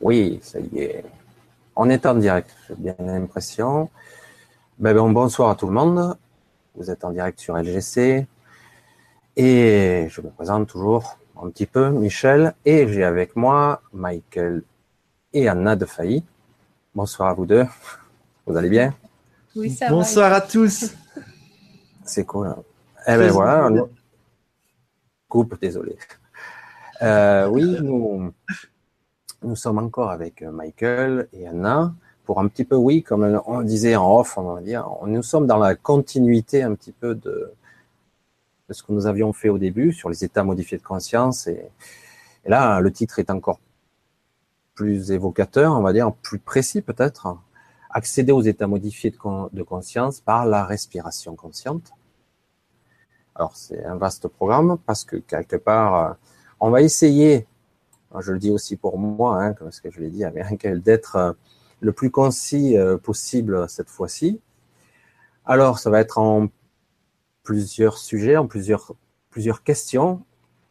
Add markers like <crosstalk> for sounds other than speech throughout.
Oui, ça y est. On est en direct, j'ai bien l'impression. Ben, bon, bonsoir à tout le monde. Vous êtes en direct sur LGC. Et je me présente toujours un petit peu, Michel. Et j'ai avec moi Michael et Anna de Failly. Bonsoir à vous deux. Vous allez bien? Oui, ça Bonsoir à tous. C'est cool. Eh ben voilà. Coupe, désolé. Euh, oui, nous, nous sommes encore avec Michael et Anna pour un petit peu, oui, comme on disait en off, on va dire, nous sommes dans la continuité un petit peu de, ce que nous avions fait au début sur les états modifiés de conscience. Et, là, le titre est encore plus évocateur, on va dire, plus précis peut-être. Accéder aux états modifiés de, de conscience par la respiration consciente. Alors, c'est un vaste programme parce que quelque part, on va essayer, je le dis aussi pour moi, hein, comme je l'ai dit à Michael, d'être euh, le plus concis euh, possible cette fois-ci. Alors, ça va être en plusieurs sujets, en plusieurs, questions.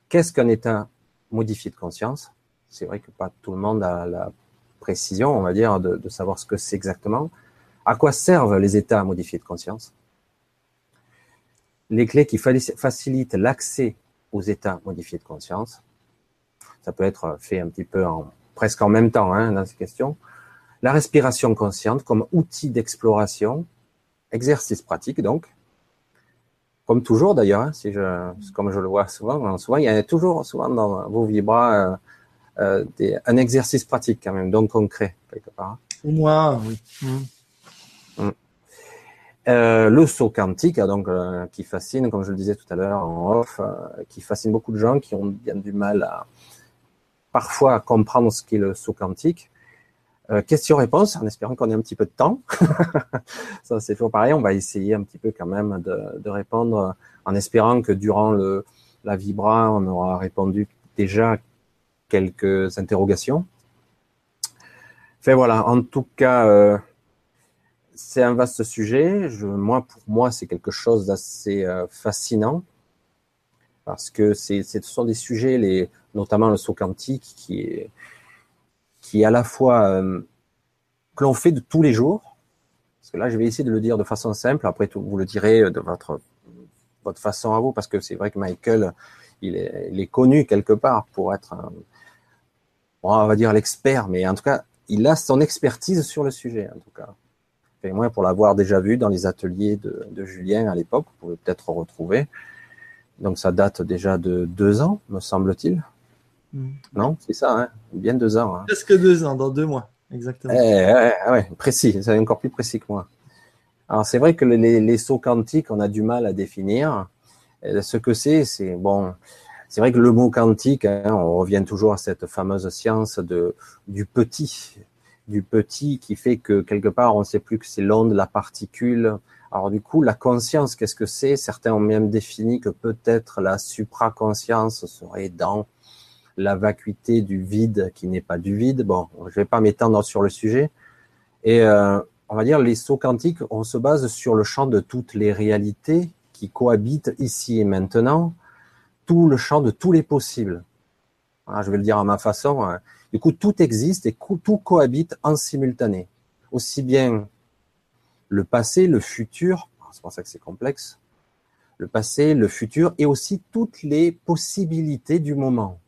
Qu'est-ce qu'un état modifié de conscience? C'est vrai que pas tout le monde a la précision, on va dire, de savoir ce que c'est exactement. À quoi servent les états modifiés de conscience? Les clés qui facilitent l'accès aux états modifiés de conscience. Ça peut être fait un petit peu en, presque en même temps hein, dans ces questions. La respiration consciente comme outil d'exploration, exercice pratique donc. Comme toujours d'ailleurs, hein, si je, comme je le vois souvent, souvent il y a toujours souvent dans vos vibras euh, euh, des, un exercice pratique quand même, donc concret quelque part. Au moins, oui. Mmh. Euh, le saut quantique, hein, donc euh, qui fascine, comme je le disais tout à l'heure en off, euh, qui fascine beaucoup de gens qui ont bien du mal à parfois à comprendre ce qu'est le saut quantique. Euh, question-réponse, en espérant qu'on ait un petit peu de temps. <laughs> Ça, c'est toujours pareil. On va essayer un petit peu quand même de, répondre, en espérant que durant la vibra, on aura répondu déjà quelques interrogations. Fait voilà. En tout cas c'est un vaste sujet. Je, moi, pour moi, c'est quelque chose d'assez euh, fascinant parce que ce sont des sujets, les, notamment le saut quantique, qui est, qui à la fois euh, que l'on fait de tous les jours. Parce que là, je vais essayer de le dire de façon simple. Après, vous le direz de votre votre façon à vous, parce que c'est vrai que Michael, il est, connu quelque part pour être, on va dire l'expert, mais en tout cas, il a son expertise sur le sujet, en tout cas moins pour l'avoir déjà vu dans les ateliers de, de Julien à l'époque, vous pouvez peut-être retrouver. Donc ça date déjà de deux ans, me semble-t-il. Mm. Non, c'est ça, hein bien deux ans. Hein. Presque deux ans, dans deux mois, exactement. Eh, ouais, ouais, précis, c'est encore plus précis que moi. Alors c'est vrai que les, les, sauts quantiques, on a du mal à définir. Ce que c'est, c'est bon. C'est vrai que le mot quantique, hein, on revient toujours à cette fameuse science de du petit, du petit qui fait que quelque part on ne sait plus que c'est l'onde, la particule. Alors du coup, la conscience, qu'est-ce que c'est? Certains ont même défini que peut-être la supraconscience serait dans la vacuité du vide qui n'est pas du vide. Bon, je vais pas m'étendre sur le sujet. Et euh, on va dire les sauts quantiques, on se base sur le champ de toutes les réalités qui cohabitent ici et maintenant, tout le champ de tous les possibles. je vais le dire à ma façon. Hein. Du coup, tout existe et tout cohabite en simultané. Aussi bien le passé, le futur, c'est pour ça que c'est complexe, le passé, le futur et aussi toutes les possibilités du moment,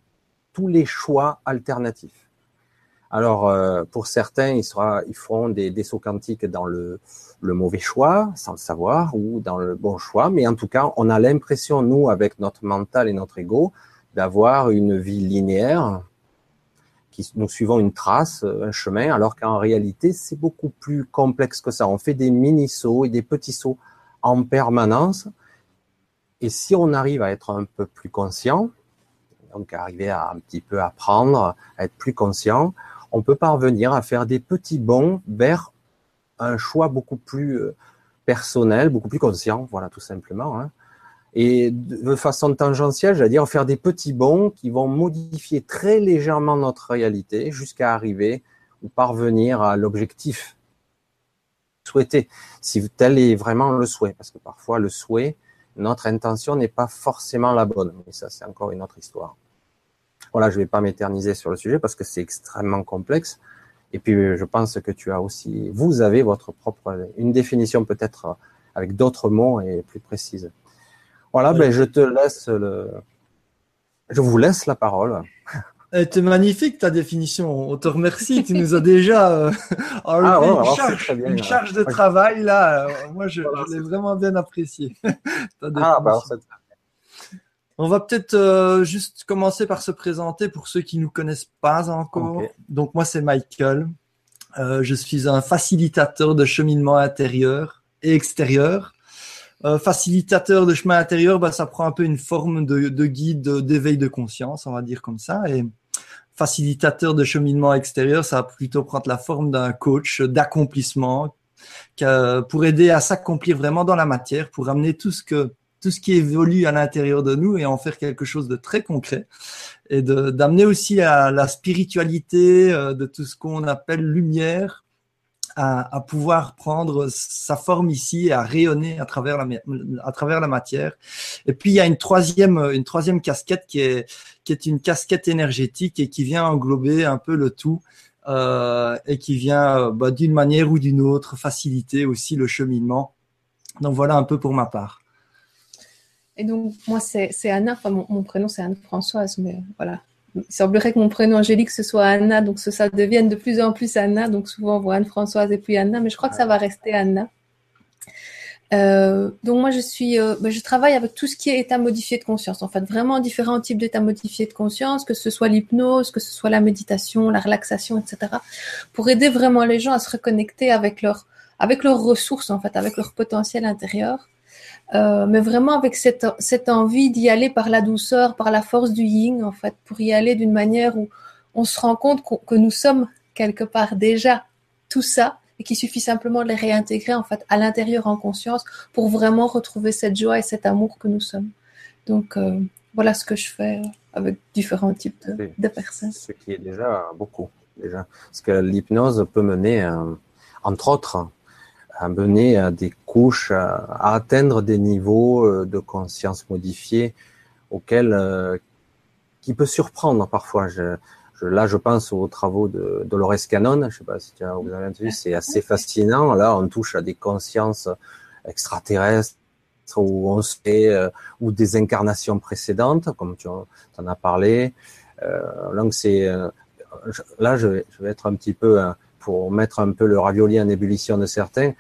tous les choix alternatifs. Alors, euh, pour certains, ils, sera, ils feront des, sauts quantiques dans le, le mauvais choix, sans le savoir, ou dans le bon choix, mais en tout cas, on a l'impression, nous, avec notre mental et notre ego, d'avoir une vie linéaire, nous suivons une trace, un chemin, alors qu'en réalité, c'est beaucoup plus complexe que ça. On fait des mini-sauts et des petits sauts en permanence. Et si on arrive à être un peu plus conscient, donc arriver à un petit peu apprendre, à être plus conscient, on peut parvenir à faire des petits bonds vers un choix beaucoup plus euh, personnel, beaucoup plus conscient, voilà tout simplement. Hein. Et de façon tangentielle, j'allais dire faire des petits bonds qui vont modifier très légèrement notre réalité jusqu'à arriver ou parvenir à l'objectif souhaité, si tel est vraiment le souhait, parce que parfois le souhait, notre intention n'est pas forcément la bonne, mais ça c'est encore une autre histoire. Voilà, je vais pas m'éterniser sur le sujet parce que c'est extrêmement complexe. Et puis, je pense que tu as aussi, vous avez votre propre, une définition peut-être avec d'autres mots et plus précise. Voilà, ben, je te laisse le, je vous laisse la parole. Était magnifique ta définition. On te remercie. Tu nous as déjà euh, ah, une, charge, de travail là. Euh, moi, je, l'ai vraiment bien apprécié. <laughs> ah, bah, on va peut-être euh, juste commencer par se présenter pour ceux qui nous connaissent pas encore. Donc moi, c'est Michael. je suis un facilitateur de cheminement intérieur et extérieur. facilitateur de chemin intérieur, bah, ça prend un peu une forme de, de guide d'éveil de conscience, on va dire comme ça. Et facilitateur de cheminement extérieur, ça va plutôt prendre la forme d'un coach d'accomplissement pour aider à s'accomplir vraiment dans la matière, pour amener tout ce que tout ce qui évolue à l'intérieur de nous et en faire quelque chose de très concret et d'amener aussi à la spiritualité euh, de tout ce qu'on appelle lumière à, pouvoir prendre sa forme ici et à rayonner à travers la, à travers la matière. Et puis il y a une troisième, une troisième casquette qui est, qui est une casquette énergétique et qui vient englober un peu le tout. Euh, et qui vient bah, d'une manière ou d'une autre faciliter aussi le cheminement. Donc voilà un peu pour ma part. Et donc moi c'est Anna, enfin mon, mon prénom c'est Anne-Françoise, mais voilà, il semblerait que mon prénom Angélique, ce soit Anna, donc ça devienne de plus en plus Anna. Donc souvent on voit Anne-Françoise et puis Anna, mais je crois que ça va rester Anna. Euh, donc moi je suis, euh, ben, je travaille avec tout ce qui est état modifié de conscience. En fait, vraiment différents types d'états modifiés de conscience, que ce soit l'hypnose, que ce soit la méditation, la relaxation, etc. Pour aider vraiment les gens à se reconnecter avec leur, avec leurs ressources en fait, avec leur potentiel intérieur. Euh, mais vraiment avec cette, cette envie d'y aller par la douceur, par la force du yin, en fait, pour y aller d'une manière où on se rend compte que nous sommes quelque part déjà tout ça et qu'il suffit simplement de les réintégrer en fait à l'intérieur en conscience pour vraiment retrouver cette joie et cet amour que nous sommes. Donc euh, voilà ce que je fais avec différents types de, personnes. Ce qui est déjà beaucoup déjà, parce que l'hypnose peut mener, euh, entre autres, à mener à des couches, à, atteindre des niveaux euh, de conscience modifiés auxquels euh, qui peut surprendre parfois. Je, je, là, je pense aux travaux de Dolores Cannon. Je sais pas si vous avez entendu, c'est assez fascinant. Là, on touche à des consciences extraterrestres où on sait, euh, ou des incarnations précédentes, comme tu en, as parlé. Euh, donc c'est là, je vais, je vais, être un petit peu pour mettre un peu le ravioli en ébullition de certains,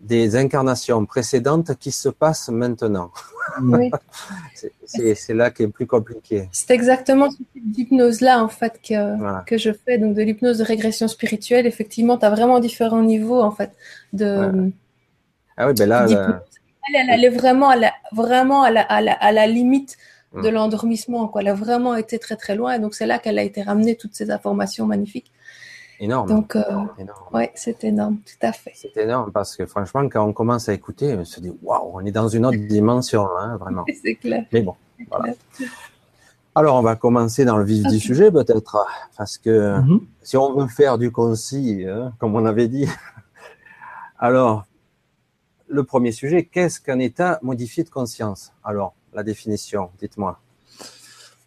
des incarnations précédentes qui se passent maintenant. Oui. <laughs> c'est là qui est plus compliqué. C'est exactement ce type d'hypnose-là, en fait, que, que je fais. Donc, de l'hypnose de régression spirituelle, effectivement, tu as vraiment différents niveaux, en fait. De, Ah oui, ben là. Elle, elle, est vraiment à la, vraiment à la, à la, à la limite de mm. l'endormissement. Quoi. Elle a vraiment été très, très loin. Et donc, c'est là qu'elle a été ramenée toutes ces informations magnifiques. Énorme. Donc, euh, ouais, c'est énorme, tout à fait. C'est énorme parce que franchement, quand on commence à écouter, on se dit waouh, on est dans une autre dimension, hein, <laughs> vraiment. c'est clair. Mais bon, voilà. Alors, on va commencer dans le vif du sujet, peut-être, parce que mm-hmm. si on veut faire du concis, hein, comme on avait dit, <laughs> alors, le premier sujet, qu'est-ce qu'un état modifié de conscience? Alors, la définition, dites-moi.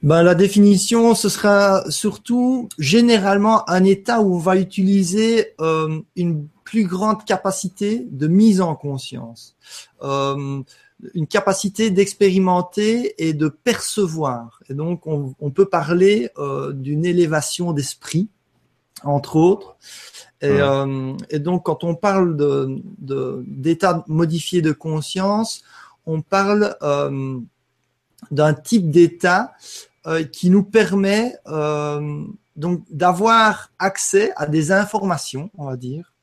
Ben, la définition, ce sera surtout généralement un état où on va utiliser euh, une plus grande capacité de mise en conscience, euh, une capacité d'expérimenter et de percevoir. Et donc, on, on peut parler euh, d'une élévation d'esprit, entre autres. Et, euh, et, donc, quand on parle de d'état modifié de conscience, on parle euh, d'un type d'état euh, qui nous permet euh, donc d'avoir accès à des informations, on va dire,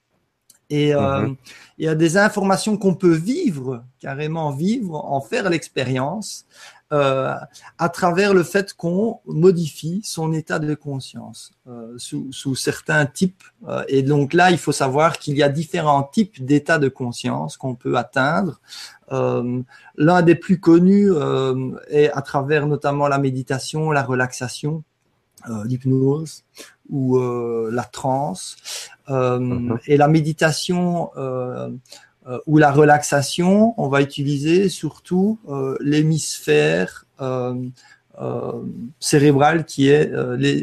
et, euh, mhm. et à des informations qu'on peut vivre, carrément vivre, en faire l'expérience, euh, à travers le fait qu'on modifie son état de conscience euh, sous, sous, certains types. Euh, et donc là, il faut savoir qu'il y a différents types d'états de conscience qu'on peut atteindre. L'un des plus connus est à travers notamment la méditation, la relaxation, l'hypnose ou la transe. Mhm. Et la méditation euh, ou la relaxation, on va utiliser surtout euh, l'hémisphère euh, cérébral qui est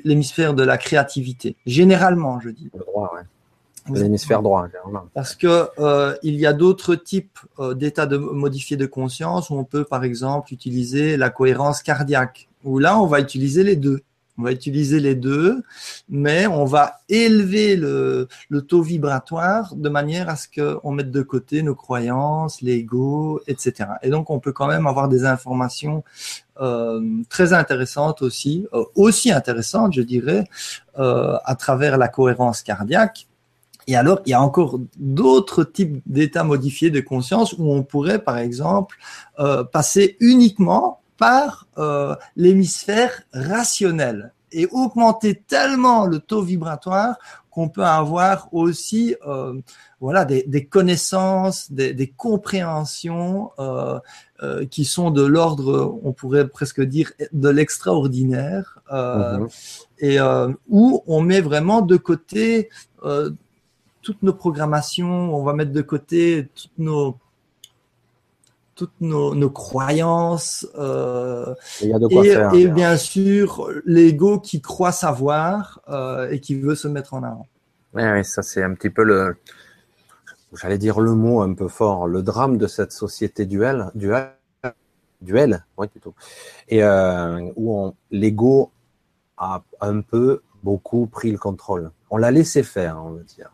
l'hémisphère de la créativité. Généralement, je dis. Le droit, ouais. L'hémisphère droit, Parce que euh, il y a d'autres types euh, d'états de modifiés de conscience où on peut, par exemple, utiliser la cohérence cardiaque. Où là, on va utiliser les deux. On va utiliser les deux, mais on va élever le, le taux vibratoire de manière à ce qu'on mette de côté nos croyances, l'ego, etc. Et donc, on peut quand même avoir des informations euh, très intéressantes aussi, euh, aussi intéressantes, je dirais, euh, à travers la cohérence cardiaque et alors, il y a encore d'autres types d'états modifiés de conscience où on pourrait, par exemple, euh, passer uniquement par euh, l'hémisphère rationnel et augmenter tellement le taux vibratoire qu'on peut avoir aussi euh, voilà des, des connaissances, des, des compréhensions euh, euh, qui sont de l'ordre, on pourrait presque dire, de l'extraordinaire, mm-hmm. et où on met vraiment de côté toutes nos programmations, on va mettre de côté toutes nos toutes nos, croyances euh, et, et bien sûr l'ego qui croit savoir euh, et qui veut se mettre en avant. Oui, ça c'est un petit peu le, j'allais dire le mot un peu fort, le drame de cette société duel, duel, duel, oui plutôt, et euh, où l'ego a un peu beaucoup pris le contrôle. On l'a laissé faire, on va dire.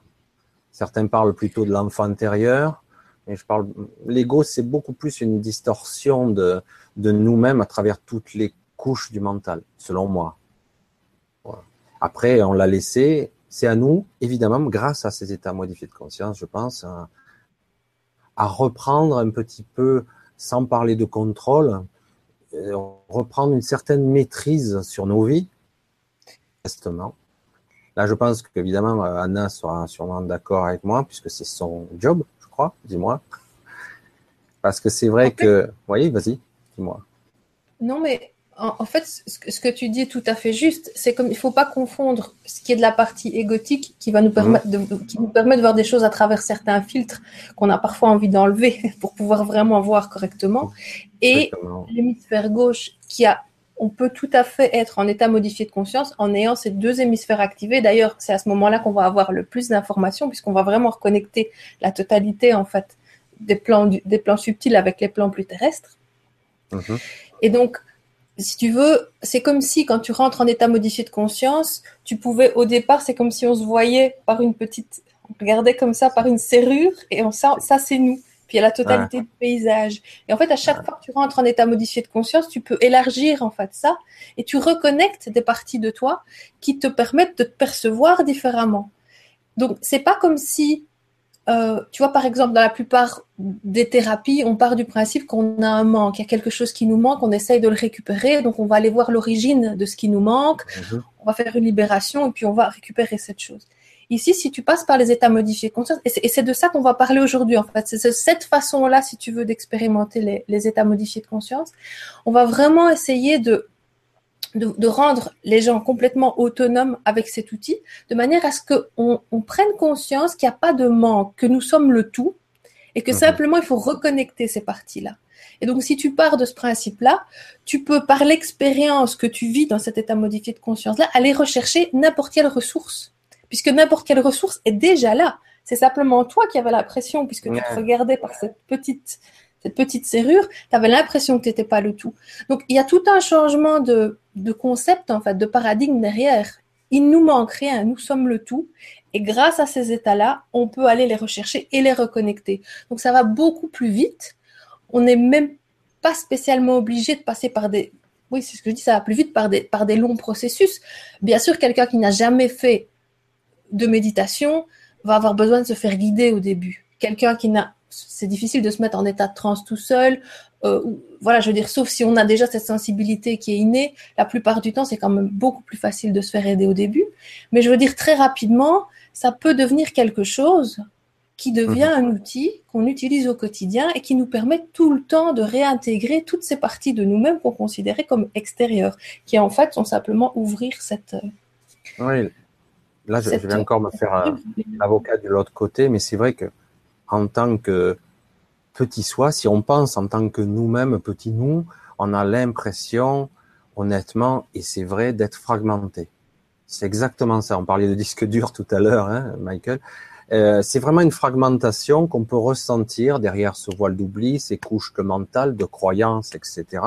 Certains parlent plutôt de l'enfant intérieur, mais je parle. L'ego, c'est beaucoup plus une distorsion de, nous-mêmes à travers toutes les couches du mental, selon moi. Après, on l'a laissé. C'est à nous, évidemment, grâce à ces états modifiés de conscience, je pense, à, reprendre un petit peu, sans parler de contrôle, euh, reprendre une certaine maîtrise sur nos vies, justement, Là, je pense qu'évidemment, Anna sera sûrement d'accord avec moi, puisque c'est son job, crois, dis-moi. Parce que c'est vrai que... Oui, vas-y, dis-moi. Non, mais en, fait, ce que, tu dis est tout à fait juste. C'est comme il ne faut pas confondre ce qui est de la partie égotique qui va nous permettre de, qui nous permet de voir des choses à travers certains filtres qu'on a parfois envie d'enlever <laughs> pour pouvoir vraiment voir correctement, et l'hémisphère gauche qui a on peut tout à fait être en état modifié de conscience en ayant ces deux hémisphères activés. D'ailleurs, c'est à ce moment-là qu'on va avoir le plus d'informations puisqu'on va vraiment reconnecter la totalité en fait des plans, des plans subtils avec les plans plus terrestres. Mhm. Et donc, si tu veux, c'est comme si quand tu rentres en état modifié de conscience, tu pouvais au départ, c'est comme si on se voyait par une petite, on regardait comme ça par une serrure et on sent ça c'est nous il y a la totalité du paysage. Et en fait, à chaque fois que tu rentres en état modifié de conscience, tu peux élargir en fait ça et tu reconnectes des parties de toi qui te permettent de te percevoir différemment. Donc, c'est pas comme si, euh, tu vois, par exemple, dans la plupart des thérapies, on part du principe qu'on a un manque, il y a quelque chose qui nous manque, on essaye de le récupérer, donc on va aller voir l'origine de ce qui nous manque, mhm. on va faire une libération et puis on va récupérer cette chose. Ici, si tu passes par les états modifiés de conscience, et c'est de ça qu'on va parler aujourd'hui, en fait, c'est cette façon-là, si tu veux, d'expérimenter les, états modifiés de conscience, on va vraiment essayer de, de, rendre les gens complètement autonomes avec cet outil, de manière à ce qu'on on prenne conscience qu'il n'y a pas de manque, que nous sommes le tout, et que mhm. simplement il faut reconnecter ces parties-là. Et donc, si tu pars de ce principe-là, tu peux, par l'expérience que tu vis dans cet état modifié de conscience-là, aller rechercher n'importe quelle ressource puisque n'importe quelle ressource est déjà là. C'est simplement toi qui avais l'impression, puisque tu te regardais par cette petite, cette petite serrure, tu avais l'impression que tu n'étais pas le tout. Donc, il y a tout un changement de, de concept, en fait, de paradigme derrière. Il nous manque rien, nous sommes le tout. Et grâce à ces états-là, on peut aller les rechercher et les reconnecter. Donc, ça va beaucoup plus vite. On n'est même pas spécialement obligé de passer par des, oui, c'est ce que je dis, ça va plus vite par des, par des longs processus. Bien sûr, quelqu'un qui n'a jamais fait de méditation va avoir besoin de se faire guider au début. Quelqu'un qui n'a, c'est difficile de se mettre en état de transe tout seul. Euh, voilà, je veux dire, sauf si on a déjà cette sensibilité qui est innée, la plupart du temps, c'est quand même beaucoup plus facile de se faire aider au début. Mais je veux dire, très rapidement, ça peut devenir quelque chose qui devient mhm. un outil qu'on utilise au quotidien et qui nous permet tout le temps de réintégrer toutes ces parties de nous-mêmes qu'on considérait comme extérieures, qui en fait sont simplement ouvrir cette. Oui, là, je, vais encore me faire l'avocat de l'autre côté, mais c'est vrai que en tant que petit soi, si on pense en tant que nous-mêmes, petit nous, on a l'impression, honnêtement, et c'est vrai, d'être fragmenté. C'est exactement ça. On parlait de disque dur tout à l'heure, hein, Michael. Euh, c'est vraiment une fragmentation qu'on peut ressentir derrière ce voile d'oubli, ces couches de mental, de croyances, etc.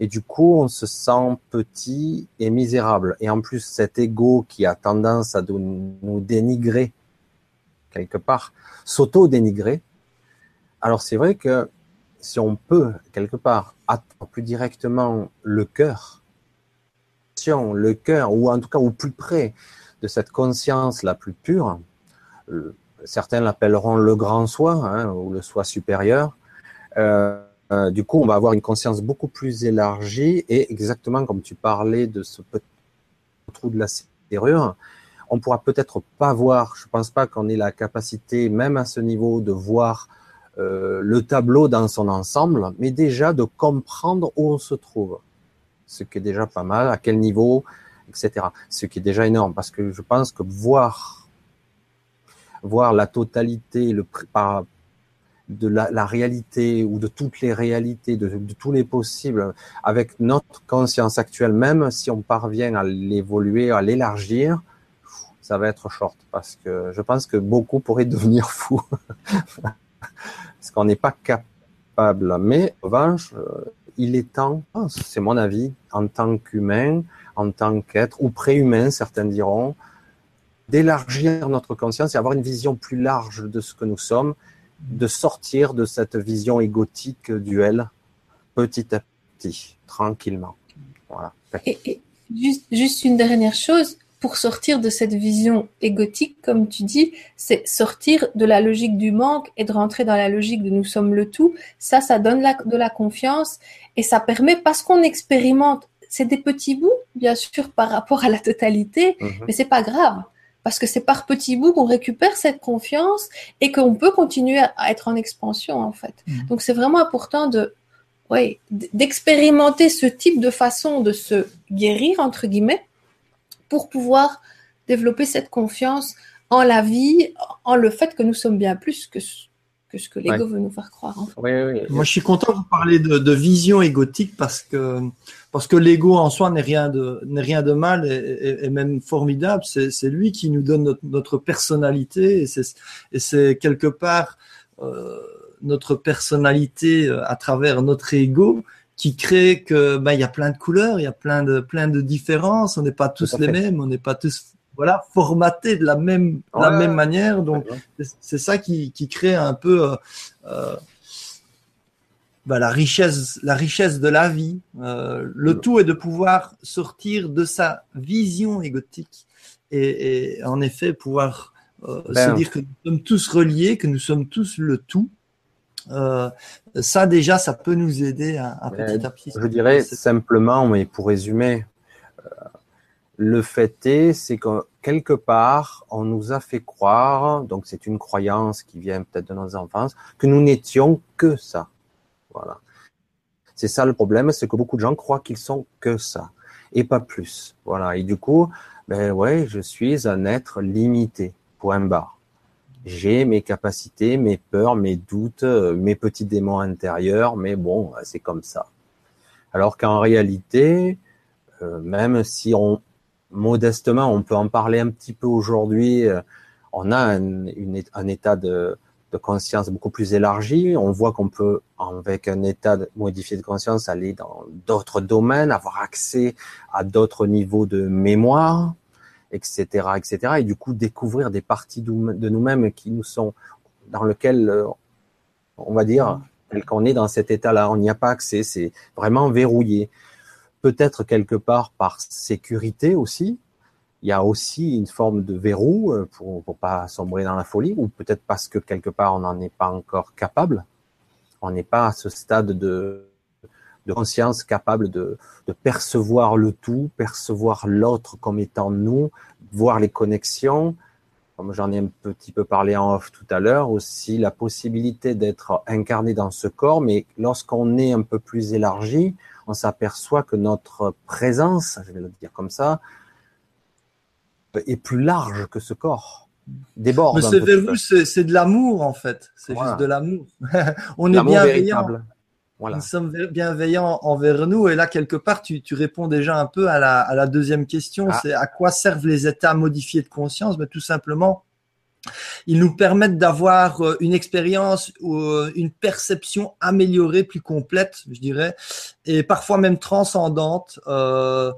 Et du coup, on se sent petit et misérable. Et en plus, cet ego qui a tendance à nous dénigrer quelque part, s'auto-dénigrer. Alors c'est vrai que si on peut quelque part atteindre plus directement le cœur, le cœur, ou en tout cas au plus près de cette conscience la plus pure, certains l'appelleront le grand soi hein, ou le soi supérieur. Euh, euh, du coup, on va avoir une conscience beaucoup plus élargie et exactement comme tu parlais de ce petit trou de la serrure, on pourra peut-être pas voir, je pense pas qu'on ait la capacité, même à ce niveau, de voir euh, le tableau dans son ensemble, mais déjà de comprendre où on se trouve. Ce qui est déjà pas mal, à quel niveau, etc. Ce qui est déjà énorme, parce que je pense que voir, voir la totalité, le, par, de la, réalité ou de toutes les réalités, de, tous les possibles, avec notre conscience actuelle, même si on parvient à l'évoluer, à l'élargir, ça va être short parce que je pense que beaucoup pourraient <laughs> devenir fous parce qu'on n'est pas capable. Mais en revanche, euh, il est temps, c'est mon avis, en tant qu'humain, en tant qu'être ou préhumain, certains diront, d'élargir notre conscience et avoir une vision plus large de ce que nous sommes, de sortir de cette vision égotique duel petit à petit, tranquillement. Voilà. Et, juste, juste une dernière chose, pour sortir de cette vision égotique, comme tu dis, c'est sortir de la logique du manque et de rentrer dans la logique de nous sommes le tout. Ça, ça donne de la confiance et ça permet, parce qu'on expérimente, c'est des petits bouts, bien sûr, par rapport à la totalité, mhm. mais c'est pas grave. Parce que c'est par petits bouts qu'on récupère cette confiance et qu'on peut continuer à être en expansion, en fait. Mhm. Donc, c'est vraiment important de, ouais, d'expérimenter ce type de façon de se guérir, entre guillemets, pour pouvoir développer cette confiance en la vie, en le fait que nous sommes bien plus que, que ce que l'ego veut nous faire croire. Moi, je suis content de vous parler de, vision égotique parce que parce que l'ego en soi n'est rien de n'est rien de mal et, même formidable. C'est lui qui nous donne notre, personnalité et c'est quelque part euh, notre personnalité euh, à travers notre ego qui crée que ben il y a plein de couleurs, il y a plein de plein de différences, on n'est pas tous les mêmes, on n'est pas tous voilà formatés de la même la même manière. Donc c'est ça qui, qui crée un peu euh, euh ben, la richesse la richesse de la vie. Euh, le tout est de pouvoir sortir de sa vision égotique et, et en effet pouvoir euh, se ben. dire que nous sommes tous reliés, que nous sommes tous le tout euh, ça déjà, ça peut nous aider à, petit à petit. Je dirais simplement, mais pour résumer, le fait est, c'est que quelque part, on nous a fait croire, donc c'est une croyance qui vient peut-être de nos enfances, que nous n'étions que ça. Voilà. C'est ça le problème, c'est que beaucoup de gens croient qu'ils sont que ça et pas plus. Voilà. Et du coup, ben ouais, je suis un être limité. Point barre j'ai mes capacités, mes peurs, mes doutes, mes petits démons intérieurs, mais bon, c'est comme ça. Alors qu'en réalité, euh, même si on modestement, on peut en parler un petit peu aujourd'hui, euh, on a un, un état de, de, conscience beaucoup plus élargi. On voit qu'on peut, avec un état modifié de conscience, aller dans d'autres domaines, avoir accès à d'autres niveaux de mémoire etc., etc. Et du coup, découvrir des parties de nous-mêmes qui nous sont, dans lequel, euh, on va dire, tel qu'on est dans cet état-là, on n'y a pas accès, c'est vraiment verrouillé. Peut-être quelque part par sécurité aussi. Il y a aussi une forme de verrou euh, pour, pour pas sombrer dans la folie, ou peut-être parce que quelque part on n'en est pas encore capable. On n'est pas à ce stade de, de conscience capable de, de percevoir le tout, percevoir l'autre comme étant nous, voir les connexions, comme j'en ai un petit peu parlé en off tout à l'heure, aussi la possibilité d'être incarné dans ce corps, mais lorsqu'on est un peu plus élargi, on s'aperçoit que notre présence, je vais le dire comme ça, est plus large que ce corps. Déborde. Mais c'est c'est de l'amour en fait. C'est juste de l'amour. <laughs> on est bienveillant. Voilà. Nous sommes bienveillants envers nous. Et là, quelque part, tu, tu réponds déjà un peu à la, à la deuxième question. Ah. C'est à quoi servent les états modifiés de conscience? Mais Tout simplement, ils nous permettent d'avoir euh, une expérience ou euh, une perception améliorée, plus complète, je dirais, et parfois même transcendante, euh,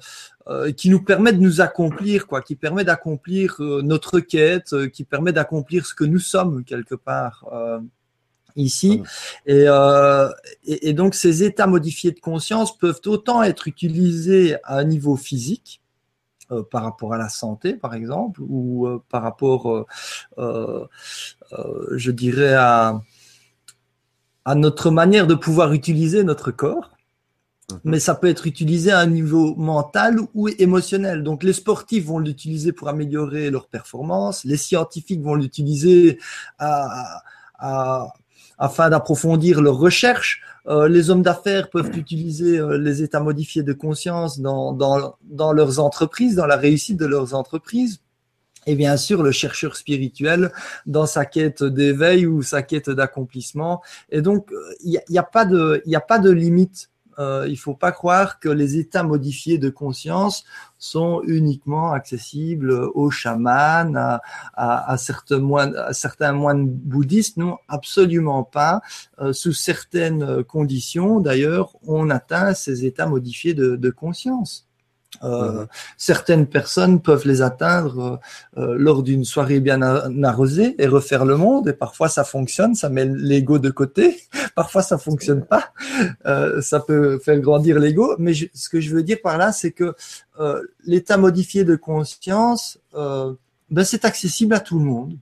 euh, qui nous permet de nous accomplir, quoi, qui permet d'accomplir notre quête, qui permet d'accomplir ce que nous sommes quelque part. euh, ici et, euh, et, et donc ces états modifiés de conscience peuvent autant être utilisés à un niveau physique euh, par rapport à la santé, par exemple, ou euh, par rapport, euh, je dirais, à, à notre manière de pouvoir utiliser notre corps. Mhm. Mais ça peut être utilisé à un niveau mental ou émotionnel. Donc les sportifs vont l'utiliser pour améliorer leur performance, les scientifiques vont l'utiliser à, à- afin d'approfondir leurs recherches. Euh, les hommes d'affaires peuvent utiliser euh, les états modifiés de conscience dans, dans, dans leurs entreprises, dans la réussite de leurs entreprises. Et bien sûr, le chercheur spirituel dans sa quête d'éveil ou sa quête d'accomplissement. Et donc, euh, il n'y a, y a, pas de- a pas de limite. Euh, il faut pas croire que les états modifiés de conscience sont uniquement accessibles aux chamans, à, certains moines, bouddhistes. Non, absolument pas. Euh, sous certaines conditions, d'ailleurs, on atteint ces états modifiés de conscience. Euh. Certaines personnes peuvent les atteindre euh, euh, lors d'une soirée bien arrosée et refaire le monde. Et parfois ça fonctionne, ça met l'ego de côté. <laughs> Parfois ça fonctionne pas. Euh, ça peut faire grandir l'ego. Mais je- ce que je veux dire par là, c'est que euh, l'état modifié de conscience, euh, ben, c'est accessible à tout le monde.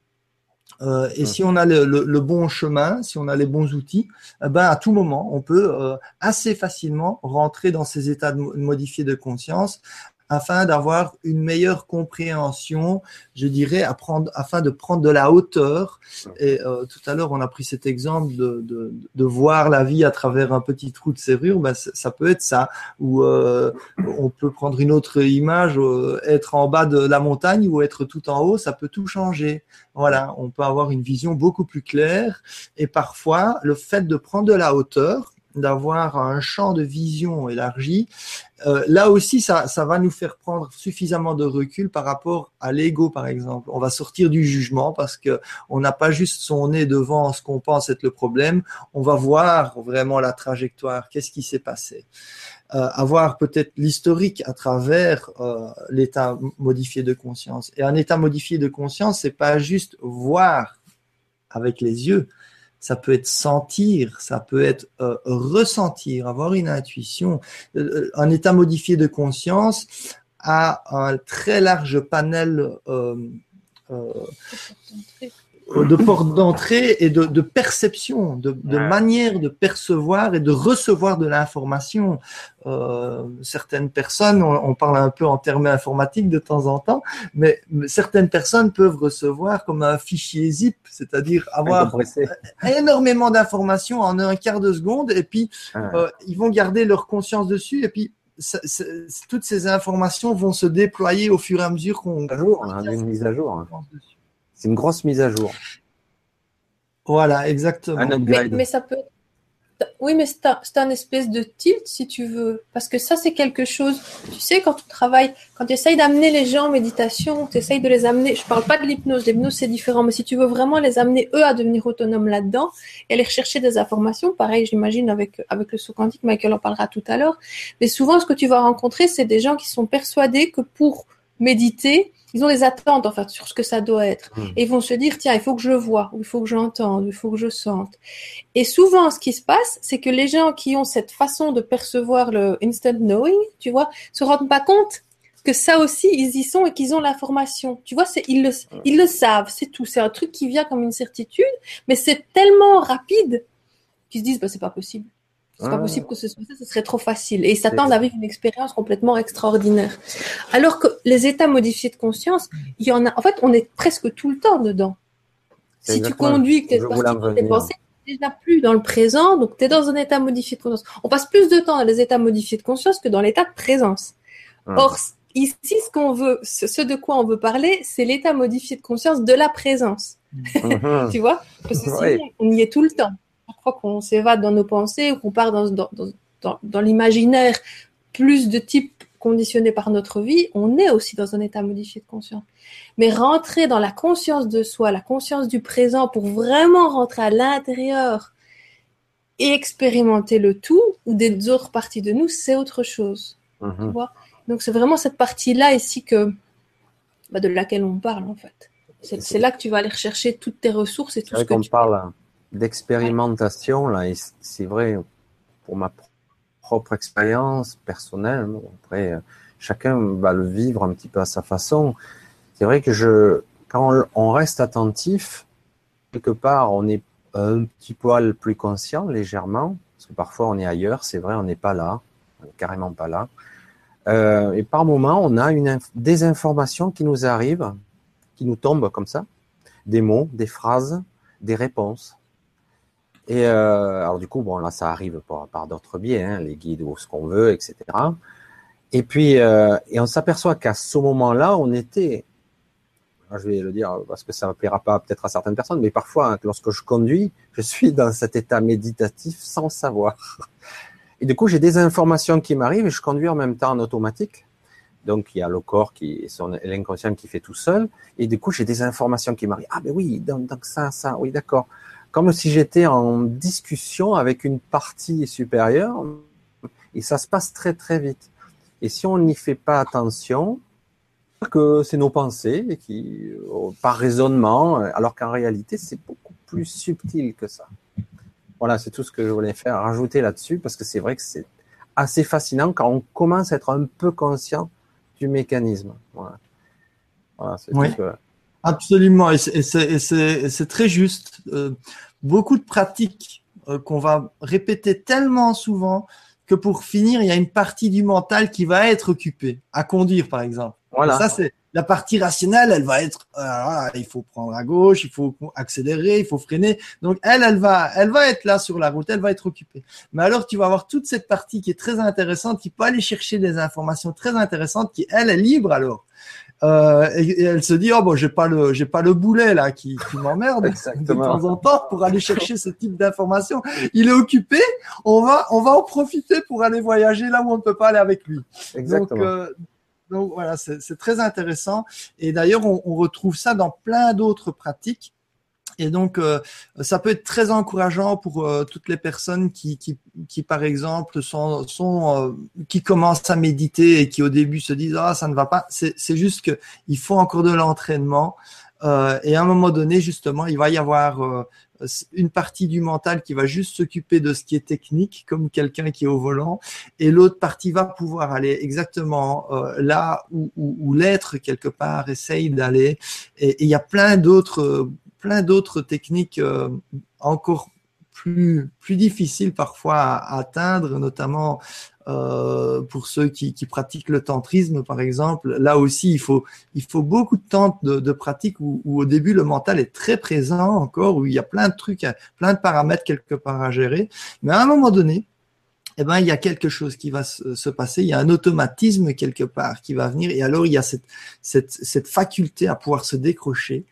Euh, et si on a le, le- le bon chemin, si on a les bons outils, eh ben à tout moment, on peut euh, assez facilement rentrer dans ces états de mo- modifiés de conscience afin d'avoir une meilleure compréhension, je dirais, à prendre, afin de prendre de la hauteur. Et euh, tout à l'heure, on a pris cet exemple de, de, de voir la vie à travers un petit trou de serrure. Ben, ça peut être ça. Ou euh, on peut prendre une autre image, euh, être en bas de la montagne ou être tout en haut, ça peut tout changer. Voilà, on peut avoir une vision beaucoup plus claire. Et parfois, le fait de prendre de la hauteur, d'avoir un champ de vision élargi, euh, là aussi, ça, ça va nous faire prendre suffisamment de recul par rapport à l'ego, par exemple. On va sortir du jugement parce que on n'a pas juste son nez devant ce qu'on pense être le problème. On va voir vraiment la trajectoire. Qu'est-ce qui s'est passé? Euh, Avoir peut-être l'historique à travers euh, l'état modifié de conscience. Et un état modifié de conscience, c'est pas juste voir avec les yeux ça peut être sentir, ça peut être euh, ressentir, avoir une intuition. Euh, un état modifié de conscience a un très large panel euh, euh, de portes d'entrée et de, de perception, de, de Ouais. manière de percevoir et de recevoir de l'information. Euh, certaines personnes, on, on parle un peu en termes informatiques de temps en temps, mais, mais certaines personnes peuvent recevoir comme un fichier zip, c'est-à-dire avoir <laughs> énormément d'informations en un quart de seconde et puis euh, ils vont garder leur conscience dessus et puis ça- ça- toutes ces informations vont se déployer au fur et à mesure qu'on à jour, hein, une mise à jour. hein. C'est une grosse mise à jour. Voilà, exactement. Un Mais, ça peut. Oui, mais c'est un, c'est un espèce de tilt, si tu veux. Parce que ça, c'est quelque chose. Tu sais, quand tu travailles, quand tu essayes d'amener les gens en méditation, tu essayes de les amener. Je parle pas de l'hypnose. L'hypnose, c'est différent. Mais si tu veux vraiment les amener, eux, à devenir autonomes là-dedans et aller rechercher des informations, pareil, j'imagine, avec, avec le saut quantique, Michael en parlera tout à l'heure. Mais souvent, ce que tu vas rencontrer, c'est des gens qui sont persuadés que pour méditer, ils ont des attentes, en fait, sur ce que ça doit être. Hmm. Et ils vont se dire, tiens, il faut que je vois, ou il faut que j'entende, il faut que je sente. Et souvent, ce qui se passe, c'est que les gens qui ont cette façon de percevoir le instant knowing, tu vois, se rendent pas compte que ça aussi, ils y sont et qu'ils ont l'information. Tu vois, c'est, ils le, ils le savent, c'est tout. C'est un truc qui vient comme une certitude, mais c'est tellement rapide qu'ils se disent, bah, c'est pas possible. C'est pas Ah. possible que ce soit ça, ce serait trop facile. Et ils s'attendent à vivre une expérience complètement extraordinaire. Alors que les états modifiés de conscience, il y en a, en fait, on est presque tout le temps dedans. Si tu conduis, que tu es pensées, déjà plus dans le présent, donc tu es dans un état modifié de conscience. On passe plus de temps dans les états modifiés de conscience que dans l'état de présence. Or, ici, ce qu'on veut, ce, de quoi on veut parler, c'est l'état modifié de conscience de la présence. Mhm. <laughs> Tu vois? Parce que sinon, on y est tout le temps. Parfois qu'on s'évade dans nos pensées ou qu'on part dans, dans, dans, dans l'imaginaire plus de type conditionné par notre vie, on est aussi dans un état modifié de conscience. Mais rentrer dans la conscience de soi, la conscience du présent, pour vraiment rentrer à l'intérieur et expérimenter le tout ou des autres parties de nous, c'est autre chose. Mhm. Donc c'est vraiment cette partie-là ici que bah, de laquelle on parle en fait. C'est là que tu vas aller rechercher toutes tes ressources et tout ce que qu'on tu parle d'expérimentation là, c'est vrai pour ma propre expérience personnelle. Après, chacun va le vivre un petit peu à sa façon. C'est vrai que je, quand on reste attentif, quelque part, on est un petit poil plus conscient, légèrement, parce que parfois on est ailleurs, c'est vrai, on n'est pas là, carrément pas là. Euh, et par moment, on a une des informations qui nous arrivent, qui nous tombent comme ça, des mots, des phrases, des réponses. Et euh, alors du coup, bon là, ça arrive par, d'autres biais, hein, les guides ou ce qu'on veut, etc. Et puis, euh, et on s'aperçoit qu'à ce moment-là, on était, je vais le dire parce que ça ne plaira pas peut-être à certaines personnes, mais parfois, hein, lorsque je conduis, je suis dans cet état méditatif sans savoir. Et du coup, j'ai des informations qui m'arrivent et je conduis en même temps en automatique. Donc, il y a le corps qui, son l'inconscient qui fait tout seul. Et du coup, j'ai des informations qui m'arrivent. Ah, ben oui, donc ça, ça, oui, d'accord. Comme si j'étais en discussion avec une partie supérieure. Et ça se passe très, très vite. Et si on n'y fait pas attention, que c'est nos pensées qui, euh, par raisonnement, alors qu'en réalité, c'est beaucoup plus subtil que ça. Voilà, c'est tout ce que je voulais faire, rajouter là-dessus, parce que c'est vrai que c'est assez fascinant quand on commence à être un peu conscient du mécanisme. Voilà. voilà c'est oui, que... absolument, et c'est très juste. Euh, beaucoup de pratiques euh, qu'on va répéter tellement souvent que pour finir, il y a une partie du mental qui va être occupée, à conduire par exemple. Voilà. ça, c'est la partie rationnelle, elle va être, euh, il faut prendre à gauche, il faut accélérer, il faut freiner. Donc elle, elle va, elle va être là sur la route, elle va être occupée. Mais alors tu vas avoir toute cette partie qui est très intéressante, qui peut aller chercher des informations très intéressantes, qui elle est libre alors. Euh, et, elle se dit oh bon j'ai pas le j'ai pas le boulet là qui, qui m'emmerde <laughs> de temps en temps pour aller chercher ce type d'informations. Il est occupé, on va on va en profiter pour aller voyager là où on ne peut pas aller avec lui. Exactement. Donc, euh, donc voilà, c'est très intéressant. Et d'ailleurs, on, on, retrouve ça dans plein d'autres pratiques. Et donc, euh, ça peut être très encourageant pour euh, toutes les personnes qui, qui, qui, par exemple, sont, sont euh, qui commencent à méditer et qui au début se disent ah ça ne va pas. C'est juste que il faut encore de l'entraînement. et à un moment donné, justement, il va y avoir une partie du mental qui va juste s'occuper de ce qui est technique, comme quelqu'un qui est au volant, et l'autre partie va pouvoir aller exactement euh, là où, où, l'être quelque part essaye d'aller. Et il y a plein d'autres, plein d'autres techniques euh, encore plus plus difficiles parfois à atteindre, notamment euh, pour ceux qui, pratiquent le tantrisme, par exemple, là aussi, il faut, il faut beaucoup de temps de, pratique où, où, au début le mental est très présent encore, où il y a plein de trucs, plein de paramètres quelque part à gérer. Mais à un moment donné, eh ben, il y a quelque chose qui va se, se, passer, il y a un automatisme quelque part qui va venir, et alors il y a cette, cette, cette faculté à pouvoir se décrocher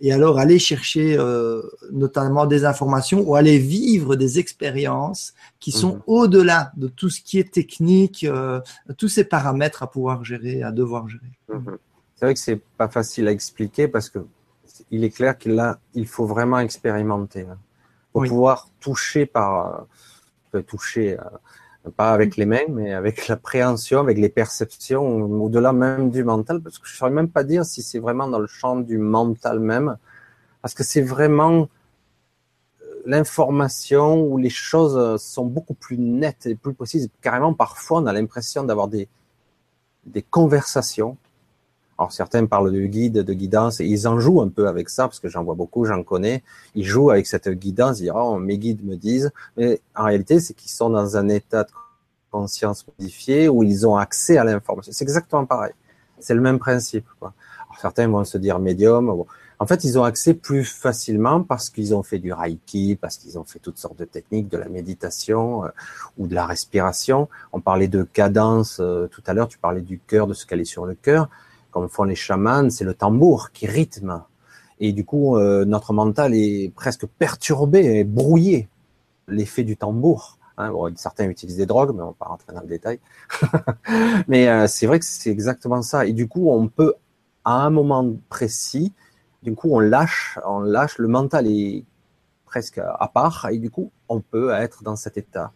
et alors aller chercher euh, notamment des informations ou aller vivre des expériences qui sont mhm. au-delà de tout ce qui est technique, euh, tous ces paramètres à pouvoir gérer, à devoir gérer. Mhm. C'est vrai que c'est pas facile à expliquer parce que il est clair qu'il il faut vraiment expérimenter hein, pour pouvoir toucher par euh, toucher pas avec les mains, mais avec l'appréhension, avec les perceptions, au-delà même du mental, parce que je ne saurais même pas dire si c'est vraiment dans le champ du mental même, parce que c'est vraiment euh, l'information où les choses sont beaucoup plus nettes et plus précises. Carrément, parfois, on a l'impression d'avoir des, des conversations. Alors certains parlent de guide, de guidance, et ils en jouent un peu avec ça, parce que j'en vois beaucoup, j'en connais. Ils jouent avec cette guidance, ils disent, oh, mes guides me disent. Mais en réalité, c'est qu'ils sont dans un état de conscience modifié où ils ont accès à l'information. C'est exactement pareil. C'est le même principe. Quoi. Alors, certains vont se dire médium. En fait, ils ont accès plus facilement parce qu'ils ont fait du reiki, parce qu'ils ont fait toutes sortes de techniques, de la méditation euh, ou de la respiration. On parlait de cadence euh, tout à l'heure. Tu parlais du cœur, de ce qu'elle est sur le cœur comme font les chamans, c'est le tambour qui rythme. Et du coup, euh, notre mental est presque perturbé, brouillé. l'effet du tambour. Hein. certains utilisent des drogues, mais on va pas rentrer dans le détail. <laughs> mais euh, c'est vrai que c'est exactement ça. Et du coup, on peut, à un moment précis, du coup, on lâche, on lâche. Le mental est presque à part, et du coup, on peut être dans cet état,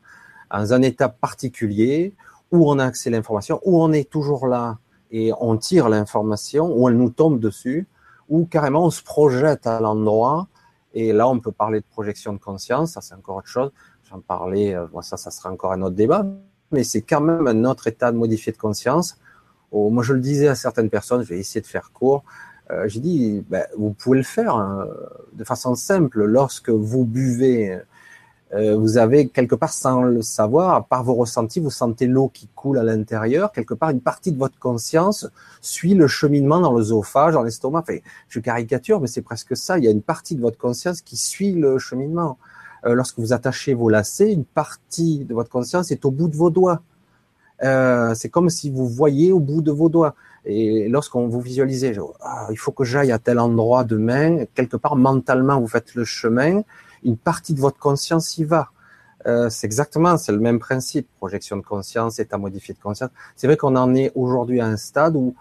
dans un état particulier où on a accès à l'information, où on est toujours là et on tire l'information, où elle nous tombe dessus, ou carrément on se projette à l'endroit. Et là, on peut parler de projection de conscience, ça c'est encore autre chose. J'en parlais, euh, ça, ça sera encore un autre débat, mais c'est quand même un autre état de modifié de conscience. Oh, moi, je le disais à certaines personnes, je vais essayer de faire court. Euh, J'ai dit, ben, vous pouvez le faire hein, de façon simple. Lorsque vous buvez euh, vous avez quelque part, sans le savoir, par vos ressentis, vous sentez l'eau qui coule à l'intérieur. Quelque part, une partie de votre conscience suit le cheminement dans l'œsophage, dans l'estomac. Enfin, je caricature, mais c'est presque ça. Il y a une partie de votre conscience qui suit le cheminement. Euh, lorsque vous attachez vos lacets, une partie de votre conscience est au bout de vos doigts. Euh, c'est comme si vous voyez au bout de vos doigts. Et lorsqu'on vous visualisez, ah, il faut que j'aille à tel endroit demain, quelque part mentalement, vous faites le chemin une partie de votre conscience y va. Euh, c'est exactement, c'est le même principe, projection de conscience, état modifié de conscience. C'est vrai qu'on en est aujourd'hui à un stade où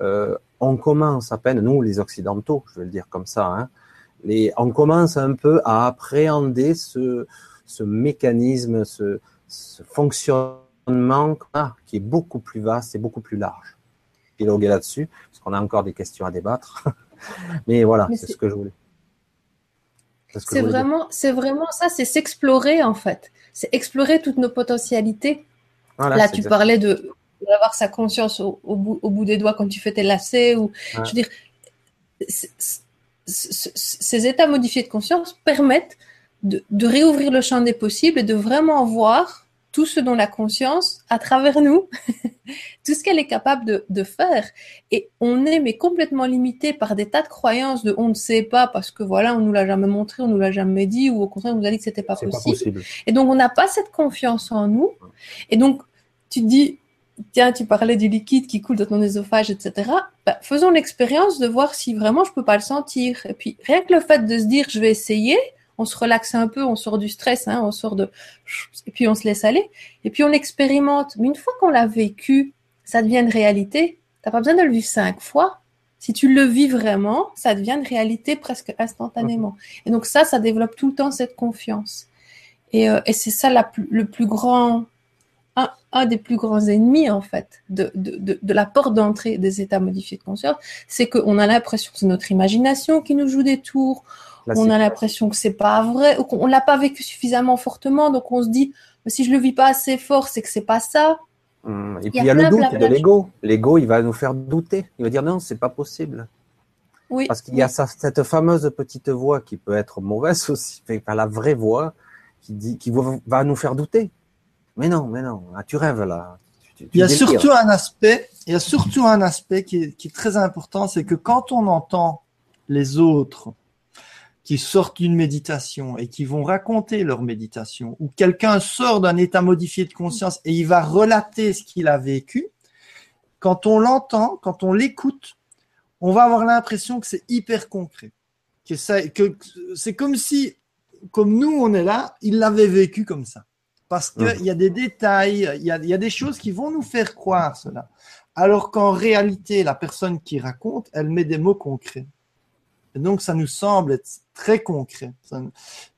euh, on commence à peine, nous les occidentaux, je vais le dire comme ça, hein, les, on commence un peu à appréhender ce, ce mécanisme, ce, ce fonctionnement qui est beaucoup plus vaste et beaucoup plus large. Piloguer là-dessus, parce qu'on a encore des questions à débattre. <laughs> Mais voilà, c'est ce que je voulais. C'est vraiment, c'est vraiment ça, c'est s'explorer en fait. C'est explorer toutes nos potentialités. Là, tu parlais de d'avoir sa conscience au, bout, des doigts quand tu fais tes lacets ou, je veux dire, ces états modifiés de conscience permettent de, de, réouvrir le champ des possibles et de vraiment voir tout ce dont la conscience, à travers nous, <laughs> tout ce qu'elle est capable de, de, faire. Et on est mais complètement limité par des tas de croyances de on ne sait pas parce que voilà, on nous l'a jamais montré, on nous l'a jamais dit, ou au contraire, on nous a dit que c'était pas, possible. pas possible. Et donc, on n'a pas cette confiance en nous. Et donc, tu te dis, tiens, tu parlais du liquide qui coule dans ton œsophage, etc. Bah, faisons l'expérience de voir si vraiment je peux pas le sentir. Et puis, rien que le fait de se dire, je vais essayer, on se relaxe un peu, on sort du stress, hein, on sort de, et puis on se laisse aller, et puis on expérimente. Mais une fois qu'on l'a vécu, ça devient une réalité. T'as pas besoin de le vivre cinq fois. Si tu le vis vraiment, ça devient une réalité presque instantanément. Et donc ça, ça développe tout le temps cette confiance. Et, euh, c'est ça le plus grand, un, des plus grands ennemis en fait de, de la porte d'entrée des états modifiés de conscience, c'est qu'on a l'impression que c'est notre imagination qui nous joue des tours on a l'impression que c'est pas vrai, ou qu'on l'a pas vécu suffisamment fortement, donc on se dit, si je le vis pas assez fort, c'est que c'est pas ça. Hum, et puis il y a, le doute de l'ego. L'ego, il va nous faire douter. Il va dire non, c'est pas possible. Oui. Parce qu'il y a cette fameuse petite voix qui peut être mauvaise <laughs> aussi, pas la vraie voix qui dit, qui va nous faire douter. Mais non, mais non, ah, tu rêves là. il y a surtout un aspect, il y a surtout un aspect qui est très important, c'est que quand on entend les autres qui sortent d'une méditation et qui vont raconter leur méditation, ou quelqu'un sort d'un état modifié de conscience et il va relater ce qu'il a vécu, quand on l'entend, quand on l'écoute, on va avoir l'impression que c'est hyper concret. Que, ça, que c'est comme si, comme nous on est là, il l'avait vécu comme ça. Parce qu'il y a des détails, il y a, il y a des choses qui vont nous faire croire cela. Alors qu'en réalité, la personne qui raconte, elle met des mots concrets. Donc, ça nous semble être très concret.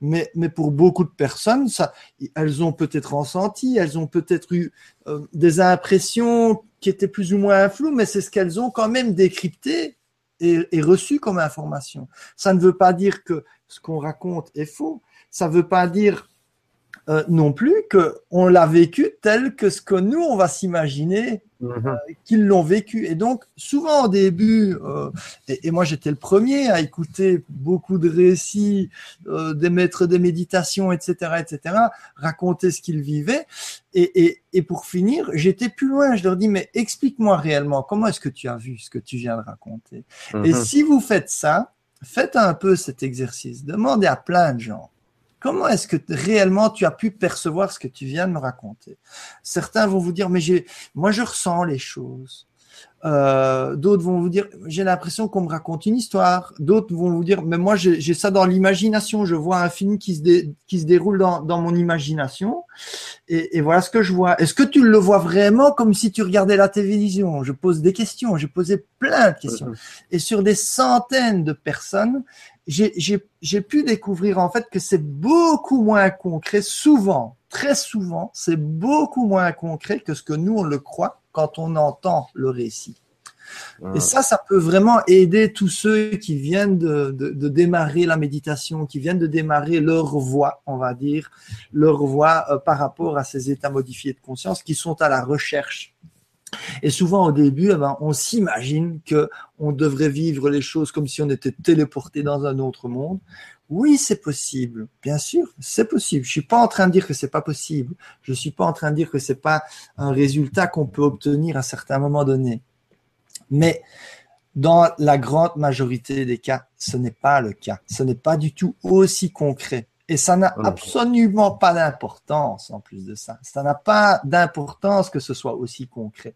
mais, mais pour beaucoup de personnes, ça, elles ont peut-être ressenti, elles ont peut-être eu euh, des impressions qui étaient plus ou moins floues, mais c'est ce qu'elles ont quand même décrypté et, et, reçu comme information. Ça ne veut pas dire que ce qu'on raconte est faux. Ça ne veut pas dire euh, non plus qu'on l'a vécu tel que ce que nous, on va s'imaginer mhm. euh, qu'ils l'ont vécu. Et donc, souvent au début, euh, et, moi j'étais le premier à écouter beaucoup de récits des maîtres des méditations, etc., etc., raconter ce qu'ils vivaient. Et, et, pour finir, j'étais plus loin. Je leur dis, mais explique-moi réellement, comment est-ce que tu as vu ce que tu viens de raconter? Et mhm. si vous faites ça, faites un peu cet exercice. Demandez à plein de gens Comment est-ce que réellement tu as pu percevoir ce que tu viens de me raconter? Certains vont vous dire, mais moi je ressens les choses. Euh, d'autres vont vous dire, j'ai l'impression qu'on me raconte une histoire. D'autres vont vous dire, mais moi j'ai ça dans l'imagination. Je vois un film qui se, qui se déroule dans, dans mon imagination, et, et, voilà ce que je vois. Est-ce que tu le vois vraiment comme si tu regardais la télévision? Je pose des questions. J'ai posé plein de questions, et sur des centaines de personnes, j'ai pu découvrir en fait que c'est beaucoup moins concret. Souvent, très souvent, c'est beaucoup moins concret que ce que nous on le croit quand on entend le récit. Et ça, ça peut vraiment aider tous ceux qui viennent de, de, démarrer la méditation, qui viennent de démarrer leur voie, on va dire, leur voie euh, par rapport à ces états modifiés de conscience qui sont à la recherche. Et souvent au début, eh ben, on s'imagine que on devrait vivre les choses comme si on était téléporté dans un autre monde. Oui, c'est possible. Bien sûr, c'est possible. Je suis pas en train de dire que c'est pas possible. Je suis pas en train de dire que c'est pas un résultat qu'on peut obtenir à certains moments donnés. Mais dans la grande majorité des cas, ce n'est pas le cas. Ce n'est pas du tout aussi concret. Et ça n'a absolument pas d'importance en plus de ça. Ça n'a pas d'importance que ce soit aussi concret.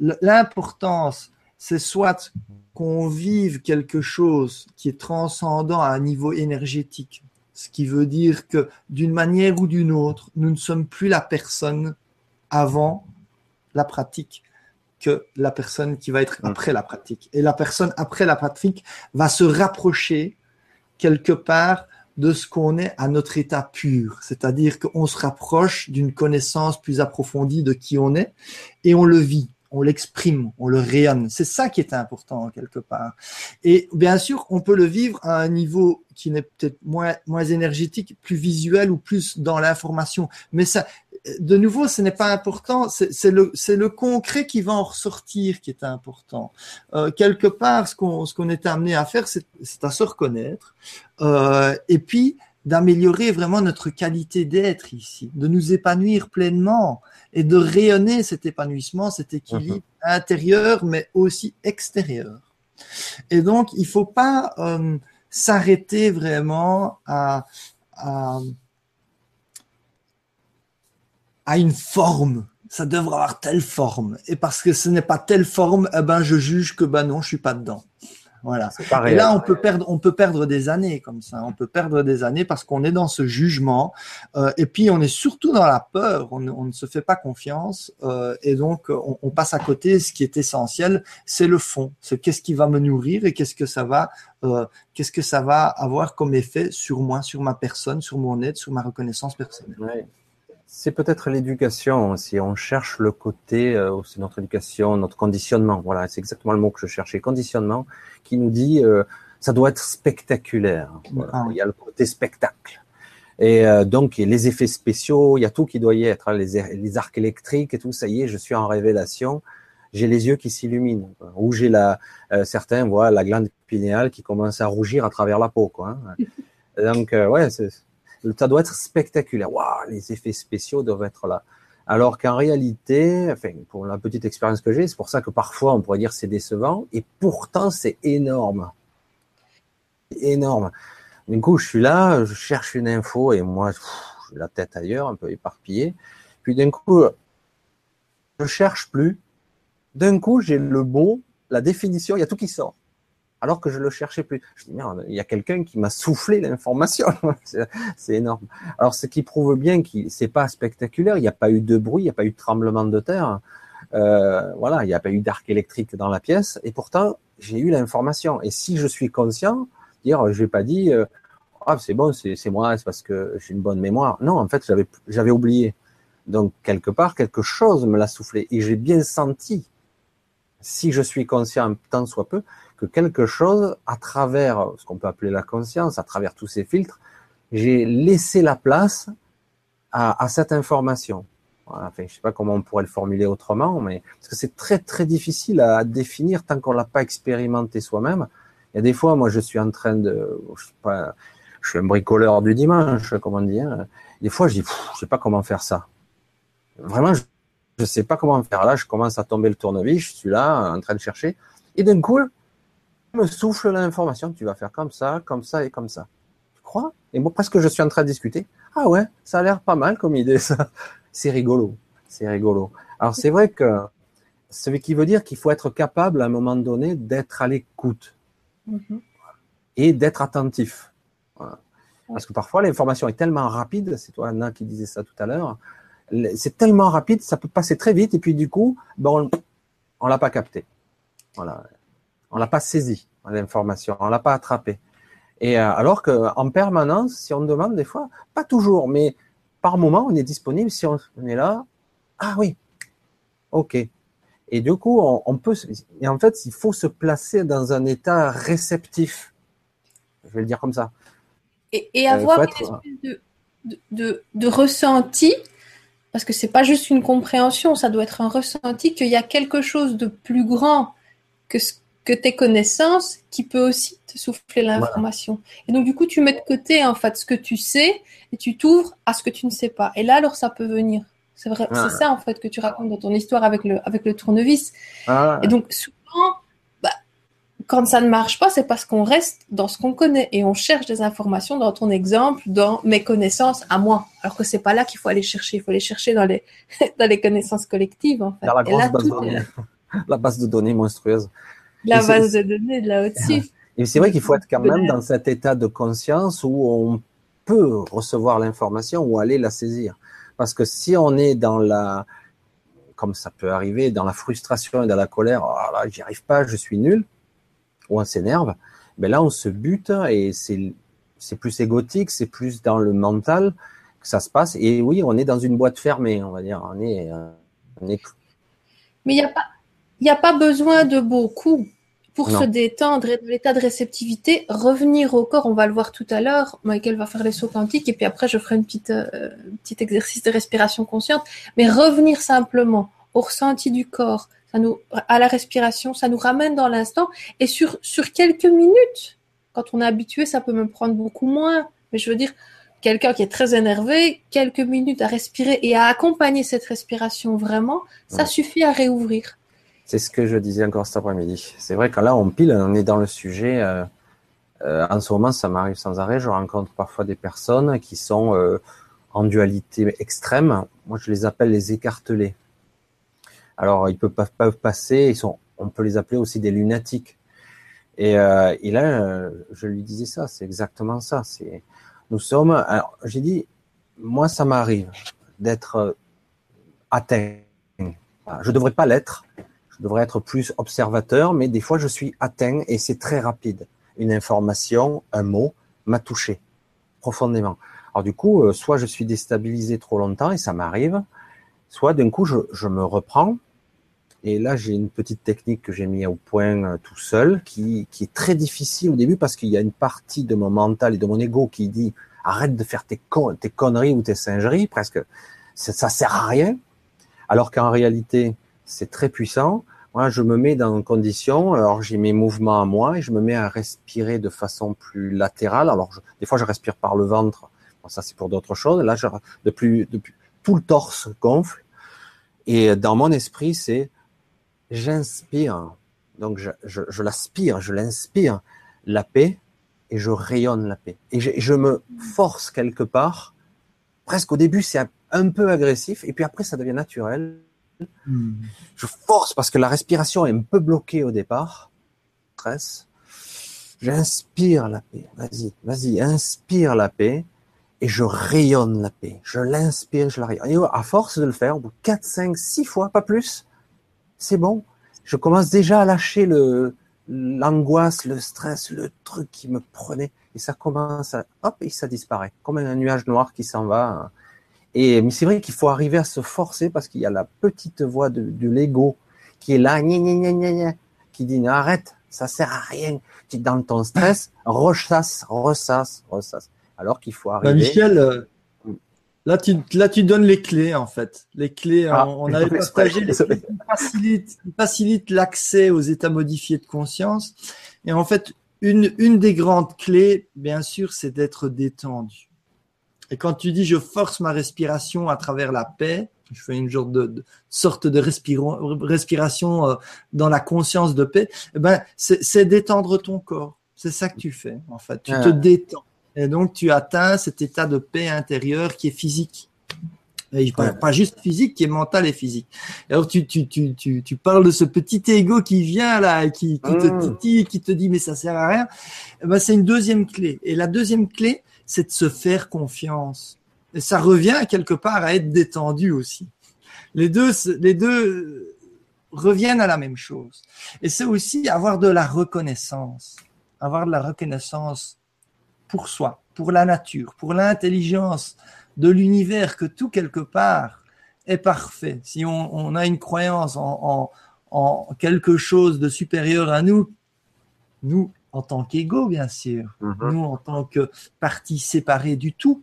L'importance, c'est soit qu'on vive quelque chose qui est transcendant à un niveau énergétique, ce qui veut dire que d'une manière ou d'une autre, nous ne sommes plus la personne avant la pratique que la personne qui va être mm. après la pratique. Et la personne après la pratique va se rapprocher quelque part de ce qu'on est à notre état pur, c'est-à-dire qu'on se rapproche d'une connaissance plus approfondie de qui on est et on le vit on l'exprime, on le rayonne. C'est ça qui est important quelque part. Et bien sûr, on peut le vivre à un niveau qui n'est peut-être moins, moins énergétique, plus visuel ou plus dans l'information. Mais ça, de nouveau, ce n'est pas important. C'est le, le concret qui va en ressortir qui est important. Euh, quelque part, ce qu'on, ce qu'on est amené à faire, c'est, à se reconnaître. Euh, et puis, d'améliorer vraiment notre qualité d'être ici, de nous épanouir pleinement et de rayonner cet épanouissement, cet équilibre mhm. intérieur, mais aussi extérieur. Et donc, il faut pas euh, s'arrêter vraiment à, à, à une forme. Ça devrait avoir telle forme. Et parce que ce n'est pas telle forme, eh ben, je juge que ben non, je suis pas dedans. Voilà. Et là, on peut perdre, on peut perdre des années comme ça. On peut perdre des années parce qu'on est dans ce jugement. Euh, et puis, on est surtout dans la peur. On, ne se fait pas confiance. Euh, et donc, on, passe à côté. Ce qui est essentiel, c'est le fond. C'est qu'est-ce qui va me nourrir et qu'est-ce que ça va, euh, qu'est-ce que ça va avoir comme effet sur moi, sur ma personne, sur mon être, sur ma reconnaissance personnelle. C'est peut-être l'éducation. Si on cherche le côté, euh, c'est notre éducation, notre conditionnement. Voilà, c'est exactement le mot que je cherchais. Conditionnement qui nous dit euh, ça doit être spectaculaire. Ah il y a le côté spectacle. Et euh, donc les effets spéciaux, il y a tout qui doit y être. Hein. les, les, arcs électriques et tout, ça y est, je suis en révélation. J'ai les yeux qui s'illuminent. Ou j'ai la, certains voient la glande pinéale qui commence à rougir à travers la peau. Quoi, hein. <laughs> Donc ouais, c'est ça doit être spectaculaire. Waouh, les effets spéciaux doivent être là. Alors qu'en réalité, pour la petite expérience que j'ai, c'est pour ça que parfois on pourrait dire c'est décevant, et pourtant c'est énorme. Énorme. Du coup, je suis là, je cherche une info, et moi, la tête ailleurs, un peu éparpillée. Puis d'un coup, je cherche plus. D'un coup, j'ai le mot, la définition, il y a tout qui sort alors que je le cherchais plus. Je dis merde, il y a quelqu'un qui m'a soufflé l'information. <laughs> c'est énorme. Alors ce qui prouve bien que c'est pas spectaculaire, il n'y a pas eu de bruit, il n'y a pas eu de tremblement de terre. Euh, voilà, il n'y a pas eu d'arc électrique dans la pièce, et pourtant j'ai eu l'information. Et si je suis conscient, dire, je n'ai pas dit, euh, ah c'est bon, c'est moi, c'est parce que j'ai une bonne mémoire. Non, en fait, j'avais oublié. Donc quelque part, quelque chose me l'a soufflé, et j'ai bien senti. Si je suis conscient, tant soit peu, que quelque chose, à travers ce qu'on peut appeler la conscience, à travers tous ces filtres, j'ai laissé la place à, cette information. Enfin, je sais pas comment on pourrait le formuler autrement, mais parce que c'est très très difficile à définir tant qu'on l'a pas expérimenté soi-même. Il y a des fois, moi, je suis en train de, je sais pas, je suis un bricoleur du dimanche, comment dire. Des fois, je dis, je sais pas comment faire ça. Vraiment, je, je sais pas comment faire. Là, je commence à tomber le tournevis, je suis là, en train de chercher. Et d'un coup, me souffle l'information, tu vas faire comme ça, comme ça et comme ça. Tu crois? Et moi, presque je suis en train de discuter. Ah ouais, ça a l'air pas mal comme idée, ça. <laughs> C'est rigolo. C'est rigolo. Alors c'est vrai que ce qui veut dire qu'il faut être capable à un moment donné d'être à l'écoute Mhm. et d'être attentif. Voilà. Parce que parfois l'information est tellement rapide, c'est toi Anna qui disait ça tout à l'heure, c'est tellement rapide, ça peut passer très vite et puis du coup, bon, on l'a pas capté. Voilà. On l'a pas saisi, l'information, on l'a pas attrapé. Et euh, alors que en permanence, si on demande des fois, pas toujours, mais par moment, on est disponible. Si on, est là, ah oui, ok. Et du coup, on, on peut. Et en fait, il faut se placer dans un état réceptif. Je vais le dire comme ça. Et, et Euh, avoir une être- espèce de, de, de- de ressenti, parce que c'est pas juste une compréhension, ça doit être un ressenti qu'il y a quelque chose de plus grand que, ce- que tes connaissances qui peut aussi te souffler l'information. Et donc, du coup, tu mets de côté, en fait, ce que tu sais et tu t'ouvres à ce que tu ne sais pas. Et là, alors, ça peut venir. C'est vrai, c'est ça, en fait, que tu racontes dans ton histoire avec le, avec le tournevis. Ah, Et donc, souvent, bah, quand ça ne marche pas, c'est parce qu'on reste dans ce qu'on connaît et on cherche des informations dans ton exemple, dans mes connaissances à moi. Alors que c'est pas là qu'il faut aller chercher. Il faut aller chercher dans les, <laughs> dans les connaissances collectives, en fait. dans la et grosse là, base de tout est données. là. <laughs> La base de données monstrueuse. La Et base de données de là au-dessus. Et c'est vrai qu'il faut être quand même dans cet état de conscience où on peut recevoir l'information ou aller la saisir. Parce que si on est dans la, comme ça peut arriver, dans la frustration et dans la colère, oh là, j'y arrive pas, je suis nul, ou on s'énerve, ben là on se bute et c'est c'est plus égotique, c'est plus dans le mental que ça se passe. Et oui, on est dans une boîte fermée, on va dire. On est, euh, on est Mais il n'y a pas, il y a pas besoin de beaucoup pour Non. se détendre et de l'état de réceptivité, revenir au corps. On va le voir tout à l'heure. Michael va faire les sauts quantiques et puis après je ferai une petite, euh, un petit exercice de respiration consciente. Mais revenir simplement au ressenti du corps, ça nous, à la respiration, ça nous ramène dans l'instant et sur, sur quelques minutes. Quand on est habitué, ça peut me prendre beaucoup moins. Mais je veux dire, quelqu'un qui est très énervé, quelques minutes à respirer et à accompagner cette respiration vraiment, ça Ouais. suffit à réouvrir. C'est ce que je disais encore cet après-midi. C'est vrai que là, on pile, on est dans le sujet. euh, euh, en ce moment, ça m'arrive sans arrêt. Je rencontre parfois des personnes qui sont euh, en dualité extrême. Moi, je les appelle les écartelés. Alors, ils peuvent pas, pas passer. On peut les appeler aussi des lunatiques. Et, là, je lui disais ça. C'est exactement ça. C'est, nous sommes. Alors, j'ai dit, moi, ça m'arrive d'être atteint. Je devrais pas l'être. Je devrais être plus observateur, mais des fois je suis atteint et c'est très rapide. Une information, un mot m'a touché profondément. Alors du coup, euh, soit je suis déstabilisé trop longtemps et ça m'arrive, soit d'un coup je, me reprends. Et là, j'ai une petite technique que j'ai mis au point euh, tout seul, qui, est très difficile au début parce qu'il y a une partie de mon mental et de mon ego qui dit arrête de faire tes conneries ou tes singeries, presque ça, ça sert à rien. Alors qu'en réalité, c'est très puissant. Moi, je me mets dans une condition, alors j'ai mes mouvements à moi et je me mets à respirer de façon plus latérale. Alors, je- des fois, je respire par le ventre. Bon, ça, c'est pour d'autres choses. Là, je, depuis, depuis, tout le torse gonfle. Et dans mon esprit, c'est j'inspire. Donc, je, je, je l'aspire, je l'inspire, la paix, et je rayonne la paix. Et je, je me force quelque part. Presque au début, c'est un peu agressif, et puis après, ça devient naturel Je force parce que la respiration est un peu bloquée au départ. Stress. J'inspire la paix. Vas-y, vas-y, inspire la paix et je rayonne la paix. Je l'inspire, je la rayonne. Et à force de le faire, au bout de 4, 5, 6 fois, pas plus, c'est bon. Je commence déjà à lâcher l'angoisse, le stress, le truc qui me prenait. Et ça commence à, hop, et ça disparaît. Comme un nuage noir qui s'en va. Et, mais c'est vrai qu'il faut arriver à se forcer parce qu'il y a la petite voix de, de l'ego qui est là, gna, gna, gna, gna, gna, qui dit, arrête, ça sert à rien. Tu es dans ton stress, ressasse, ressasse, ressasse. Alors qu'il faut Bah, arriver. Michel, euh, là tu, là tu donnes les clés en fait. Les clés, Ah, on, on avait partagé les clés qui facilitent, facilitent l'accès aux états modifiés de conscience. Et en fait, une, une des grandes clés, bien sûr, c'est d'être détendu. Et quand tu dis je force ma respiration à travers la paix, je fais une sorte de, de- sorte de respiration euh, dans la conscience de paix, eh ben, c'est détendre ton corps. C'est ça que tu fais, en fait. Tu te Ah. détends. Et donc, tu atteins cet état de paix intérieure qui est physique. pas, juste physique, qui est mental et physique. Alors tu, tu, tu, tu, tu parles de ce petit ego qui vient là, qui, qui te mmh. titille, qui te dit mais ça sert à rien. Eh ben, c'est une deuxième clé. Et la deuxième clé, c'est de se faire confiance. Et ça revient quelque part à être détendu aussi. Les deux, les deux reviennent à la même chose. Et c'est aussi avoir de la reconnaissance. Avoir de la reconnaissance pour soi, pour la nature, pour l'intelligence de l'univers, que tout quelque part est parfait. Si on, a une croyance en, quelque chose de supérieur à nous, nous, en tant qu'ego, bien sûr, mm-hmm. nous, en tant que partie séparée du tout,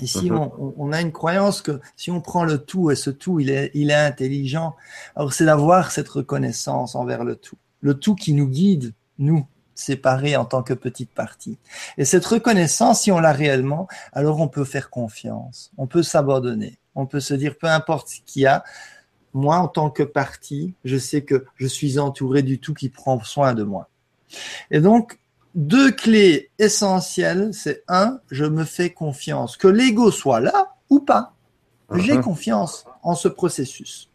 et si mm-hmm. on, a une croyance que si on prend le tout et ce tout, il est, il est intelligent, alors c'est d'avoir cette reconnaissance envers le tout. Le tout qui nous guide, nous, séparés en tant que petite partie. Et cette reconnaissance, si on l'a réellement, alors on peut faire confiance, on peut s'abandonner, on peut se dire, peu importe ce qu'il y a, moi, en tant que partie, je sais que je suis entouré du tout qui prend soin de moi. Et donc, deux clés essentielles, c'est un, je me fais confiance. Que l'ego soit là ou pas, j'ai uh-huh. confiance en ce processus.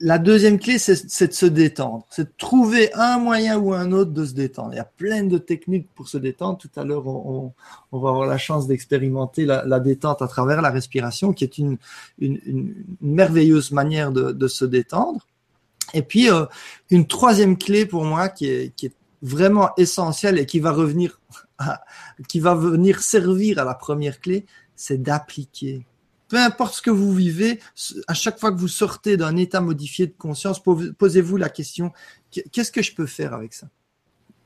La deuxième clé, c'est de se détendre. C'est de trouver un moyen ou un autre de se détendre. Il y a plein de techniques pour se détendre. Tout à l'heure, on, va avoir la chance d'expérimenter la, détente à travers la respiration, qui est une, merveilleuse manière de, se détendre. Et puis, euh, une troisième clé pour moi qui est, vraiment essentiel et qui va revenir, qui va venir servir à la première clé, c'est d'appliquer. Peu importe ce que vous vivez, à chaque fois que vous sortez d'un état modifié de conscience, posez-vous la question qu'est-ce que je peux faire avec ça?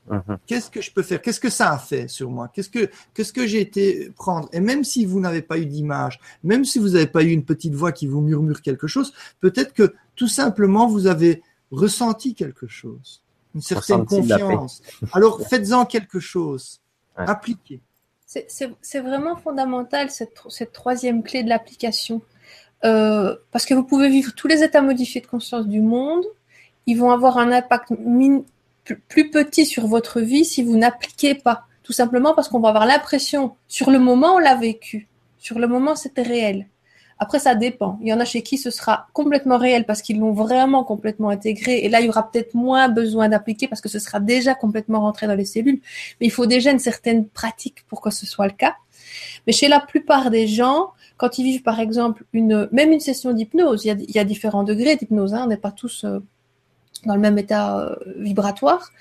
Uh-huh. Qu'est-ce que je peux faire? Qu'est-ce que ça a fait sur moi? Qu'est-ce que qu'est-ce que j'ai été prendre? Et même si vous n'avez pas eu d'image, même si vous n'avez pas eu une petite voix qui vous murmure quelque chose, peut-être que tout simplement vous avez ressenti quelque chose une certaine confiance. Alors faites-en quelque chose. Appliquez. C'est vraiment fondamental cette, cette, troisième clé de l'application. Euh, parce que vous pouvez vivre tous les états modifiés de conscience du monde. Ils vont avoir un impact plus petit sur votre vie si vous n'appliquez pas. Tout simplement parce qu'on va avoir l'impression, sur le moment, on l'a vécu. Sur le moment, c'était réel. Après, ça dépend. Il y en a chez qui ce sera complètement réel parce qu'ils l'ont vraiment complètement intégré. Et là, il y aura peut-être moins besoin d'appliquer parce que ce sera déjà complètement rentré dans les cellules. Mais il faut déjà une certaine pratique pour que ce soit le cas. Mais chez la plupart des gens, quand ils vivent par exemple une, même une session d'hypnose, il, y a, différents degrés d'hypnose. Hein, on n'est pas tous euh, dans le même état euh, vibratoire.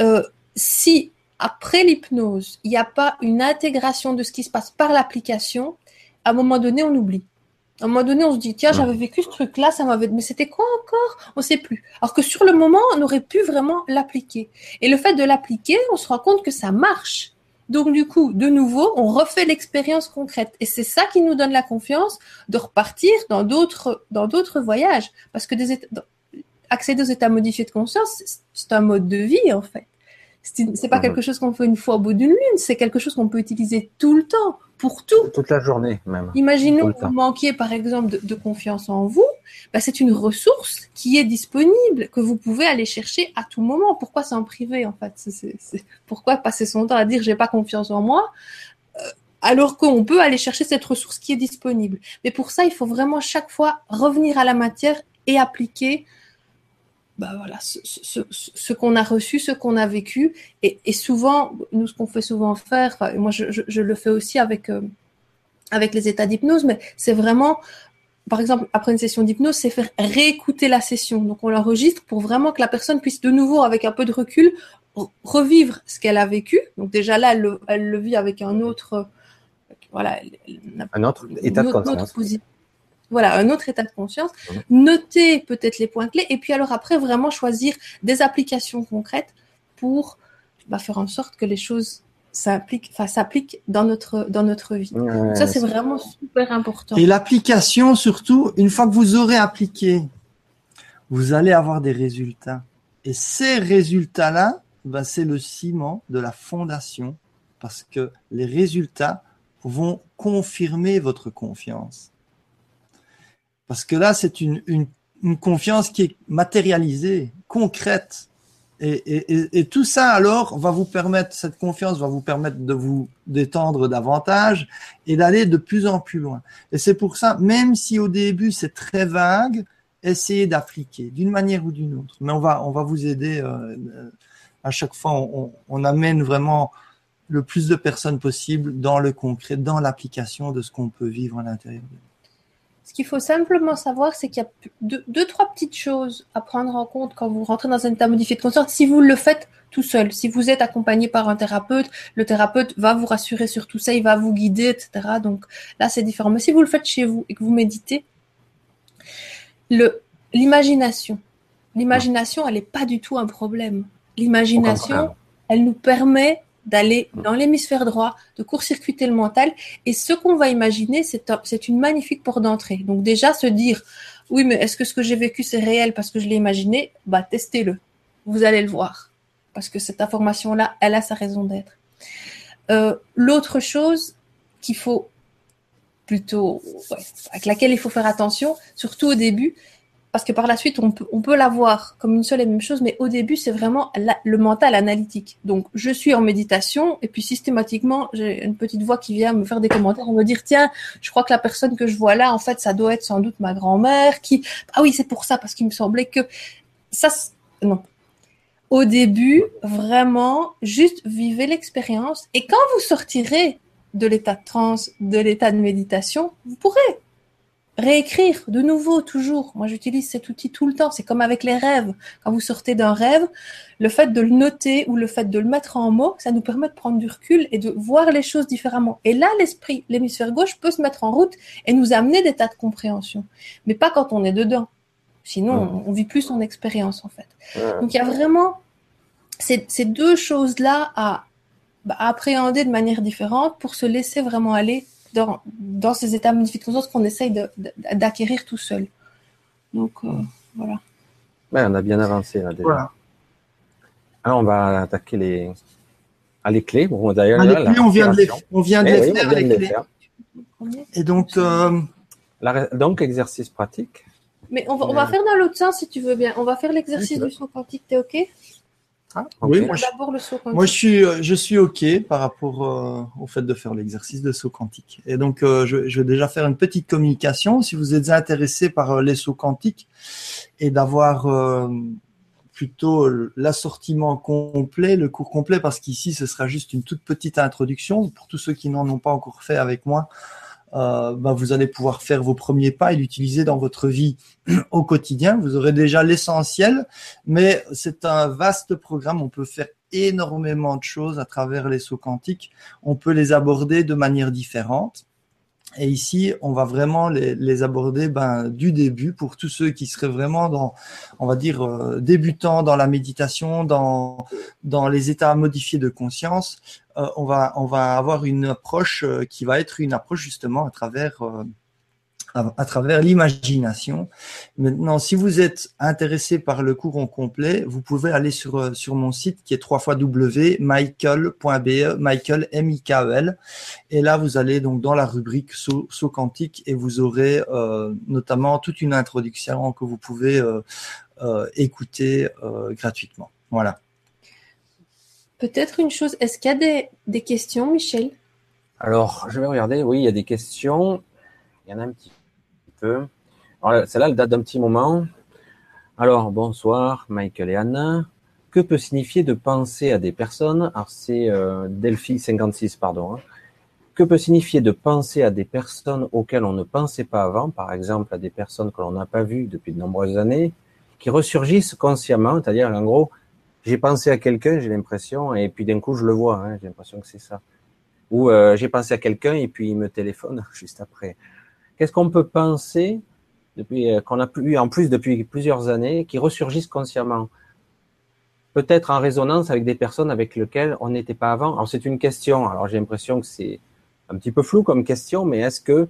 Euh, si après l'hypnose, il n'y a pas une intégration de ce qui se passe par l'application, à un moment donné, on oublie. À un moment donné, on se dit, tiens, j'avais vécu ce truc-là, ça m'avait, mais c'était quoi encore? On sait plus. Alors que sur le moment, on aurait pu vraiment l'appliquer. Et le fait de l'appliquer, on se rend compte que ça marche. Donc, du coup, de nouveau, on refait l'expérience concrète. Et c'est ça qui nous donne la confiance de repartir dans d'autres, dans d'autres voyages. Parce que des accéder aux états modifiés de conscience, c'est un mode de vie, en fait. C'est pas mhm. quelque chose qu'on fait une fois au bout d'une lune, c'est quelque chose qu'on peut utiliser tout le temps, pour tout. Toute la journée même. Imaginons que vous manquiez par exemple de, confiance en vous, bah, c'est une ressource qui est disponible, que vous pouvez aller chercher à tout moment. Pourquoi c'est en privé en fait Pourquoi passer son temps à dire j'ai pas confiance en moi euh, alors qu'on peut aller chercher cette ressource qui est disponible? Mais pour ça, il faut vraiment chaque fois revenir à la matière et appliquer bah voilà, ce, qu'on a reçu, ce qu'on a vécu. Et, souvent, nous, ce qu'on fait souvent faire, moi je, le fais aussi avec, euh, avec les états d'hypnose, mais c'est vraiment, par exemple, après une session d'hypnose, c'est faire réécouter la session. Donc on l'enregistre pour vraiment que la personne puisse de nouveau, avec un peu de recul, revivre ce qu'elle a vécu. Donc déjà là, elle le, vit avec un autre, voilà, un autre état de conscience voilà, un autre état de conscience, noter peut-être les points clés, et puis alors après vraiment choisir des applications concrètes pour bah, faire en sorte que les choses s'appliquent dans notre, dans notre vie. ça, c'est vraiment super important. Et l'application, surtout, une fois que vous aurez appliqué, vous allez avoir des résultats. Et ces résultats-là, bah, c'est le ciment de la fondation, parce que les résultats vont confirmer votre confiance. Parce que là, c'est une, confiance qui est matérialisée, concrète. Et, tout ça, alors, va vous permettre, cette confiance va vous permettre de vous détendre davantage et d'aller de plus en plus loin. Et c'est pour ça, même si au début c'est très vague, essayez d'appliquer d'une manière ou d'une autre. Mais on va, on va vous aider. Euh, à chaque fois, on, on, amène vraiment le plus de personnes possible dans le concret, dans l'application de ce qu'on peut vivre à l'intérieur de nous. Ce qu'il faut simplement savoir, c'est qu'il y a deux, trois petites choses à prendre en compte quand vous rentrez dans un état modifié de conscience. Si vous le faites tout seul, si vous êtes accompagné par un thérapeute, le thérapeute va vous rassurer sur tout ça, il va vous guider, etc. Donc là, c'est différent. Mais si vous le faites chez vous et que vous méditez, l'imagination, l'imagination, elle n'est pas du tout un problème. L'imagination, elle nous permet d'aller dans l'hémisphère droit, de court-circuiter le mental. Et ce qu'on va imaginer, c'est une magnifique porte d'entrée. Donc déjà, se dire, oui, mais est-ce que ce que j'ai vécu, c'est réel parce que je l'ai imaginé? Bah, testez-le. Vous allez le voir. Parce que cette information-là, elle a sa raison d'être. Euh, l'autre chose qu'il faut plutôt, avec laquelle il faut faire attention, surtout au début, parce que par la suite, on peut, on peut l'avoir comme une seule et même chose, mais au début, c'est vraiment le mental analytique. Donc, je suis en méditation, et puis systématiquement, j'ai une petite voix qui vient me faire des commentaires, me dire, tiens, je crois que la personne que je vois là, en fait, ça doit être sans doute ma grand-mère, qui, ah oui, c'est pour ça, parce qu'il me semblait que ça, non. Au début, vraiment, juste vivez l'expérience, et quand vous sortirez de l'état de transe, de l'état de méditation, vous pourrez réécrire de nouveau toujours. Moi, j'utilise cet outil tout le temps. C'est comme avec les rêves. Quand vous sortez d'un rêve, le fait de le noter ou le fait de le mettre en mots, ça nous permet de prendre du recul et de voir les choses différemment. Et là, l'esprit, l'hémisphère gauche peut se mettre en route et nous amener des tas de compréhension. Mais pas quand on est dedans. Sinon, on, vit plus son expérience, en fait. Donc, il y a vraiment ces, ces deux choses-là à, bah, à appréhender de manière différente pour se laisser vraiment aller dans, dans ces états magnifiques de conscience qu'on essaye d'acquérir tout seul. Donc, euh, voilà. on a bien avancé là déjà. Alors, on va attaquer les, à les clés. Bon, d'ailleurs, on vient de les, on vient de les faire, les clés. Et donc, euh, donc, exercice pratique. Mais on va, on va faire dans l'autre sens si tu veux bien. On va faire l'exercice du son quantique. T'es OK? Ah, oui, moi, je, suis, euh, je suis OK par rapport euh, au fait de faire l'exercice de saut quantique. Et donc, euh, je, je, vais déjà faire une petite communication. Si vous êtes intéressé par les sauts quantiques et d'avoir plutôt l'assortiment complet, le cours complet, parce qu'ici, ce sera juste une toute petite introduction pour tous ceux qui n'en ont pas encore fait avec moi. Euh, bah, vous allez pouvoir faire vos premiers pas et l'utiliser dans votre vie <clears throat> au quotidien. Vous aurez déjà l'essentiel, mais c'est un vaste programme. On peut faire énormément de choses à travers les sauts quantiques. On peut les aborder de manière différente. Et ici, on va vraiment les, aborder ben, du début pour tous ceux qui seraient vraiment dans, on va dire, euh, débutants dans la méditation, dans, dans les états modifiés de conscience. Euh, on, va, on va avoir une approche euh, qui va être une approche justement à travers à, travers l'imagination. Maintenant, si vous êtes intéressé par le cours en complet, vous pouvez aller sur, euh, sur mon site qui est trois fois www.michael.be, Michael, M-I-K-E-L. Et là, vous allez donc dans la rubrique saut, quantique et vous aurez euh, notamment toute une introduction que vous pouvez euh, écouter gratuitement. Voilà. Peut-être une chose, est-ce qu'il y a des, questions, Michel? Alors, je vais regarder. Oui, il y a des questions. Il y en a un petit celle-là, elle date d'un petit moment. Alors, bonsoir, Michael et Anna. Que peut signifier de penser à des personnes? Alors, c'est euh, Delphi 56, pardon. Hein. Que peut signifier de penser à des personnes auxquelles on ne pensait pas avant, par exemple à des personnes que l'on n'a pas vues depuis de nombreuses années, qui ressurgissent consciemment, c'est-à-dire en gros, j'ai pensé à quelqu'un, j'ai l'impression, et puis d'un coup je le vois, hein, j'ai l'impression que c'est ça. Ou euh, j'ai pensé à quelqu'un et puis il me téléphone <laughs> juste après. Qu'est-ce qu'on peut penser depuis euh, qu'on a eu en plus depuis plusieurs années qui ressurgissent consciemment? Peut-être en résonance avec des personnes avec lesquelles on n'était pas avant. Alors c'est une question. Alors j'ai l'impression que c'est un petit peu flou comme question, mais est-ce que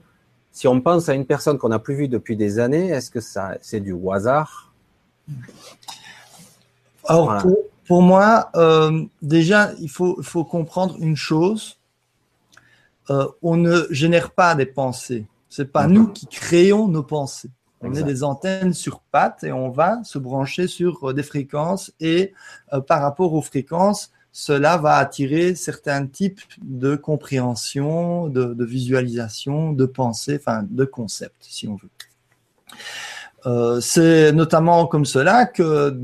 si on pense à une personne qu'on n'a plus vue depuis des années, est-ce que ça c'est du hasard? Alors pour, moi, euh, déjà il faut, faut comprendre une chose. Euh, on ne génère pas des pensées. C'est pas nous qui créons nos pensées. On est des antennes sur pattes et on va se brancher sur euh, des fréquences et euh, par rapport aux fréquences, cela va attirer certains types de compréhension, de, visualisation, de pensée, enfin de concepts, si on veut. Euh, c'est notamment comme cela que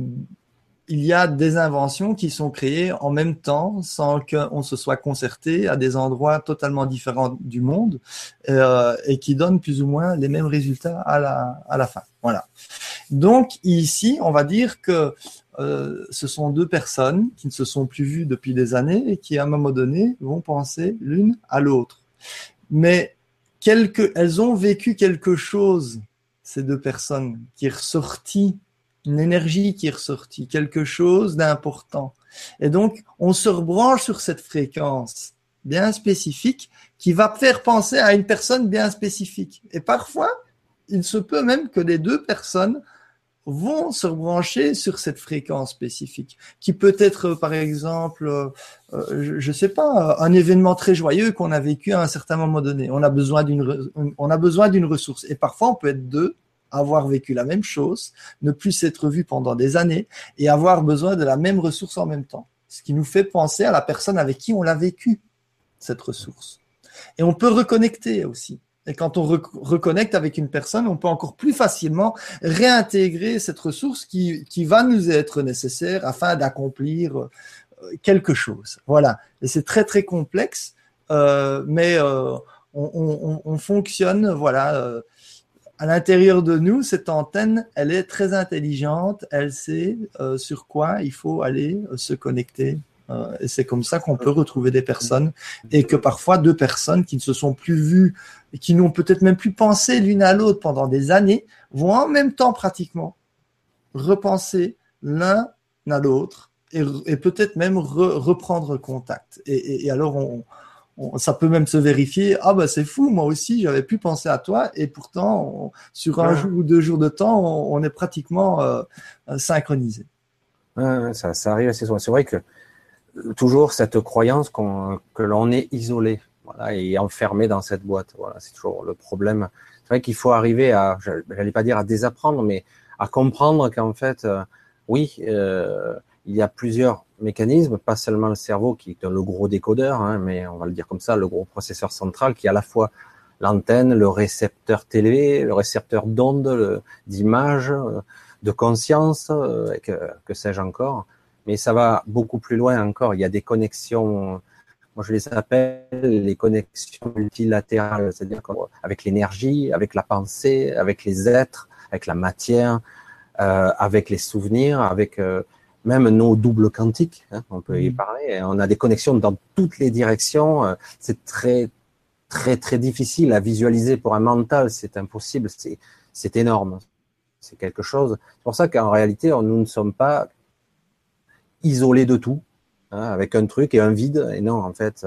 il y a des inventions qui sont créées en même temps sans qu'on se soit concerté à des endroits totalement différents du monde euh, et qui donnent plus ou moins les mêmes résultats à la, à la fin. Voilà. Donc ici, on va dire que euh, ce sont deux personnes qui ne se sont plus vues depuis des années et qui à un moment donné vont penser l'une à l'autre. Mais quelque, elles ont vécu quelque chose, ces deux personnes, qui est ressorti une énergie qui est ressortie, quelque chose d'important. Et donc, on se rebranche sur cette fréquence bien spécifique qui va faire penser à une personne bien spécifique. Et parfois, il se peut même que les deux personnes vont se rebrancher sur cette fréquence spécifique, qui peut être, par exemple, euh, je ne sais pas, un événement très joyeux qu'on a vécu à un certain moment donné. On a besoin d'une, on a besoin d'une ressource. Et parfois, on peut être deux avoir vécu la même chose, ne plus s'être vu pendant des années et avoir besoin de la même ressource en même temps. Ce qui nous fait penser à la personne avec qui on l'a vécu, cette ressource. Et on peut reconnecter aussi. Et quand on reconnecte avec une personne, on peut encore plus facilement réintégrer cette ressource qui, va nous être nécessaire afin d'accomplir euh, quelque chose. Voilà. Et c'est très très complexe, euh, mais euh, on, on, on, fonctionne, voilà. À l'intérieur de nous, cette antenne, elle est très intelligente, elle sait euh, sur quoi il faut aller euh, se connecter. Euh, et c'est comme ça qu'on peut retrouver des personnes et que parfois deux personnes qui ne se sont plus vues et qui n'ont peut-être même plus pensé l'une à l'autre pendant des années vont en même temps pratiquement repenser l'un à l'autre et, peut-être même reprendre contact. Et, et alors on, ça peut même se vérifier. Ah bah c'est fou, moi aussi j'avais pu penser à toi et pourtant sur un jour ou deux jours de temps, on, est pratiquement euh, synchronisé. ça, ça, arrive assez souvent. C'est vrai que toujours cette croyance que l'on est isolé, voilà, et enfermé dans cette boîte. Voilà, c'est toujours le problème. C'est vrai qu'il faut arriver à, j'allais pas dire à désapprendre, mais à comprendre qu'en fait, euh, oui, euh, il y a plusieurs mécanismes, pas seulement le cerveau qui est le gros décodeur, hein, mais on va le dire comme ça, le gros processeur central qui est à la fois l'antenne, le récepteur télé, le récepteur d'ondes, d'image, euh, de conscience, euh, que, sais-je encore. Mais ça va beaucoup plus loin encore. Il y a des connexions, moi je les appelle les connexions multilatérales, c'est-à-dire avec l'énergie, avec la pensée, avec les êtres, avec la matière, euh, avec les souvenirs, avec même nos doubles quantiques, hein, on peut y mm. parler. On a des connexions dans toutes les directions. Euh, c'est très, très, très difficile à visualiser pour un mental. C'est impossible. C'est, énorme. C'est quelque chose. C'est pour ça qu'en réalité, nous ne sommes pas isolés de tout, hein, avec un truc et un vide. Et non, en fait,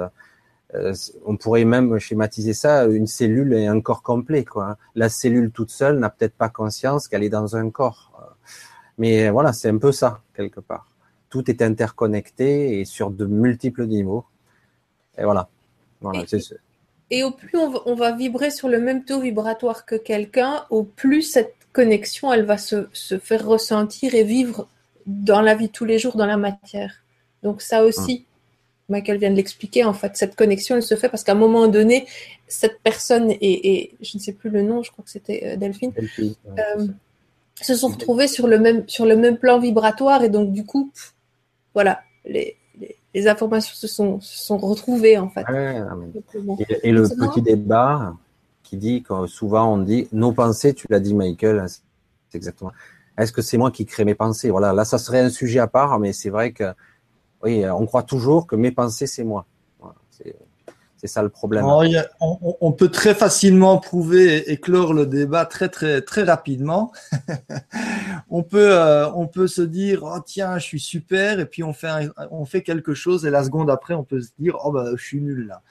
euh, on pourrait même schématiser ça. Une cellule est un corps complet. Quoi. La cellule toute seule n'a peut-être pas conscience qu'elle est dans un corps. Mais voilà, c'est un peu ça, quelque part. Tout est interconnecté et sur de multiples niveaux. Et voilà. voilà et, et, au plus on va, vibrer sur le même taux vibratoire que quelqu'un, au plus cette connexion, elle va se, faire ressentir et vivre dans la vie tous les jours, dans la matière. Donc ça aussi. Michael vient de l'expliquer, en fait, cette connexion, elle se fait parce qu'à un moment donné, cette personne, et, je ne sais plus le nom, je crois que c'était euh, Delphine, Delphine euh, se sont retrouvés sur le même, sur le même plan vibratoire et donc du coup, voilà, les, les, informations se sont, se sont retrouvées en fait. et, le petit débat qui dit que souvent on dit nos pensées, tu l'as dit Michael, c'est exactement. Est-ce que c'est moi qui crée mes pensées? Voilà, là ça serait un sujet à part, mais c'est vrai que oui, on croit toujours que mes pensées c'est moi. Voilà, c'est ça le problème. on, peut très facilement prouver et, clore le débat très très très rapidement. <laughs> on peut euh, on peut se dire oh tiens je suis super et puis on fait on fait quelque chose et la seconde après on peut se dire oh bah je suis nul là.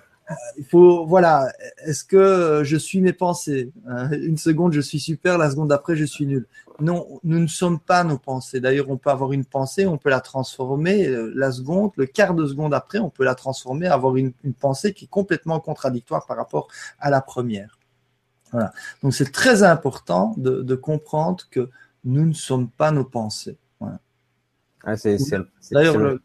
<laughs> il faut, voilà, est-ce que je suis mes pensées? Hein, Une seconde, je suis super, la seconde d'après, je suis nul. Non, nous ne sommes pas nos pensées. D'ailleurs, on peut avoir une pensée, on peut la transformer. Euh, la seconde, le quart de seconde après, on peut la transformer, avoir une, pensée qui est complètement contradictoire par rapport à la première. Voilà. Donc c'est très important de, de, comprendre que nous ne sommes pas nos pensées. Voilà. Ah, c'est, D'ailleurs,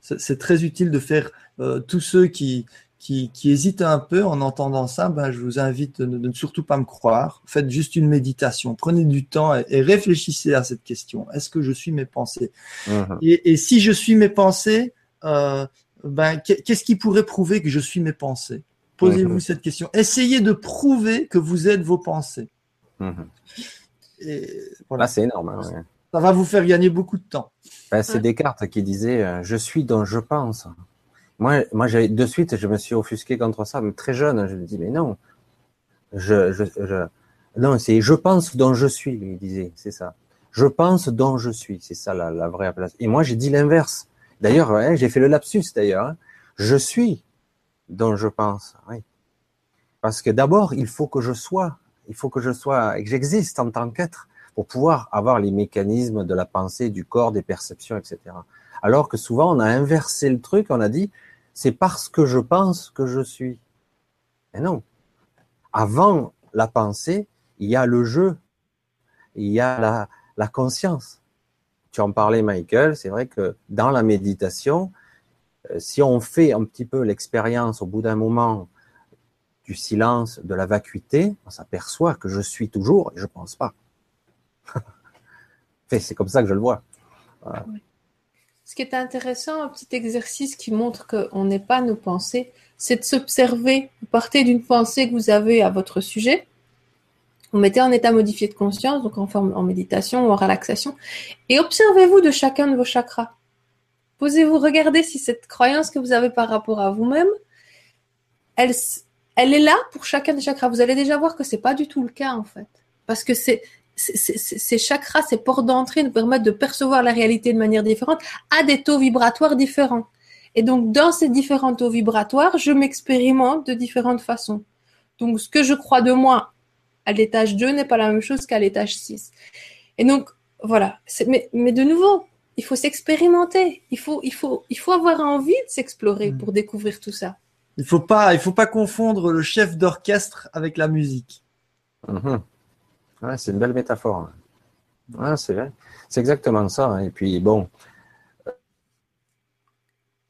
c'est très utile de faire euh, tous ceux qui, qui, qui, hésitent un peu en entendant ça, ben, je vous invite de, ne surtout pas me croire. Faites juste une méditation. Prenez du temps et, réfléchissez à cette question. Est-ce que je suis mes pensées? Mhm. et, et, si je suis mes pensées, euh, ben, qu'est-ce qui pourrait prouver que je suis mes pensées? Posez-vous mhm. cette question. Essayez de prouver que vous êtes vos pensées. Mhm. Et voilà. c'est énorme. Hein, ça va vous faire gagner beaucoup de temps. Ben, c'est Descartes qui disait euh, Je suis dont je pense. Moi, moi de suite, je me suis offusqué contre ça, mais très jeune. Je me dis Mais non, je, je, je non, c'est je pense dont je suis, il disait, c'est ça. Je pense dont je suis, c'est ça la, la, vraie place. Et moi, j'ai dit l'inverse. D'ailleurs, j'ai fait le lapsus d'ailleurs. Hein. Je suis dont je pense. Oui. Parce que d'abord, il faut que je sois, il faut que je sois, que j'existe en tant qu'être pour pouvoir avoir les mécanismes de la pensée, du corps, des perceptions, etc. Alors que souvent, on a inversé le truc, on a dit, c'est parce que je pense que je suis. Mais non. Avant la pensée, il y a le jeu, il y a la, conscience. Tu en parlais, Michael, c'est vrai que dans la méditation, euh, si on fait un petit peu l'expérience au bout d'un moment du silence, de la vacuité, on s'aperçoit que je suis toujours et je pense pas. <laughs> c'est comme ça que je le vois. Ce qui est intéressant, un petit exercice qui montre qu'on n'est pas nos pensées, c'est de s'observer. Vous partez d'une pensée que vous avez à votre sujet, vous mettez en état modifié de conscience, donc en forme en méditation ou en relaxation, et observez-vous de chacun de vos chakras. Posez-vous, regardez si cette croyance que vous avez par rapport à vous-même, elle, est là pour chacun des chakras. Vous allez déjà voir que c'est pas du tout le cas en fait, parce que c'est ces chakras, ces portes d'entrée nous permettent de percevoir la réalité de manière différente à des taux vibratoires différents. Et donc, dans ces différents taux vibratoires, je m'expérimente de différentes façons. Donc, ce que je crois de moi à l'étage 2 n'est pas la même chose qu'à l'étage 6. Et donc, voilà. Mais, mais de nouveau, il faut s'expérimenter. Il faut, il faut, il faut avoir envie de s'explorer pour découvrir tout ça. Il faut pas, il faut pas confondre le chef d'orchestre avec la musique. C'est une belle métaphore. c'est exactement ça. Hein. Et puis bon,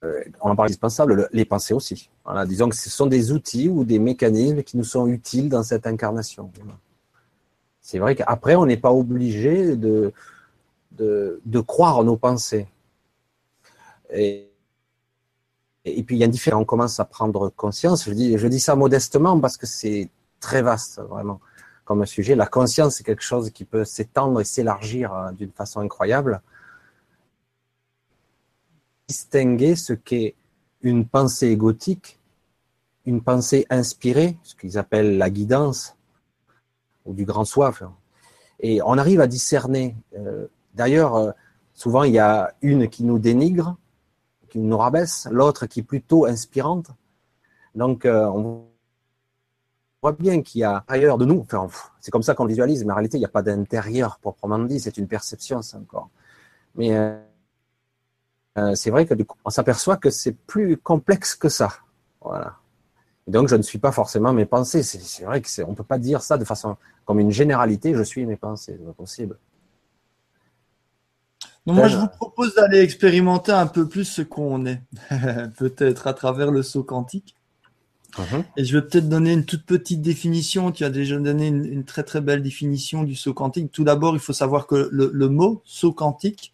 euh, on en parle indispensable, les pensées aussi. Disons que ce sont des outils ou des mécanismes qui nous sont utiles dans cette incarnation. C'est vrai qu'après, on n'est pas obligé de, de, croire en nos pensées. Et, puis il y a différents, on commence à prendre conscience. Je dis, je dis ça modestement parce que c'est très vaste, vraiment, comme sujet. La conscience, c'est quelque chose qui peut s'étendre et s'élargir euh, d'une façon incroyable. Distinguer ce qu'est une pensée égotique, une pensée inspirée, ce qu'ils appellent la guidance, ou du grand soif. Et on arrive à discerner euh, D'ailleurs, euh, souvent, il y a une qui nous dénigre, qui nous rabaisse, l'autre qui est plutôt inspirante. Donc, euh, on voit bien qu'il y a ailleurs de nous, enfin, c'est comme ça qu'on visualise, mais en réalité, il n'y a pas d'intérieur proprement dit, c'est une perception, c'est encore. Mais euh, c'est vrai que du coup, on s'aperçoit que c'est plus complexe que ça. Voilà. donc, je ne suis pas forcément mes pensées. C'est vrai qu'on ne peut pas dire ça de façon comme une généralité, je suis mes pensées, c'est pas possible moi, je vous propose d'aller expérimenter un peu plus ce qu'on est, <laughs> peut-être à travers le saut quantique. Uh-huh. Et je vais peut-être donner une toute petite définition. Tu as déjà donné une, très très belle définition du saut quantique. Tout d'abord, il faut savoir que le, mot saut quantique,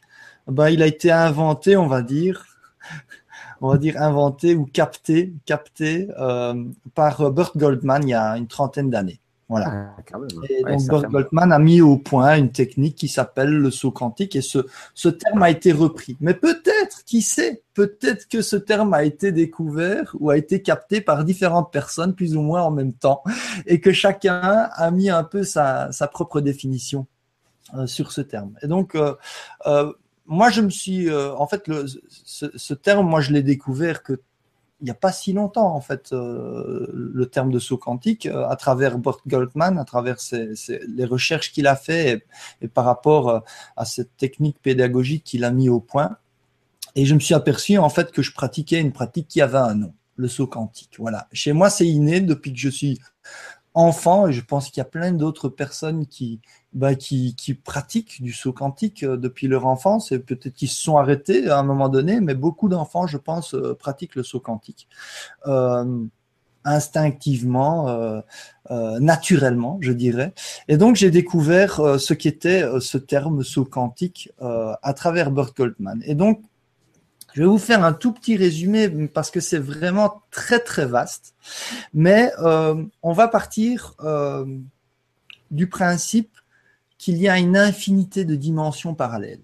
ben, il a été inventé, on va dire, <laughs> on va dire inventé ou capté, capté euh, par Burt Goldman il y a une trentaine d'années. Voilà. Ah, et donc Burt Goldman a mis au point une technique qui s'appelle le saut quantique et ce, ce terme a été repris. Mais peut-être, qui sait, peut-être que ce terme a été découvert ou a été capté par différentes personnes plus ou moins en même temps et que chacun a mis un peu sa, propre définition euh, sur ce terme. Et donc, euh, euh, moi, je me suis, en fait, ce, terme, moi, je l'ai découvert que il n'y a pas si longtemps, en fait, le terme de saut quantique, à travers Burt Goldman, à travers les recherches qu'il a fait et, par rapport à cette technique pédagogique qu'il a mis au point. Et je me suis aperçu, en fait, que je pratiquais une pratique qui avait un nom, le saut quantique. Voilà. Chez moi, c'est inné depuis que je suis enfant, et je pense qu'il y a plein d'autres personnes qui, bah, qui, qui, pratiquent du saut quantique euh, depuis leur enfance, et peut-être qu'ils se sont arrêtés à un moment donné, mais beaucoup d'enfants, je pense, euh, pratiquent le saut quantique. Euh, instinctivement, euh, euh, naturellement, je dirais. Et donc j'ai découvert euh, ce qu'était ce terme saut quantique à travers Bert Goldman. Et donc je vais vous faire un tout petit résumé parce que c'est vraiment très très vaste. Mais euh, on va partir euh, du principe qu'il y a une infinité de dimensions parallèles.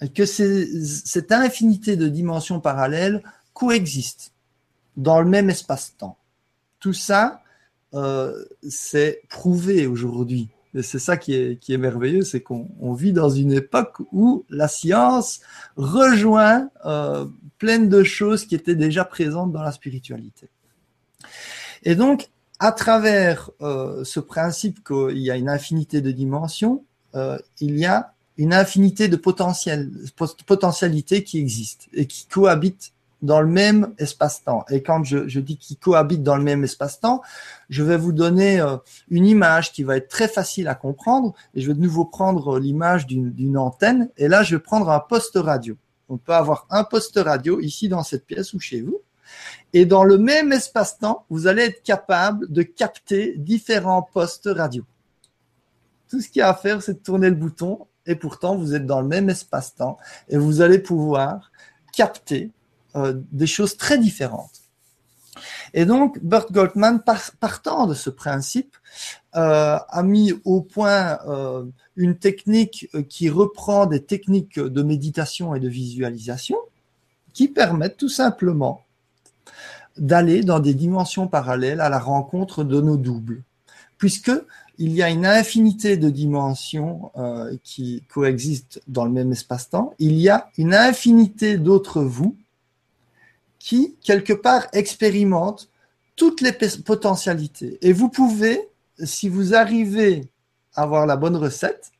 Et que cette infinité de dimensions parallèles coexiste dans le même espace-temps. Tout ça, euh, c'est prouvé aujourd'hui c'est ça qui est, qui est merveilleux, c'est qu'on vit dans une époque où la science rejoint euh, plein de choses qui étaient déjà présentes dans la spiritualité. Et donc, à travers euh, ce principe qu'il y a une infinité de dimensions, euh, il y a une infinité de potentiel, potentialités qui existent et qui cohabitent dans le même espace-temps. Et quand je, je dis qu'ils cohabitent dans le même espace-temps, je vais vous donner euh, une image qui va être très facile à comprendre. Et je vais de nouveau prendre l'image d'une antenne. Et là, je vais prendre un poste radio. On peut avoir un poste radio ici dans cette pièce ou chez vous. Et dans le même espace-temps, vous allez être capable de capter différents postes radio. Tout ce qu'il y a à faire, c'est de tourner le bouton. Et pourtant, vous êtes dans le même espace-temps. Et vous allez pouvoir capter euh, des choses très différentes. Et donc, Bert Goldman, partant de ce principe, euh, a mis au point euh, une technique qui reprend des techniques de méditation et de visualisation qui permettent tout simplement d'aller dans des dimensions parallèles à la rencontre de nos doubles, puisque il y a une infinité de dimensions qui coexistent dans le même espace-temps. Il y a une infinité d'autres vous qui, quelque part, expérimente toutes les potentialités. Et vous pouvez, si vous arrivez à avoir la bonne recette,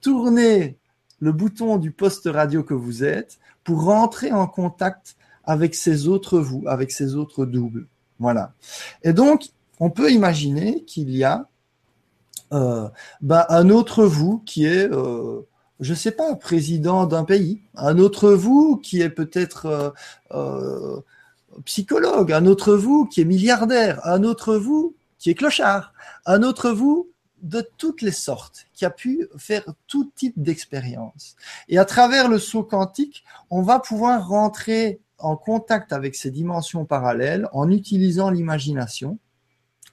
tourner le bouton du poste radio que vous êtes pour rentrer en contact avec ces autres vous, avec ces autres doubles. Voilà. Et donc, on peut imaginer qu'il y a euh, ben, un autre vous qui est euh, je sais pas, président d'un pays, un autre vous qui est peut-être euh, euh, psychologue, un autre vous qui est milliardaire, un autre vous qui est clochard, un autre vous de toutes les sortes, qui a pu faire tout type d'expérience. Et à travers le saut quantique, on va pouvoir rentrer en contact avec ces dimensions parallèles en utilisant l'imagination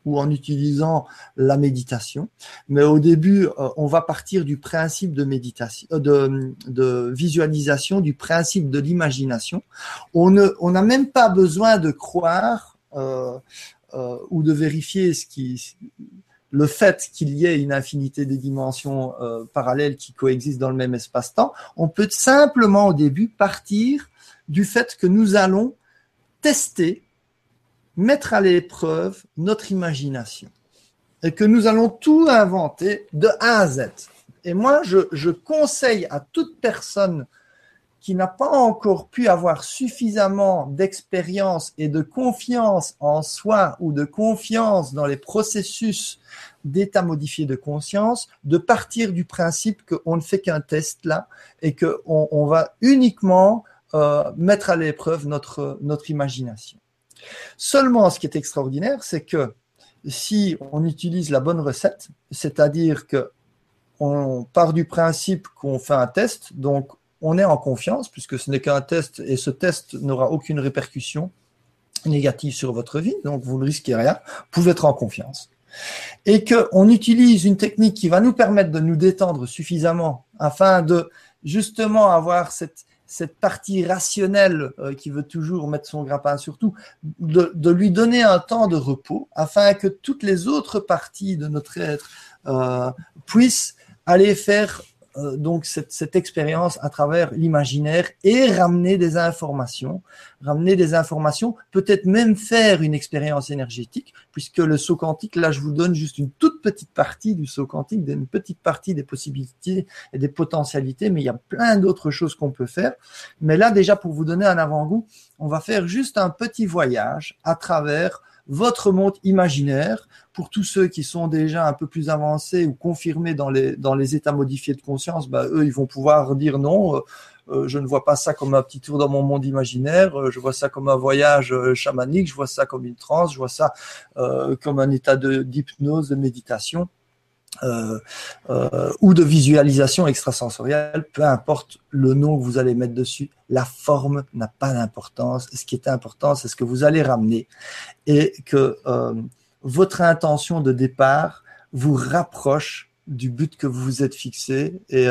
ou en utilisant la méditation. Mais au début, euh, on va partir du principe de méditation, euh, de, visualisation, du principe de l'imagination. On ne, on n'a même pas besoin de croire euh, ou de vérifier ce qui, le fait qu'il y ait une infinité de dimensions parallèles qui coexistent dans le même espace-temps. On peut simplement au début partir du fait que nous allons tester mettre à l'épreuve notre imagination et que nous allons tout inventer de A à Z. Et moi, je, conseille à toute personne qui n'a pas encore pu avoir suffisamment d'expérience et de confiance en soi ou de confiance dans les processus d'état modifié de conscience, de partir du principe qu'on ne fait qu'un test là et qu'on on va uniquement euh, mettre à l'épreuve notre imagination. Seulement, ce qui est extraordinaire, c'est que si on utilise la bonne recette, c'est-à-dire que on part du principe qu'on fait un test, donc on est en confiance puisque ce n'est qu'un test et ce test n'aura aucune répercussion négative sur votre vie, donc vous ne risquez rien, vous pouvez être en confiance. Et qu'on utilise une technique qui va nous permettre de nous détendre suffisamment afin de justement avoir cette, cette partie rationnelle euh, qui veut toujours mettre son grappin sur tout, de, lui donner un temps de repos afin que toutes les autres parties de notre être euh, puissent aller faire euh, donc cette, cette, expérience à travers l'imaginaire et ramener des informations, ramener des informations, peut-être même faire une expérience énergétique, puisque le saut quantique, là je vous donne juste une toute petite partie du saut quantique, une petite partie des possibilités et des potentialités, mais il y a plein d'autres choses qu'on peut faire. Mais là déjà pour vous donner un avant-goût, on va faire juste un petit voyage à travers votre monde imaginaire. Pour tous ceux qui sont déjà un peu plus avancés ou confirmés dans les, dans les états modifiés de conscience, bah, eux, ils vont pouvoir dire non. Euh, euh, je ne vois pas ça comme un petit tour dans mon monde imaginaire, euh, je vois ça comme un voyage chamanique, je vois ça comme une transe, je vois ça comme un état d'hypnose, de méditation. Euh, euh, ou de visualisation extrasensorielle, peu importe le nom que vous allez mettre dessus, la forme n'a pas d'importance. Ce qui est important, c'est ce que vous allez ramener. Et que euh, votre intention de départ vous rapproche du but que vous vous êtes fixé. Et,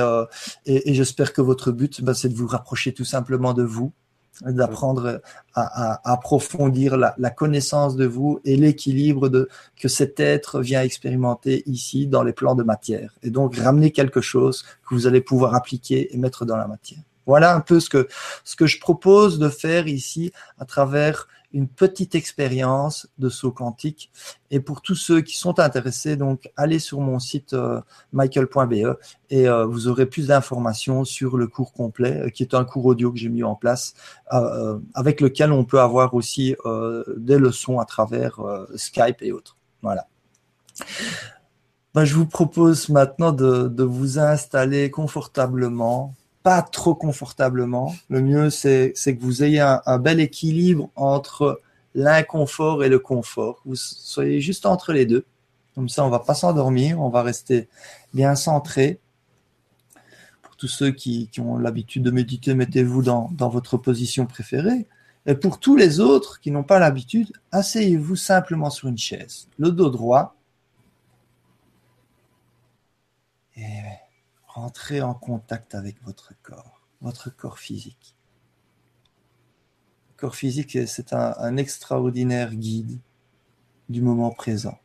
et, et j'espère que votre but, ben, c'est de vous rapprocher tout simplement de vous d'apprendre à, approfondir la, connaissance de vous et l'équilibre de que cet être vient expérimenter ici dans les plans de matière et donc ramener quelque chose que vous allez pouvoir appliquer et mettre dans la matière. Voilà un peu ce que ce que je propose de faire ici à travers une petite expérience de saut quantique. Et pour tous ceux qui sont intéressés, donc allez sur mon site euh, michael.be et euh, vous aurez plus d'informations sur le cours complet, euh, qui est un cours audio que j'ai mis en place, avec lequel on peut avoir aussi des leçons à travers Skype et autres. Voilà. Ben, je vous propose maintenant de, de vous installer confortablement pas trop confortablement. Le mieux, c'est que vous ayez un, bel équilibre entre l'inconfort et le confort. Vous soyez juste entre les deux. Comme ça, on va pas s'endormir, on va rester bien centré. Pour tous ceux qui, ont l'habitude de méditer, mettez-vous dans, votre position préférée. Et pour tous les autres qui n'ont pas l'habitude, asseyez-vous simplement sur une chaise, le dos droit. Entrez en contact avec votre corps, votre corps physique. Le corps physique, c'est un, extraordinaire guide du moment présent.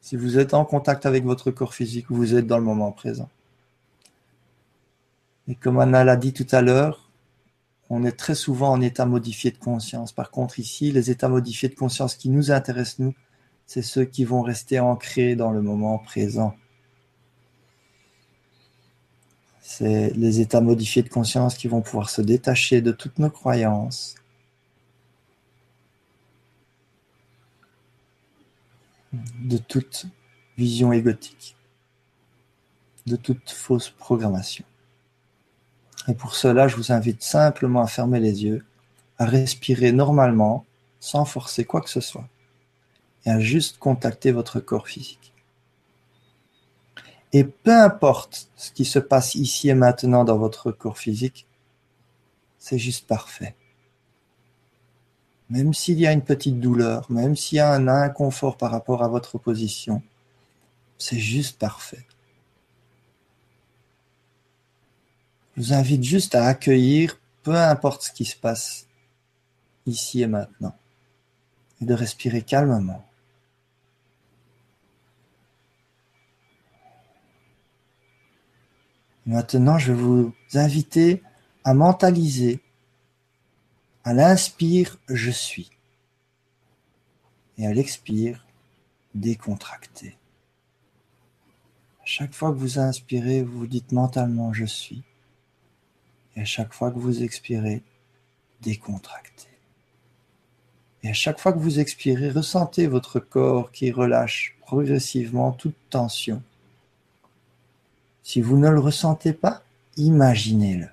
Si vous êtes en contact avec votre corps physique, vous êtes dans le moment présent. Et comme Anna l'a dit tout à l'heure, on est très souvent en état modifié de conscience. Par contre, ici, les états modifiés de conscience qui nous intéressent, nous, c'est ceux qui vont rester ancrés dans le moment présent. C'est les états modifiés de conscience qui vont pouvoir se détacher de toutes nos croyances. de toute vision égotique, de toute fausse programmation. Et pour cela, je vous invite simplement à fermer les yeux, à respirer normalement, sans forcer quoi que ce soit, et à juste contacter votre corps physique. Et peu importe ce qui se passe ici et maintenant dans votre corps physique, c'est juste parfait. Même s'il y a une petite douleur, même s'il y a un inconfort par rapport à votre position, c'est juste parfait. Je vous invite juste à accueillir peu importe ce qui se passe ici et maintenant et de respirer calmement. Maintenant, je vais vous inviter à mentaliser à l'inspire, je suis. Et à l'expire, décontracter. À chaque fois que vous inspirez, vous dites mentalement je suis. Et à chaque fois que vous expirez, décontractez. Et à chaque fois que vous expirez, ressentez votre corps qui relâche progressivement toute tension si vous ne le ressentez pas, imaginez-le.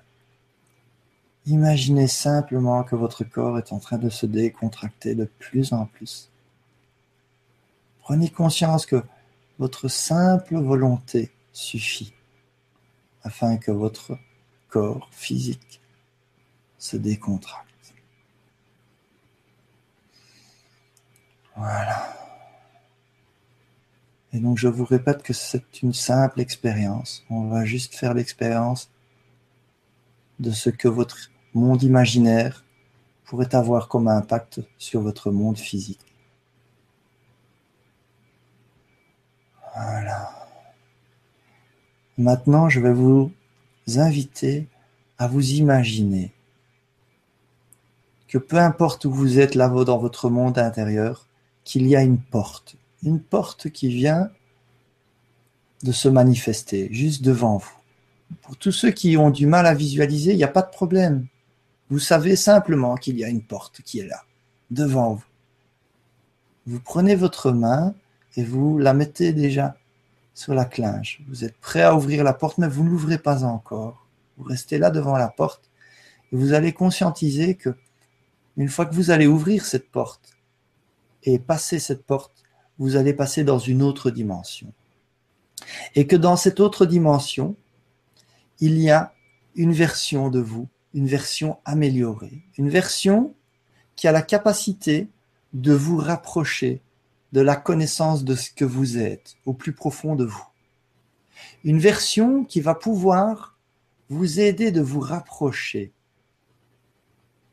Imaginez simplement que votre corps est en train de se décontracter de plus en plus. Prenez conscience que votre simple volonté suffit afin que votre corps physique se décontracte. Voilà. Et donc je vous répète que c'est une simple expérience. On va juste faire l'expérience de ce que votre monde imaginaire pourrait avoir comme impact sur votre monde physique. Voilà. Maintenant, je vais vous inviter à vous imaginer que peu importe où vous êtes là dans votre monde intérieur, qu'il y a une porte, une porte qui vient de se manifester juste devant vous. Pour tous ceux qui ont du mal à visualiser, il n'y a pas de problème. Vous savez simplement qu'il y a une porte qui est là, devant vous. Vous prenez votre main et vous la mettez déjà sur la clinche. Vous êtes prêt à ouvrir la porte, mais vous ne l'ouvrez pas encore. Vous restez là devant la porte et vous allez conscientiser que une fois que vous allez ouvrir cette porte et passer cette porte, vous allez passer dans une autre dimension. Et que dans cette autre dimension, il y a une version de vous, une version améliorée, une version qui a la capacité de vous rapprocher de la connaissance de ce que vous êtes au plus profond de vous. Une version qui va pouvoir vous aider de vous rapprocher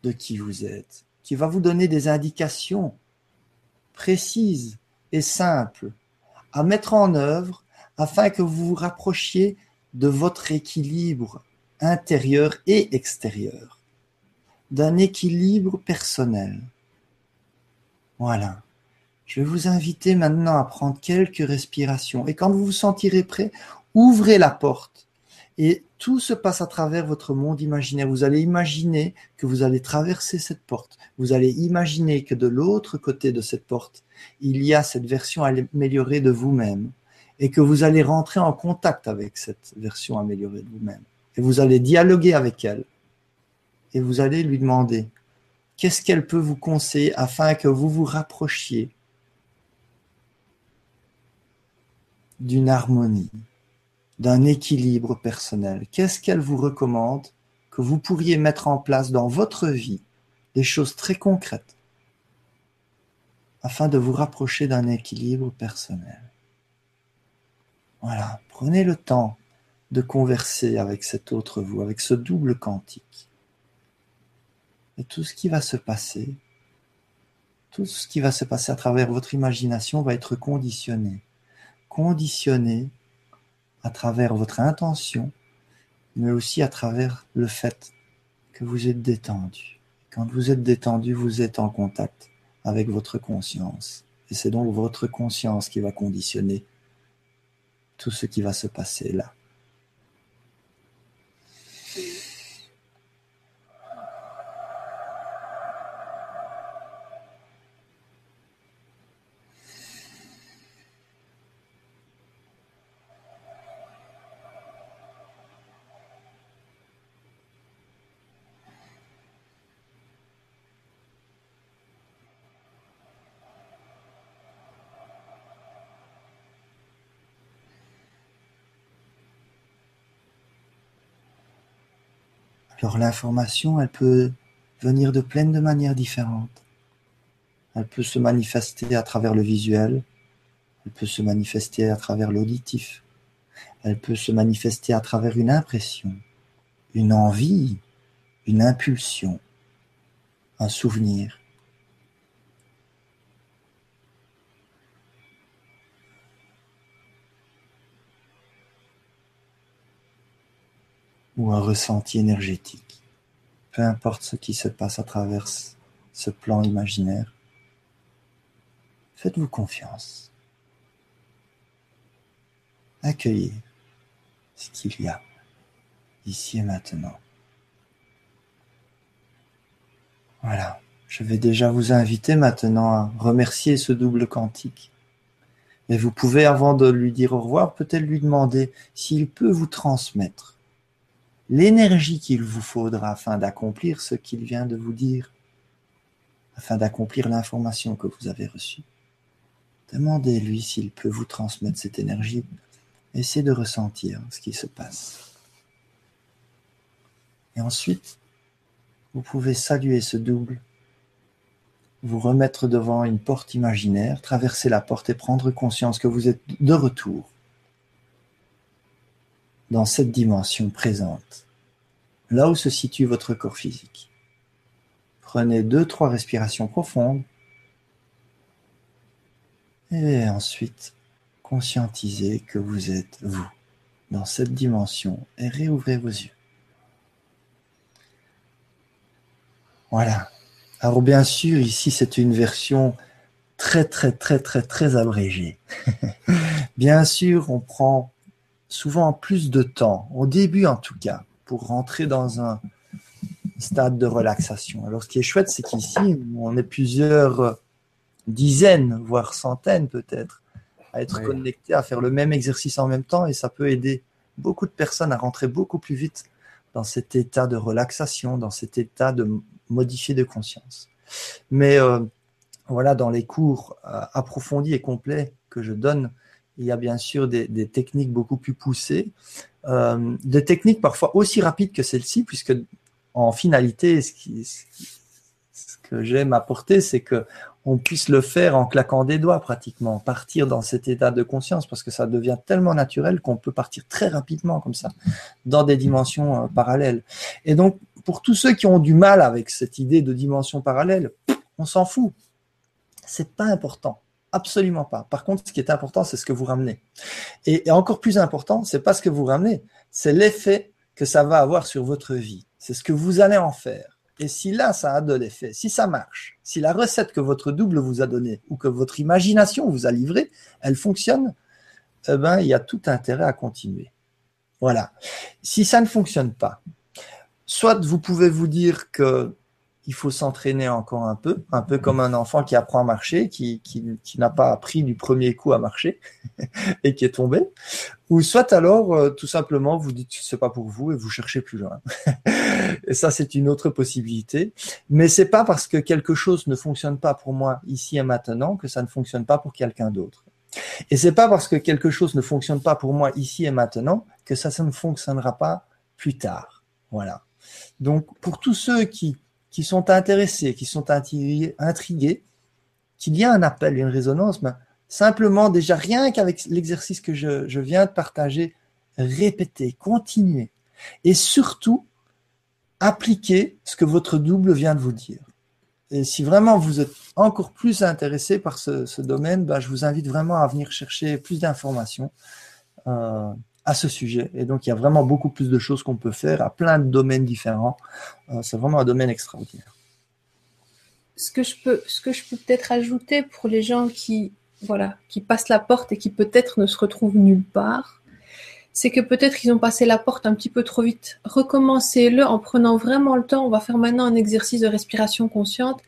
de qui vous êtes, qui va vous donner des indications précises et simples à mettre en œuvre afin que vous vous rapprochiez de votre équilibre intérieur et extérieur, d'un équilibre personnel. Voilà. Je vais vous inviter maintenant à prendre quelques respirations. Et quand vous vous sentirez prêt, ouvrez la porte. Et tout se passe à travers votre monde imaginaire. Vous allez imaginer que vous allez traverser cette porte. Vous allez imaginer que de l'autre côté de cette porte, il y a cette version améliorée de vous-même. Et que vous allez rentrer en contact avec cette version améliorée de vous-même. Et vous allez dialoguer avec elle. Et vous allez lui demander, qu'est-ce qu'elle peut vous conseiller afin que vous vous rapprochiez d'une harmonie, d'un équilibre personnel. Qu'est-ce qu'elle vous recommande que vous pourriez mettre en place dans votre vie, des choses très concrètes, afin de vous rapprocher d'un équilibre personnel? Voilà, prenez le temps de converser avec cet autre vous, avec ce double quantique. Et tout ce qui va se passer, tout ce qui va se passer à travers votre imagination va être conditionné. Conditionné à travers votre intention, mais aussi à travers le fait que vous êtes détendu. Quand vous êtes détendu, vous êtes en contact avec votre conscience. Et c'est donc votre conscience qui va conditionner tout ce qui va se passer là. Alors l'information, elle peut venir de plein de manières différentes. Elle peut se manifester à travers le visuel, elle peut se manifester à travers l'auditif, elle peut se manifester à travers une impression, une envie, une impulsion, un souvenir. Ou un ressenti énergétique. Peu importe ce qui se passe à travers ce plan imaginaire, faites-vous confiance. Accueillez ce qu'il y a ici et maintenant. Voilà, je vais déjà vous inviter maintenant à remercier ce double quantique. Et vous pouvez, avant de lui dire au revoir, peut-être lui demander s'il peut vous transmettre l'énergie qu'il vous faudra afin d'accomplir ce qu'il vient de vous dire, afin d'accomplir l'information que vous avez reçue. Demandez-lui s'il peut vous transmettre cette énergie. Essayez de ressentir ce qui se passe. Et ensuite, vous pouvez saluer ce double, vous remettre devant une porte imaginaire, traverser la porte et prendre conscience que vous êtes de retour dans cette dimension présente, là où se situe votre corps physique. Prenez deux, trois respirations profondes et ensuite conscientisez que vous êtes vous dans cette dimension et réouvrez vos yeux. Voilà. Alors bien sûr, ici c'est une version très très très très très abrégée. <laughs> bien sûr, on prend souvent plus de temps, au début en tout cas, pour rentrer dans un stade de relaxation. Alors ce qui est chouette, c'est qu'ici, on est plusieurs dizaines, voire centaines peut-être, à être connectés, à faire le même exercice en même temps, et ça peut aider beaucoup de personnes à rentrer beaucoup plus vite dans cet état de relaxation, dans cet état de modifier de conscience. Mais euh, voilà, dans les cours euh, approfondis et complets que je donne, il y a bien sûr des, techniques beaucoup plus poussées, euh, des techniques parfois aussi rapides que celle-ci, puisque en finalité, ce, ce que j'aime apporter, c'est que on puisse le faire en claquant des doigts pratiquement, partir dans cet état de conscience, parce que ça devient tellement naturel qu'on peut partir très rapidement comme ça, dans des dimensions euh, parallèles. Et donc, pour tous ceux qui ont du mal avec cette idée de dimension parallèle, on s'en fout. C'est pas important. Absolument pas. Par contre, ce qui est important, c'est ce que vous ramenez. Et, encore plus important, c'est pas ce que vous ramenez, c'est l'effet que ça va avoir sur votre vie. C'est ce que vous allez en faire. Et si là, ça a de l'effet, si ça marche, si la recette que votre double vous a donnée ou que votre imagination vous a livrée, elle fonctionne, eh ben, il y a tout intérêt à continuer. Voilà. Si ça ne fonctionne pas, soit vous pouvez vous dire que il faut s'entraîner encore un peu, un peu comme un enfant qui apprend à marcher, qui, qui, qui n'a pas appris du premier coup à marcher <laughs> et qui est tombé. Ou soit alors, euh, tout simplement, vous dites c'est pas pour vous et vous cherchez plus loin. <laughs> et ça, c'est une autre possibilité. Mais c'est pas parce que quelque chose ne fonctionne pas pour moi ici et maintenant que ça ne fonctionne pas pour quelqu'un d'autre. Et c'est pas parce que quelque chose ne fonctionne pas pour moi ici et maintenant que ça, ça ne fonctionnera pas plus tard. Voilà. Donc, pour tous ceux qui qui sont intéressés, qui sont intrigués, qu'il y a un appel, une résonance, mais simplement déjà rien qu'avec l'exercice que je, viens de partager, répéter, continuer et surtout appliquer ce que votre double vient de vous dire. Et si vraiment vous êtes encore plus intéressé par ce, domaine, ben, je vous invite vraiment à venir chercher plus d'informations. Euh, à ce sujet. Et donc, il y a vraiment beaucoup plus de choses qu'on peut faire à plein de domaines différents. Euh, c'est vraiment un domaine extraordinaire. Ce que je peux, ce que je peux peut-être ajouter pour les gens qui, voilà, qui passent la porte et qui peut-être ne se retrouvent nulle part, c'est que peut-être ils ont passé la porte un petit peu trop vite. Recommencez-le en prenant vraiment le temps. On va faire maintenant un exercice de respiration consciente.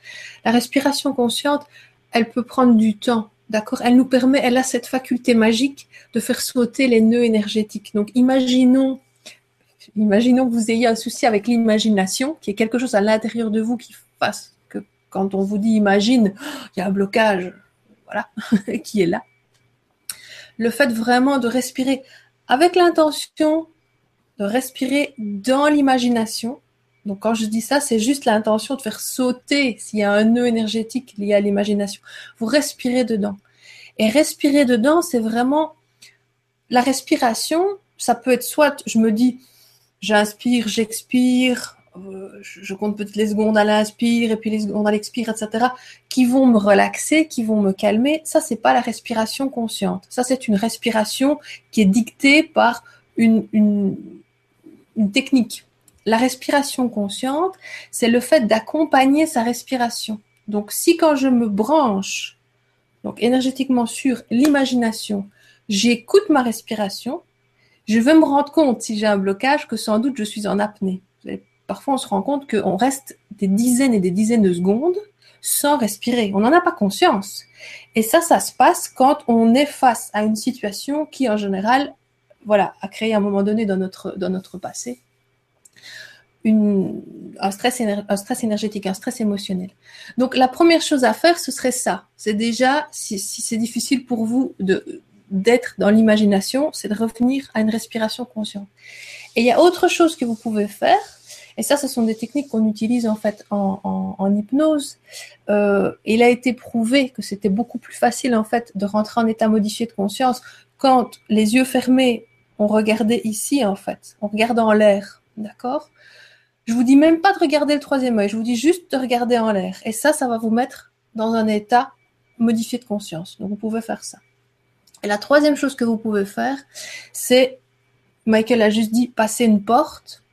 La respiration consciente, elle peut prendre du temps. D'accord Elle nous permet, elle a cette faculté magique de faire sauter les nœuds énergétiques. Donc imaginons, imaginons que vous ayez un souci avec l'imagination, qui est quelque chose à l'intérieur de vous qui fasse que quand on vous dit imagine, il y a un blocage, voilà, <laughs> qui est là. Le fait vraiment de respirer avec l'intention de respirer dans l'imagination, donc quand je dis ça, c'est juste l'intention de faire sauter s'il y a un nœud énergétique lié à l'imagination. Vous respirez dedans. Et respirer dedans, c'est vraiment la respiration. Ça peut être soit je me dis, j'inspire, j'expire, euh, je compte peut-être les secondes à l'inspire et puis les secondes à l'expire, etc., qui vont me relaxer, qui vont me calmer. Ça, c'est pas la respiration consciente. Ça, c'est une respiration qui est dictée par une, technique la respiration consciente, c'est le fait d'accompagner sa respiration. Donc, si quand je me branche, donc énergétiquement sur l'imagination, j'écoute ma respiration, je vais me rendre compte si j'ai un blocage que sans doute je suis en apnée. Parfois, on se rend compte qu'on reste des dizaines et des dizaines de secondes sans respirer. On n'en a pas conscience. Et ça, ça se passe quand on est face à une situation qui, en général, voilà, a créé un moment donné dans notre, dans notre passé un, stress, énergétique, un stress émotionnel. Donc la première chose à faire, ce serait ça. C'est déjà, si, c'est difficile pour vous de d'être dans l'imagination, c'est de revenir à une respiration consciente. Et il y a autre chose que vous pouvez faire, et ça, ce sont des techniques qu'on utilise en fait en, hypnose. Euh, il a été prouvé que c'était beaucoup plus facile en fait de rentrer en état modifié de conscience quand les yeux fermés, on regardait ici en fait, on regarde en l'air, d'accord? Je vous dis même pas de regarder le troisième œil, je vous dis juste de regarder en l'air. Et ça, ça va vous mettre dans un état modifié de conscience. Donc vous pouvez faire ça. Et la troisième chose que vous pouvez faire, c'est, Michael a juste dit, passer une porte.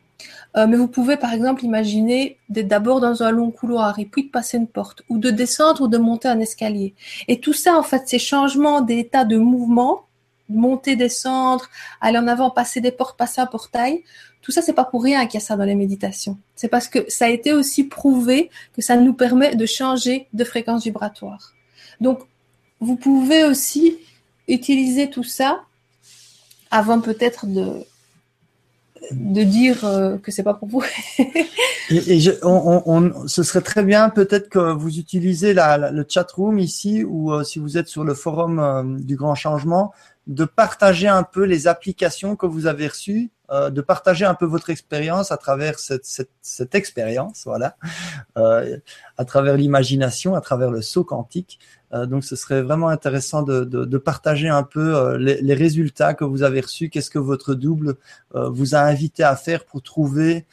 Euh, mais vous pouvez par exemple imaginer d'être d'abord dans un long couloir et puis de passer une porte, ou de descendre ou de monter un escalier. Et tout ça, en fait, ces changements d'état de mouvement, monter, descendre, aller en avant, passer des portes, passer un portail, tout ça, c'est pas pour rien qu'il y a ça dans les méditations. C'est parce que ça a été aussi prouvé que ça nous permet de changer de fréquence vibratoire. Donc, vous pouvez aussi utiliser tout ça avant peut-être de, de dire euh, que c'est pas pour vous. <laughs> et, on, ce serait très bien peut-être que vous utilisez le chat room ici ou euh, si vous êtes sur le forum euh, du grand changement, de partager un peu les applications que vous avez reçues, de partager un peu votre expérience à travers cette, cette, cette expérience, voilà, à travers l'imagination, à travers le saut quantique. Euh, donc, ce serait vraiment intéressant de, partager un peu euh, les, résultats que vous avez reçus. Qu'est-ce que votre double euh, vous a invité à faire pour trouver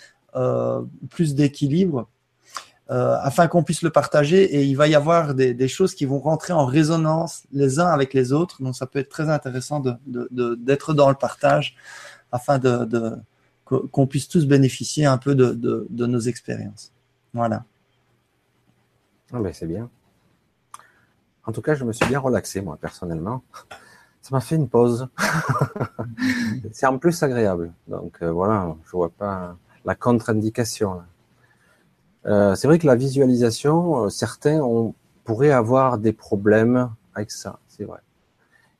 plus d'équilibre afin qu'on puisse le partager et il va y avoir des, choses qui vont rentrer en résonance les uns avec les autres. Donc, ça peut être très intéressant d'être dans le partage afin de, qu'on puisse tous bénéficier un peu de, nos expériences. Voilà. Ah ben c'est bien. En tout cas, je me suis bien relaxé, moi, personnellement. Ça m'a fait une pause. <laughs> c'est en plus agréable. Donc euh, voilà, je vois pas la contre-indication. Euh, c'est vrai que la visualisation, euh, certains on pourrait avoir des problèmes avec ça, c'est vrai.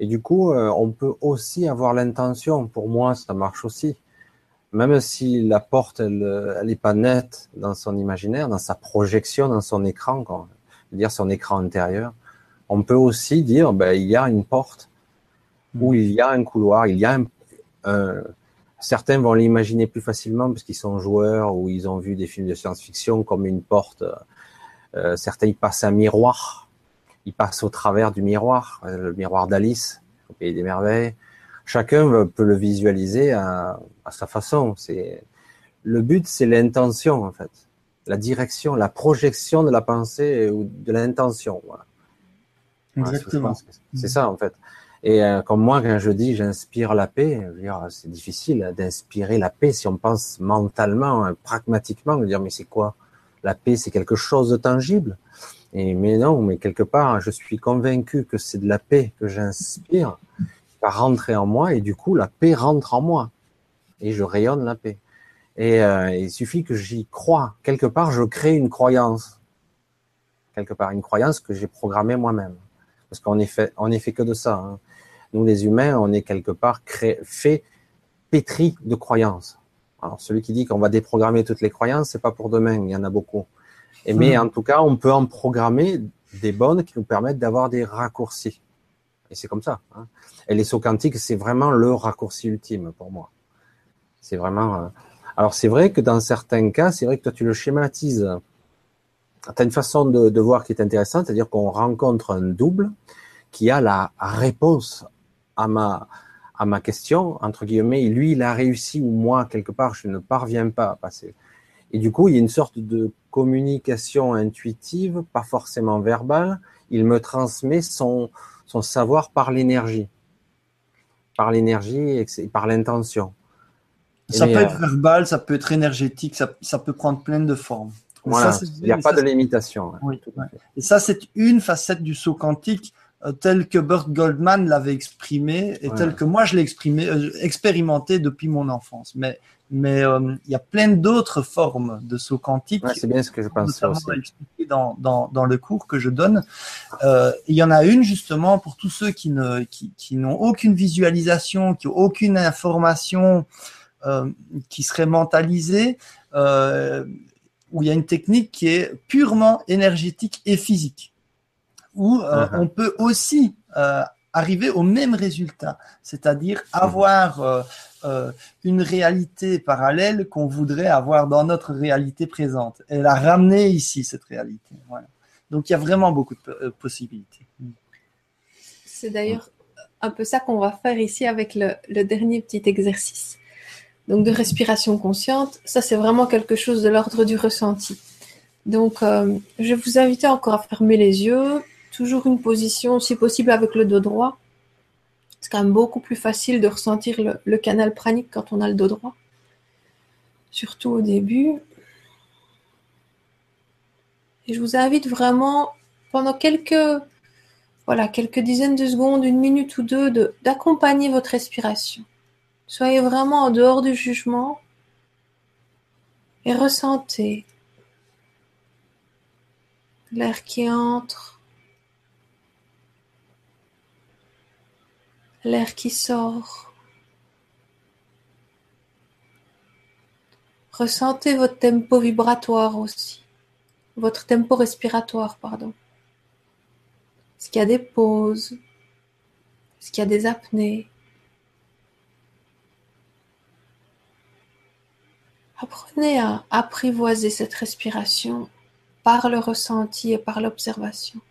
Et du coup, on peut aussi avoir l'intention. Pour moi, ça marche aussi. Même si la porte, elle, elle est pas nette dans son imaginaire, dans sa projection, dans son écran, quoi. dire son écran intérieur on peut aussi dire, ben, il y a une porte, ou il y a un couloir, il y a un, certains vont l'imaginer plus facilement parce qu'ils sont joueurs ou ils ont vu des films de science-fiction comme une porte. Euh, certains ils passent un miroir, ils passent au travers du miroir, euh, le miroir d'Alice au pays des merveilles. Chacun peut le visualiser à, à sa façon. C'est le but, c'est l'intention en fait, la direction, la projection de la pensée ou de l'intention. Voilà. Exactement. C'est ça en fait. Et euh, comme moi, quand je dis j'inspire la paix, c'est difficile d'inspirer la paix si on pense mentalement, hein, pragmatiquement, de dire mais c'est quoi? La paix, c'est quelque chose de tangible. Et mais non, mais quelque part, je suis convaincu que c'est de la paix que j'inspire, qui va rentrer en moi, et du coup, la paix rentre en moi, et je rayonne la paix. Et euh, il suffit que j'y crois. Quelque part, je crée une croyance. Quelque part, une croyance que j'ai programmée moi-même parce qu'on est fait, on est fait que de ça. Hein. Nous, les humains, on est quelque part créé, fait pétri de croyances. Alors, celui qui dit qu'on va déprogrammer toutes les croyances, c'est pas pour demain. Il y en a beaucoup. Et, Mais hmm. en tout cas, on peut en programmer des bonnes qui nous permettent d'avoir des raccourcis. Et c'est comme ça. Hein. Et les sauts quantiques, c'est vraiment le raccourci ultime pour moi. C'est vraiment. Euh, alors, c'est vrai que dans certains cas, c'est vrai que toi, tu le schématises tu as une façon de, voir qui est intéressante, c'est-à-dire qu'on rencontre un double qui a la réponse à ma, à ma question, entre guillemets, lui, il a réussi ou moi, quelque part, je ne parviens pas à passer. Et du coup, il y a une sorte de communication intuitive, pas forcément verbale, il me transmet son, son savoir par l'énergie. Par l'énergie et par l'intention. Ça peut être euh, verbal, ça peut être énergétique, ça, ça peut prendre plein de formes. Voilà, il n'y a pas de limitation. Et ça, c'est une facette du saut quantique euh, tel que Burt Goldman l'avait exprimé et tel que moi je l'ai exprimé, euh, expérimenté depuis mon enfance. Mais mais euh, il y a plein d'autres formes de saut quantique. c'est bien ce que je pense aussi. Dans, dans, dans le cours que je donne. il y en a une justement pour tous ceux qui ne qui, qui n'ont aucune visualisation, qui n'ont aucune information, qui serait mentalisée. Euh, où il y a une technique qui est purement énergétique et physique, où euh, uh-huh. on peut aussi euh, arriver au même résultat, c'est-à-dire avoir euh, une réalité parallèle qu'on voudrait avoir dans notre réalité présente et la ramener ici, cette réalité. Donc il y a vraiment beaucoup de possibilités. C'est d'ailleurs un peu ça qu'on va faire ici avec le dernier petit exercice. Donc de respiration consciente, ça c'est vraiment quelque chose de l'ordre du ressenti. Donc euh, je vous inviter encore à fermer les yeux, toujours une position si possible avec le dos droit. C'est quand même beaucoup plus facile de ressentir le, canal pranique quand on a le dos droit. Surtout au début. Et je vous invite vraiment pendant quelques voilà, quelques dizaines de secondes, une minute ou deux, d'accompagner votre respiration. Soyez vraiment en dehors du jugement et ressentez l'air qui entre l'air qui sort. Ressentez votre tempo vibratoire aussi, votre tempo respiratoire, pardon. Est-ce qu'il y a des pauses? Est-ce qu'il y a des apnées? Apprenez à apprivoiser cette respiration par le ressenti et par l'observation.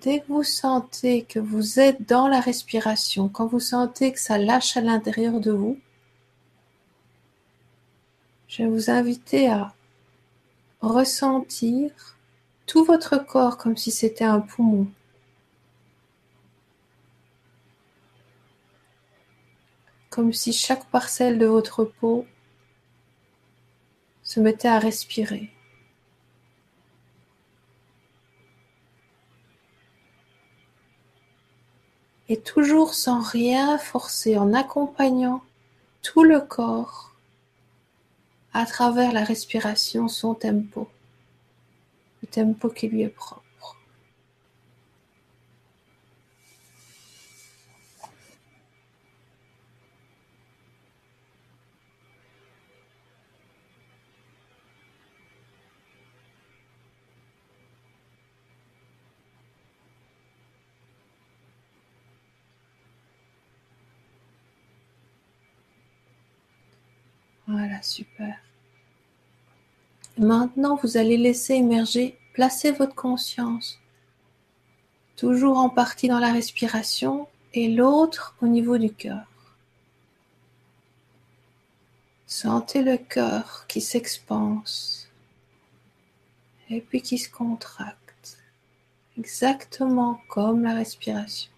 Dès que vous sentez que vous êtes dans la respiration, quand vous sentez que ça lâche à l'intérieur de vous, je vais vous inviter à ressentir tout votre corps comme si c'était un poumon. Comme si chaque parcelle de votre peau se mettait à respirer. Et toujours sans rien forcer, en accompagnant tout le corps à travers la respiration, son tempo, le tempo qui lui est propre. Voilà, super. Maintenant, vous allez laisser émerger, placer votre conscience, toujours en partie dans la respiration et l'autre au niveau du cœur. Sentez le cœur qui s'expanse et puis qui se contracte, exactement comme la respiration.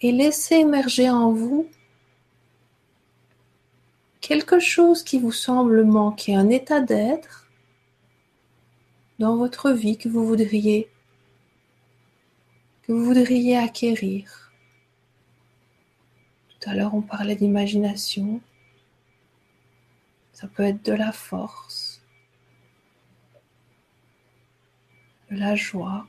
Et laissez émerger en vous quelque chose qui vous semble manquer, un état d'être dans votre vie que vous voudriez que vous voudriez acquérir. Tout à l'heure, on parlait d'imagination. Ça peut être de la force, de la joie,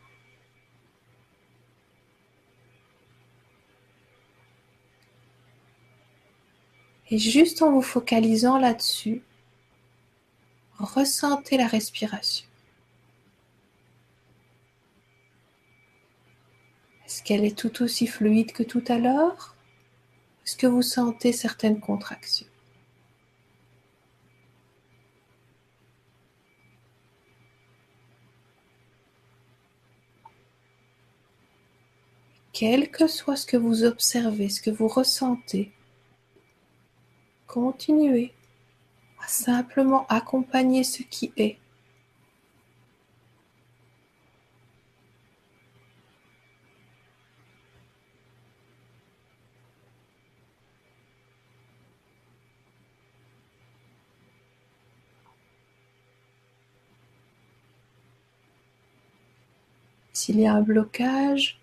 Et juste en vous focalisant là-dessus, ressentez la respiration. Est-ce qu'elle est tout aussi fluide que tout à l'heure? Est-ce que vous sentez certaines contractions? Quel que soit ce que vous observez, ce que vous ressentez, Continuez à simplement accompagner ce qui est. S'il y a un blocage,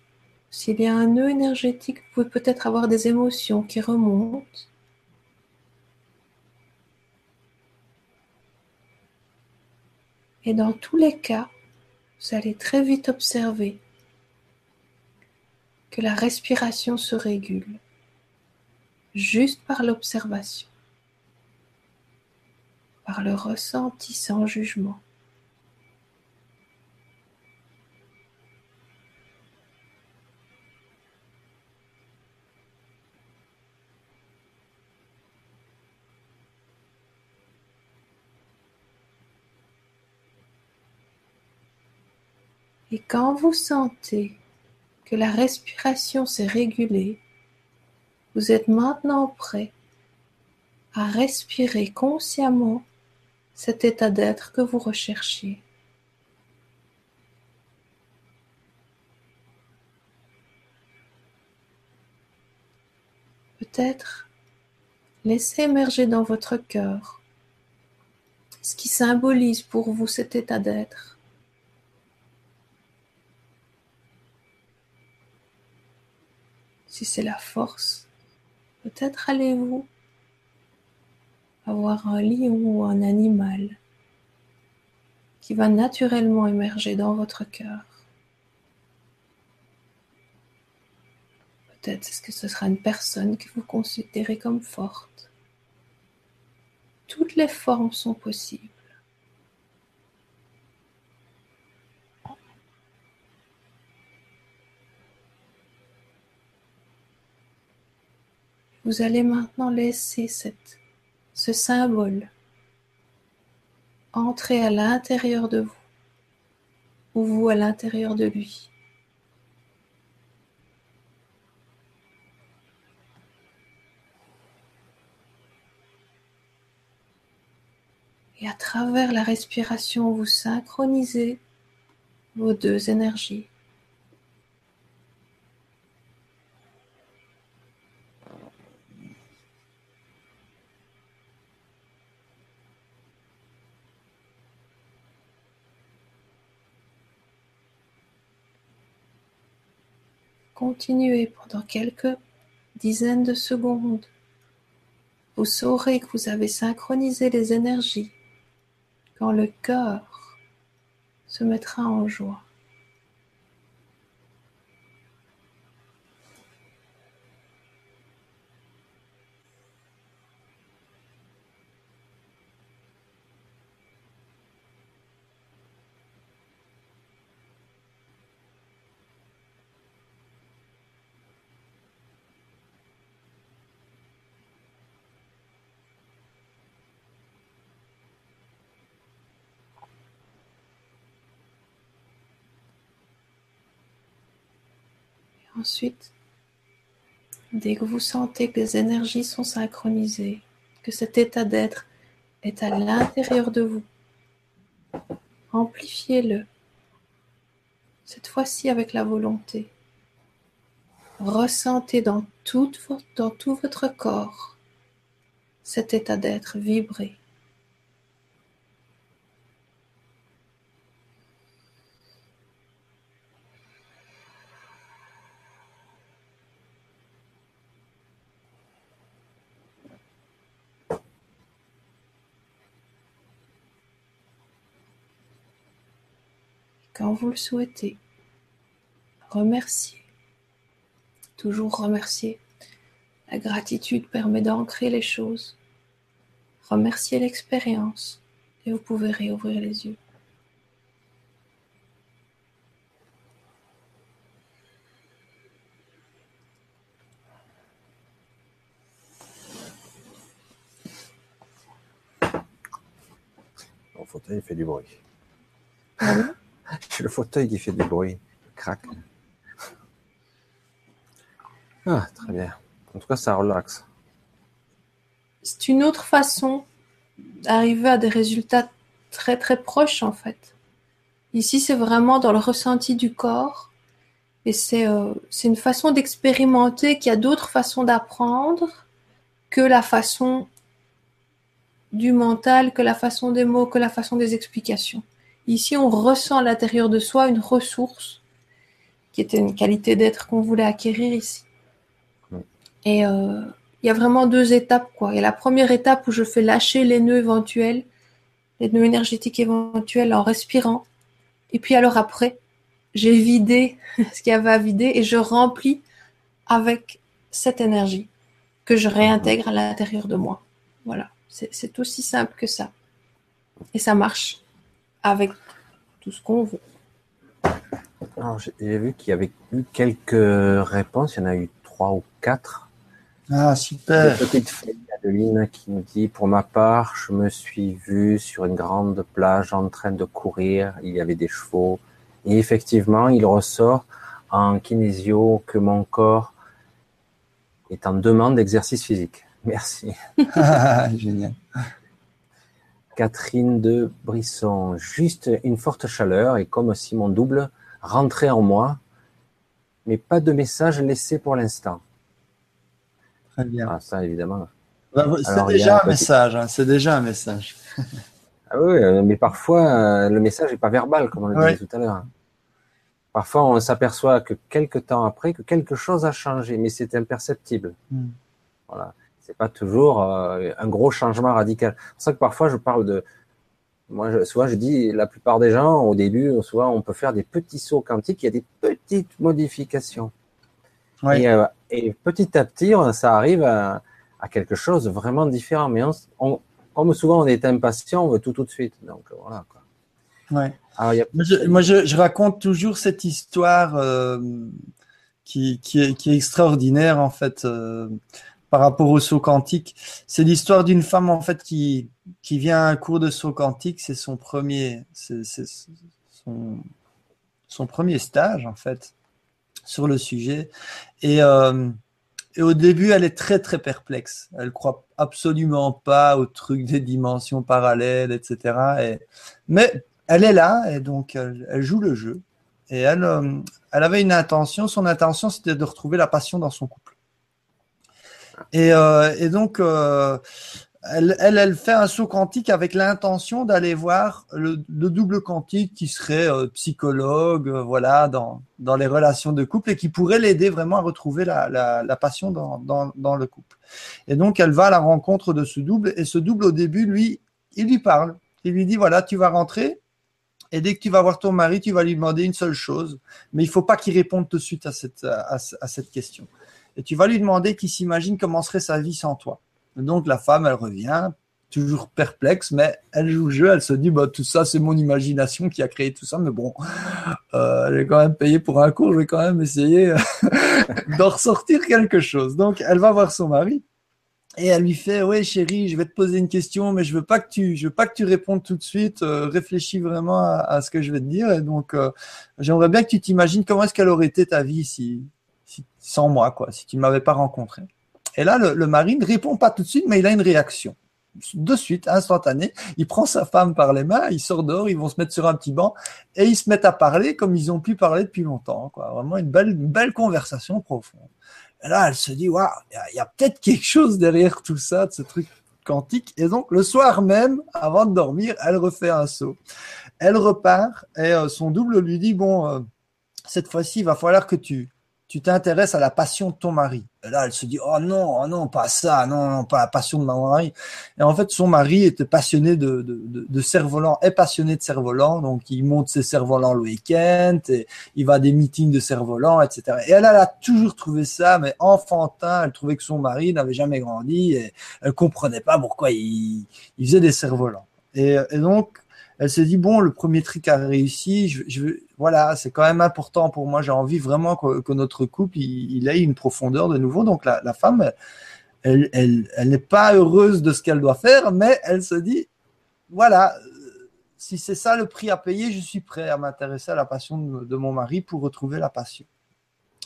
s'il y a un nœud énergétique, vous pouvez peut-être avoir des émotions qui remontent. Et dans tous les cas, vous allez très vite observer que la respiration se régule juste par l'observation, par le ressenti sans jugement. Et quand vous sentez que la respiration s'est régulée, vous êtes maintenant prêt à respirer consciemment cet état d'être que vous recherchez. Peut-être laissez émerger dans votre cœur ce qui symbolise pour vous cet état d'être. Si c'est la force, peut-être allez-vous avoir un lion ou un animal qui va naturellement émerger dans votre cœur. Peut-être est-ce que ce sera une personne que vous considérez comme forte. Toutes les formes sont possibles. Vous allez maintenant laisser cette, ce symbole entrer à l'intérieur de vous ou vous à l'intérieur de lui. Et à travers la respiration, vous synchronisez vos deux énergies. Continuez pendant quelques dizaines de secondes. Vous saurez que vous avez synchronisé les énergies quand le cœur se mettra en joie. Ensuite, dès que vous sentez que les énergies sont synchronisées, que cet état d'être est à l'intérieur de vous, amplifiez-le, cette fois-ci avec la volonté. Ressentez dans tout, votre corps cet état d'être vibrer. Quand vous le souhaitez. Remerciez. Toujours remercier. La gratitude permet d'ancrer les choses. Remerciez l'expérience et vous pouvez réouvrir les yeux. Mon fauteuil fait du bruit. <laughs> C'est le fauteuil qui fait du bruit. Crac. Ah, très bien. En tout cas, ça relaxe. C'est une autre façon d'arriver à des résultats très très proches en fait. Ici, c'est vraiment dans le ressenti du corps. Et c'est euh, une façon d'expérimenter qu'il y a d'autres façons d'apprendre que la façon du mental, que la façon des mots, que la façon des explications. Ici, on ressent à l'intérieur de soi une ressource qui était une qualité d'être qu'on voulait acquérir ici. Et euh, il y a vraiment deux étapes. Quoi. Il y a la première étape où je fais lâcher les nœuds éventuels, les nœuds énergétiques éventuels en respirant. Et puis alors après, j'ai vidé <laughs> ce qu'il y avait à vider et je remplis avec cette énergie que je réintègre à l'intérieur de moi. Voilà, c'est aussi simple que ça. Et ça marche avec tout ce qu'on veut. Alors, j'ai vu qu'il y avait eu quelques réponses. Il y en a eu trois ou quatre. Ah, super. Une petite fille, Adeline, qui nous dit Pour ma part, je me suis vue sur une grande plage en train de courir. Il y avait des chevaux. Et effectivement, il ressort en kinésio que mon corps est en demande d'exercice physique. Merci. <laughs> Génial. Catherine de Brisson. Juste une forte chaleur et comme si mon double rentrait en moi, mais pas de message laissé pour l'instant. Très bien. Ah, ça, évidemment. Bah, c'est déjà un message. Hein, c'est déjà un message. ah oui, euh, mais parfois, euh, le message n'est pas verbal, comme on le disait tout à l'heure. Parfois, on s'aperçoit que quelques temps après, que quelque chose a changé, mais c'est imperceptible. Hmm. Voilà. C'est pas toujours euh, un gros changement radical. C'est pour ça que parfois, je parle de, moi, je, souvent, je dis, la plupart des gens, au début, souvent, on peut faire des petits sauts quantiques, il y a des petites modifications. Et, euh, et, petit à petit, ça arrive à, à, quelque chose de vraiment différent. Mais on, comme souvent, on est impatient, on veut tout tout de suite. Donc, voilà. Quoi. Ouais. Alors, a... Moi, je, je, raconte toujours cette histoire euh, qui, qui, est, qui, est, extraordinaire, en fait. Par rapport au saut quantique. C'est l'histoire d'une femme en fait qui qui vient à un cours de saut quantique. C'est son premier, son, premier stage en fait sur le sujet. Et, euh, et au début, elle est très très perplexe. Elle croit absolument pas au truc des dimensions parallèles, etc. Et, mais elle est là et donc elle, elle joue le jeu. Et elle, euh, elle avait une intention. Son intention, c'était de retrouver la passion dans son couple. Et, euh, et donc, euh, elle, fait un saut quantique avec l'intention d'aller voir le, le, double quantique qui serait euh, psychologue, voilà, dans, dans les relations de couple et qui pourrait l'aider vraiment à retrouver la, la, passion dans, dans, le couple. Et donc, elle va à la rencontre de ce double et ce double, au début, lui, il lui parle. Il lui dit, voilà, tu vas rentrer, et dès que tu vas voir ton mari, tu vas lui demander une seule chose, mais il faut pas qu'il réponde tout de suite à cette, à cette question et tu vas lui demander qu'il s'imagine comment serait sa vie sans toi. donc la femme, elle revient, toujours perplexe, mais elle joue le jeu, elle se dit, bah, tout ça, c'est mon imagination qui a créé tout ça, mais bon, euh, j'ai quand même payé pour un cours, je vais quand même essayer <laughs> d'en ressortir quelque chose. Donc, elle va voir son mari. Et elle lui fait, ouais, chérie, je vais te poser une question, mais je veux pas que tu, je veux pas que tu répondes tout de suite. Euh, réfléchis vraiment à, ce que je vais te dire. Et donc, euh, j'aimerais bien que tu t'imagines comment est-ce qu'elle aurait été ta vie si, sans moi, quoi, si tu ne m'avais pas rencontré. Et là, le, mari ne répond pas tout de suite, mais il a une réaction. De suite, instantanée, il prend sa femme par les mains, il sort dehors, ils vont se mettre sur un petit banc et ils se mettent à parler comme ils ont pu parler depuis longtemps. Quoi. Vraiment une belle, belle conversation profonde. Et là, elle se dit, waouh, il y a, peut-être quelque chose derrière tout ça, de ce truc quantique. Et donc, le soir même, avant de dormir, elle refait un saut. Elle repart et euh, son double lui dit, bon, euh, cette fois-ci, il va falloir que tu, tu t'intéresses à la passion de ton mari. Et là, elle se dit, oh non, oh non, pas ça, non, non, pas la passion de mon mari. Et en fait, son mari était passionné de, de, de, de cerf-volant, est passionné de cerf-volant, donc il monte ses cerfs-volants le week-end, et il va à des meetings de cerf-volant, etc. Et elle, elle a toujours trouvé ça, mais enfantin, elle trouvait que son mari n'avait jamais grandi, et elle comprenait pas pourquoi il, il faisait des cerfs-volants. Et, et donc, elle s'est dit bon, le premier trick a réussi. Voilà, c'est quand même important pour moi. J'ai envie vraiment que, notre couple il, ait une profondeur de nouveau. Donc la, femme, elle, elle, n'est pas heureuse de ce qu'elle doit faire, mais elle se dit voilà, si c'est ça le prix à payer, je suis prêt à m'intéresser à la passion de, de, mon mari pour retrouver la passion.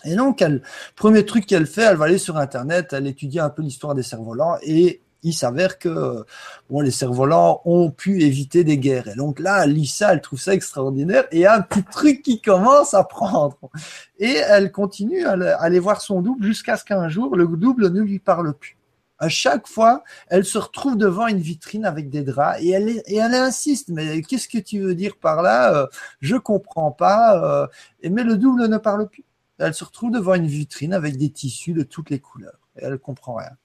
Et donc, elle, premier truc qu'elle fait, elle va aller sur Internet, elle étudie un peu l'histoire des cerfs-volants et il s'avère que bon, les cerfs-volants ont pu éviter des guerres. Et donc là, Lisa, elle trouve ça extraordinaire et un petit truc qui commence à prendre. Et elle continue à aller voir son double jusqu'à ce qu'un jour, le double ne lui parle plus. À chaque fois, elle se retrouve devant une vitrine avec des draps et elle, et elle insiste. Mais qu'est-ce que tu veux dire par là? Euh, Je comprends pas. Euh, mais le double ne parle plus. Elle se retrouve devant une vitrine avec des tissus de toutes les couleurs. Et elle comprend rien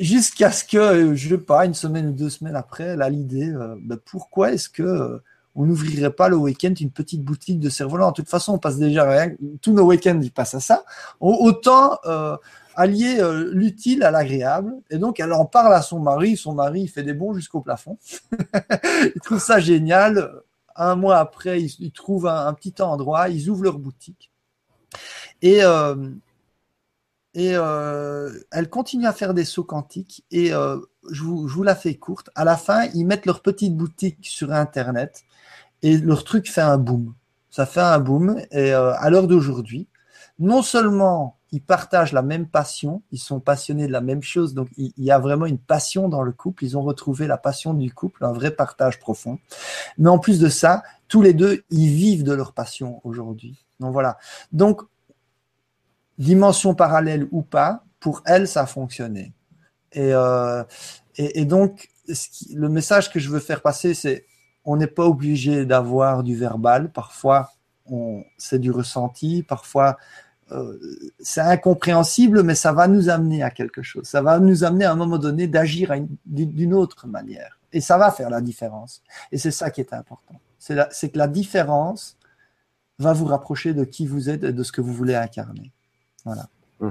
jusqu'à ce que, je sais pas, une semaine ou deux semaines après, elle a l'idée, euh, bah, pourquoi est-ce que euh, on n'ouvrirait pas le week-end une petite boutique de cerf-volant? De toute façon, on passe déjà rien, tous nos week-ends, ils passent à ça. Autant euh, allier euh, l'utile à l'agréable. Et donc, elle en parle à son mari. Son mari, il fait des bons jusqu'au plafond. <laughs> il trouve ça génial. Un mois après, ils, trouvent un, un, petit endroit, ils ouvrent leur boutique. Et et euh, elle continue à faire des sauts quantiques. Et euh, je, vous, je, vous, la fais courte. À la fin, ils mettent leur petite boutique sur Internet et leur truc fait un boom. Ça fait un boom. Et euh, à l'heure d'aujourd'hui, non seulement ils partagent la même passion, ils sont passionnés de la même chose, donc il, y a vraiment une passion dans le couple, ils ont retrouvé la passion du couple, un vrai partage profond. Mais en plus de ça, tous les deux, ils vivent de leur passion aujourd'hui. Donc voilà. Donc dimension parallèle ou pas, pour elle, ça a fonctionné. Et, euh, donc, le message que je veux faire passer, c'est on n'est pas obligé d'avoir du verbal. Parfois, c'est du ressenti. Parfois, euh, c'est incompréhensible, mais ça va nous amener à quelque chose. Ça va nous amener à un moment donné d'agir d'une autre manière. Et ça va faire la différence. Et c'est ça qui est important. C'est que la différence va vous rapprocher de qui vous êtes et de ce que vous voulez incarner. Voilà. Mmh.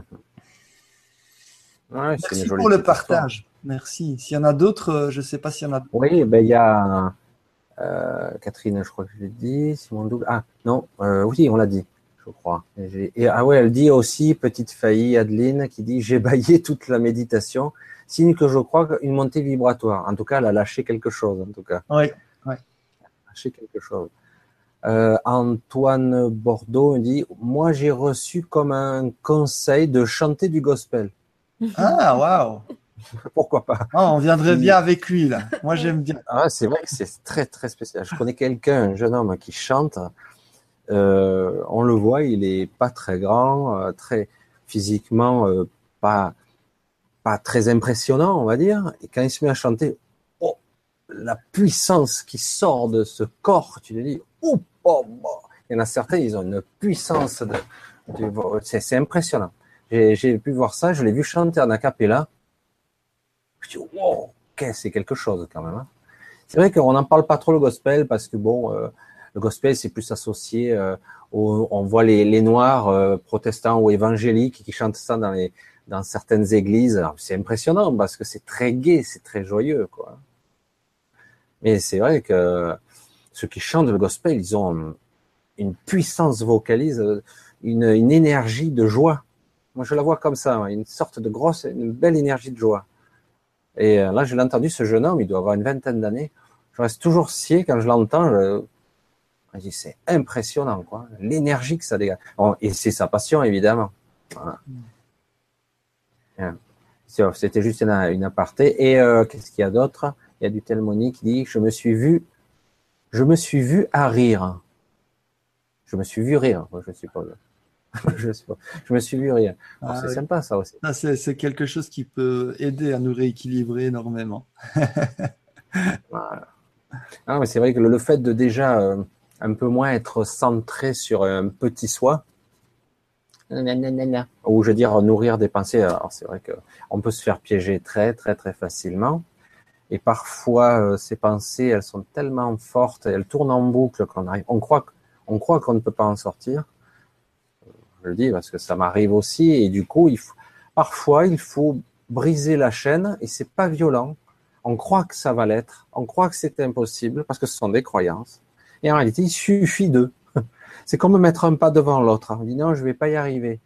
Merci pour le partage. Merci. S'il y en a d'autres, euh, je ne sais pas s'il y en a. Oui, ben il y a euh, Catherine, je crois que je l'ai dit. Simon Double. Ah non, euh, oui, on l'a dit, je crois. Et, ah ouais, elle dit aussi petite faillie, Adeline, qui dit j'ai baillé toute la méditation, signe que je crois une montée vibratoire. En tout cas, elle a lâché quelque chose. En tout cas. Oui. oui. Lâché quelque chose. Euh, Antoine Bordeaux dit Moi, j'ai reçu comme un conseil de chanter du gospel. Ah, waouh <laughs> Pourquoi pas? Ah, On viendrait bien avec lui, là. Moi, j'aime bien. Ah, c'est vrai que c'est très, très spécial. Je connais quelqu'un, un jeune homme qui chante. Euh, on le voit, il est pas très grand, euh, très physiquement euh, pas pas très impressionnant, on va dire. Et quand il se met à chanter, oh, la puissance qui sort de ce corps, tu te dis, oh, oh, oh. il y en a certains, ils ont une puissance de, c'est impressionnant. J'ai pu voir ça, je l'ai vu chanter en acapella. Je dis, wow, c'est quelque chose quand même. Hein. C'est vrai qu'on n'en parle pas trop le gospel parce que bon, euh, le gospel c'est plus associé euh, on voit les, les noirs euh, protestants ou évangéliques qui chantent ça dans les dans certaines églises. C'est impressionnant parce que c'est très gai, c'est très joyeux quoi. Mais c'est vrai que ceux qui chantent le gospel, ils ont une puissance vocalise, une, une énergie de joie moi, je la vois comme ça, une sorte de grosse, une belle énergie de joie. Et euh, là, je l'ai entendu, ce jeune homme, il doit avoir une vingtaine d'années. Je reste toujours scié quand je l'entends. Je... dis, c'est impressionnant, quoi. L'énergie que ça dégage. et c'est sa passion, évidemment. C'était juste une, une, aparté. Et euh, qu'est-ce qu'il y a d'autre? Il y a du Telmoni qui dit, je me suis vu, je me suis vu à rire. Je me suis vu rire, je suppose. <laughs> je, je, me suis vu rire. Ah c'est sympa ça aussi. Ah, c'est quelque chose qui peut aider à nous rééquilibrer énormément. <laughs> voilà. ah, mais c'est vrai que le, fait de déjà euh, un peu moins être centré sur un petit soi, ou je veux dire nourrir des pensées, alors c'est vrai qu'on peut se faire piéger très très très facilement. Et parfois, euh, ces pensées, elles sont tellement fortes, elles tournent en boucle qu'on arrive, on croit, on croit qu'on ne peut pas en sortir je le dis parce que ça m'arrive aussi, et du coup, il faut, parfois, il faut briser la chaîne, et c'est pas violent. On croit que ça va l'être, on croit que c'est impossible, parce que ce sont des croyances. Et en réalité, il suffit d'eux. <laughs> C'est comme mettre un pas devant l'autre. On dit non, je vais pas y arriver.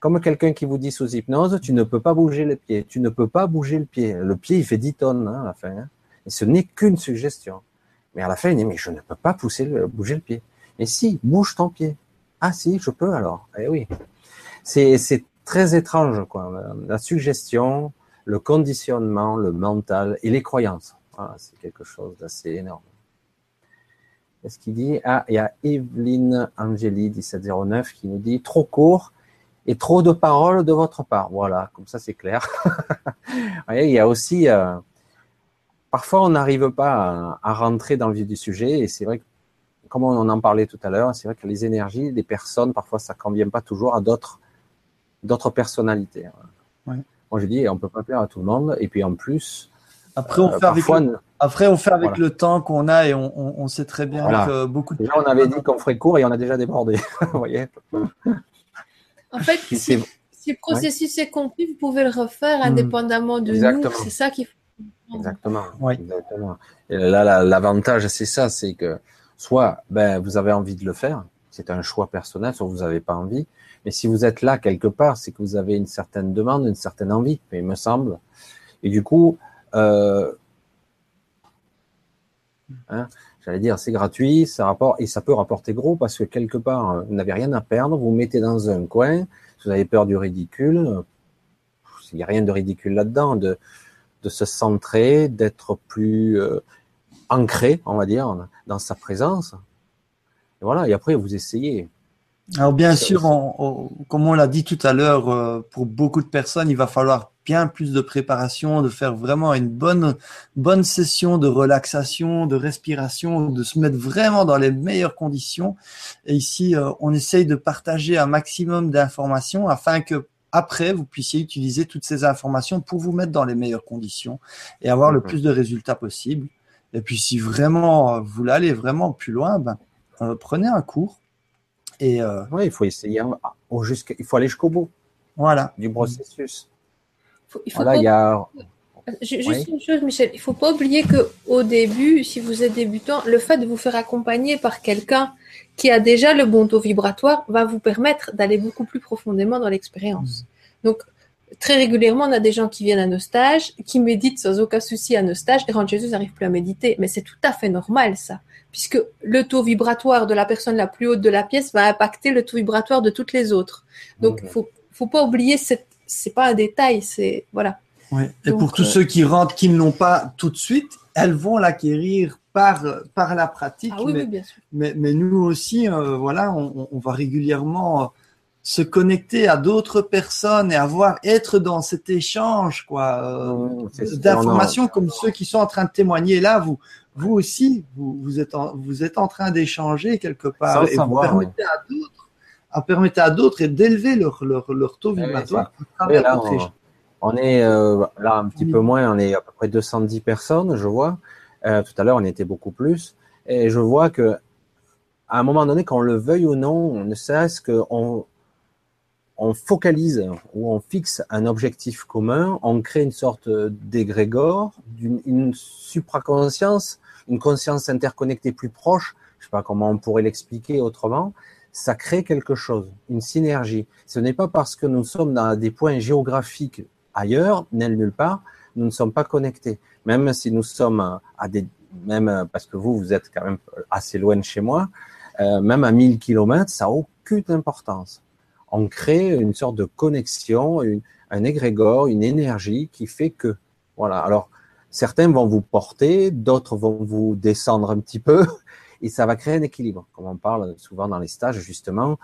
Comme quelqu'un qui vous dit sous hypnose, tu ne peux pas bouger le pied. Tu ne peux pas bouger le pied. Le pied, il fait 10 tonnes hein, à la fin. Hein. Et ce n'est qu'une suggestion. Mais à la fin, il dit, mais je ne peux pas pousser bouger le pied. Et si, bouge ton pied. Ah si, je peux alors. Eh oui. C'est très étrange, quoi. La suggestion, le conditionnement, le mental et les croyances. c'est quelque chose d'assez énorme. Qu'est-ce qu'il dit? Ah, il y a Evelyne Angeli 1709 qui nous dit trop court et trop de paroles de votre part. Voilà, comme ça c'est clair. <laughs> il y a aussi euh, parfois on n'arrive pas à, à, rentrer dans le vif du sujet et c'est vrai que comme on en parlait tout à l'heure, c'est vrai que les énergies des personnes, parfois, ça ne convient pas toujours à d'autres, d'autres personnalités. Moi, je dis, on peut pas plaire à tout le monde. Et puis, en plus, après, on euh, fait avec, le, après, on fait avec le temps qu'on a et on, on, sait très bien que beaucoup de. Déjà, on avait dit qu'on ferait court et on a déjà débordé. <laughs> vous voyez En fait, si, le processus est compris, vous pouvez le refaire hmm. indépendamment de nous. C'est ça qu'il faut. Exactement. Exactement. Et là, l'avantage, c'est ça, c'est que Soit ben, vous avez envie de le faire, c'est un choix personnel, soit vous n'avez pas envie. Mais si vous êtes là quelque part, c'est que vous avez une certaine demande, une certaine envie, il me semble. Et du coup, euh, hein, j'allais dire, c'est gratuit, ça rapporte, et ça peut rapporter gros parce que quelque part, vous n'avez rien à perdre, vous, vous mettez dans un coin, vous avez peur du ridicule, il n'y a rien de ridicule là-dedans, de, de se centrer, d'être plus euh, ancré, on va dire, dans sa présence. Et voilà, et après, vous essayez. Alors bien sûr, comme on l'a dit tout à l'heure, euh, pour beaucoup de personnes, il va falloir bien plus de préparation, de faire vraiment une bonne bonne session de relaxation, de respiration, de se mettre vraiment dans les meilleures conditions. Et ici, euh, on essaye de partager un maximum d'informations afin que après, vous puissiez utiliser toutes ces informations pour vous mettre dans les meilleures conditions et avoir le plus de résultats possible. Et puis, si vraiment euh, vous voulez aller vraiment plus loin, ben, prenez un cours et euh, oui, il faut essayer, au il faut aller jusqu'au bout. Voilà. Du processus. il faut y a... Juste une chose, Michel, il ne faut pas oublier que au début, si vous êtes débutant, le fait de vous faire accompagner par quelqu'un qui a déjà le bon taux vibratoire va vous permettre d'aller beaucoup plus profondément dans l'expérience. Mm. Donc, très régulièrement, on a des gens qui viennent à nos stages, qui méditent sans aucun souci à nos stages, et rentrent chez eux, n'arrivent plus à méditer. Mais c'est tout à fait normal, ça puisque le taux vibratoire de la personne la plus haute de la pièce va impacter le taux vibratoire de toutes les autres. Donc, il faut, faut pas oublier, c'est pas un détail, c'est voilà. Et pour tous euh, ceux qui rentrent, qui ne l'ont pas tout de suite, elles vont l'acquérir par par la pratique. Ah, oui, mais, bien sûr. mais, mais, nous aussi, euh, voilà, on, on, va régulièrement euh, se connecter à d'autres personnes et avoir être dans cet échange quoi d'informations comme ceux qui sont en train de témoigner là vous vous aussi, vous, vous, êtes, en, vous êtes en train d'échanger quelque part et vous permettez à d'autres, à permettre à d'autres d'élever leur, leur, leur, taux vibratoire. on, est euh, là un petit peu moins, on est à peu près 210 personnes, je vois. Euh, tout à l'heure, on était beaucoup plus. Et je vois que à un moment donné, qu'on le veuille ou non, ne serait-ce qu'on on focalise ou on fixe un objectif commun, on crée une sorte d'égrégore, d'une supraconscience une conscience interconnectée plus proche, je sais pas comment on pourrait l'expliquer autrement, ça crée quelque chose, une synergie. Ce n'est pas parce que nous sommes dans des points géographiques ailleurs, nulle part, nous ne sommes pas connectés. Même si nous sommes à des, même parce que vous, vous êtes quand même assez loin de chez moi, euh, même à 1000 kilomètres, ça n'a aucune importance. On crée une sorte de connexion, un égrégore, une énergie qui fait que, voilà. Alors, Certains vont vous porter, d'autres vont vous descendre un petit peu, <laughs> et ça va créer un équilibre. Comme on parle souvent dans les stages, justement,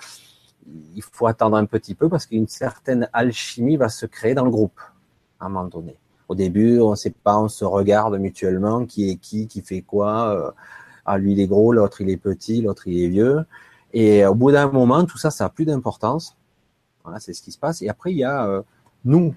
il faut attendre un petit peu parce qu'une certaine alchimie va se créer dans le groupe à un moment donné. Au début, on ne sait pas, on se regarde mutuellement, qui est qui, qui fait quoi. Euh, ah, lui il est gros, l'autre il est petit, l'autre il est vieux. Et au bout d'un moment, tout ça, ça n'a plus d'importance. Voilà, c'est ce qui se passe. Et après, il y a euh, nous,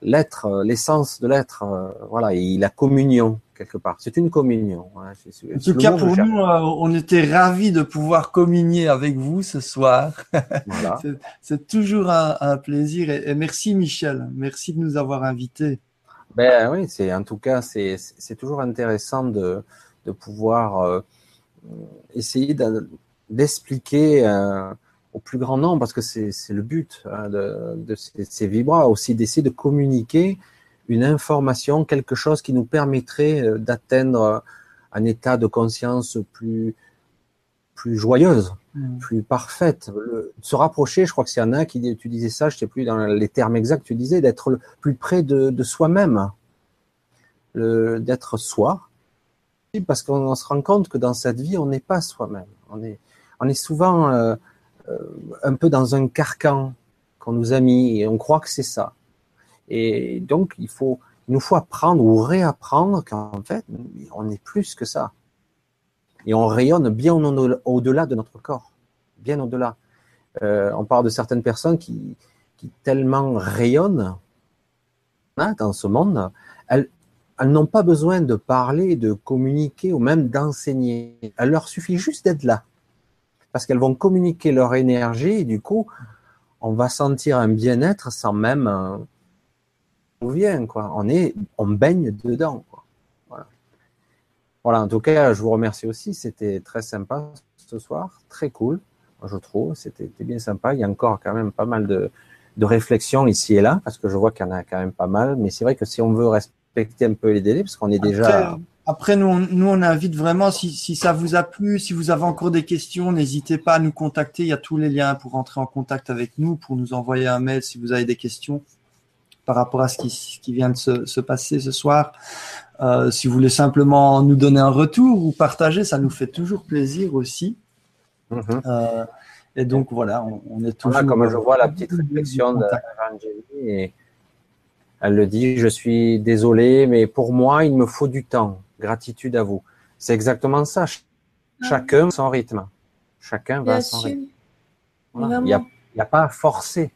l'être, euh, l'essence de l'être, euh, voilà, et la communion quelque part. C'est une communion. Hein, en tout cas, pour nous, on était ravis de pouvoir communier avec vous ce soir. <laughs> Voilà. c'est toujours un, plaisir et, merci Michel, merci de nous avoir invités. Ben oui, c'est en tout cas c'est toujours intéressant de de pouvoir essayer d'expliquer au plus grand nombre, parce que c'est le but hein, de, de, ces, ces vibras, aussi d'essayer de communiquer une information, quelque chose qui nous permettrait euh, d'atteindre un état de conscience plus, plus joyeuse, mmh. plus parfaite, de se rapprocher. Je crois que c'est Anna qui utilisait ça, je ne sais plus dans les termes exacts, tu disais d'être le plus près de, de soi-même, d'être soi, parce qu'on se rend compte que dans cette vie, on n'est pas soi-même. On est, on est souvent euh, euh, un peu dans un carcan qu'on nous a mis et on croit que c'est ça. Et donc, il faut, il nous faut apprendre ou réapprendre qu'en fait, on n'est plus que ça. Et on rayonne bien au-delà de notre corps, bien au-delà. Euh, on parle de certaines personnes qui, qui tellement rayonnent hein, dans ce monde, elles, elles n'ont pas besoin de parler, de communiquer ou même d'enseigner. Il leur suffit juste d'être là parce qu'elles vont communiquer leur énergie et du coup, on va sentir un bien-être sans même euh, on vient quoi. On est, on baigne dedans. Voilà. voilà. En tout cas, je vous remercie aussi. C'était très sympa ce soir, très cool, je trouve. C'était bien sympa. Il y a encore quand même pas mal de, de réflexions ici et là parce que je vois qu'il y en a quand même pas mal. Mais c'est vrai que si on veut respecter un peu les délais, parce qu'on est déjà après, nous, on, nous, on invite vraiment, si, si ça vous a plu, si vous avez encore des questions, n'hésitez pas à nous contacter. Il y a tous les liens pour entrer en contact avec nous, pour nous envoyer un mail si vous avez des questions par rapport à ce qui, ce qui vient de se, se, passer ce soir. Euh, si vous voulez simplement nous donner un retour ou partager, ça nous fait toujours plaisir aussi. Mm-hmm. euh, Et donc voilà, on, est toujours. Voilà, comme je vois la petite réflexion d'Angélie, et elle le dit, je suis désolé, mais pour moi, il me faut du temps. Gratitude à vous. C'est exactement ça. Ah Chacun son rythme. Chacun va à son rythme. Il n'y a, a, pas à forcer.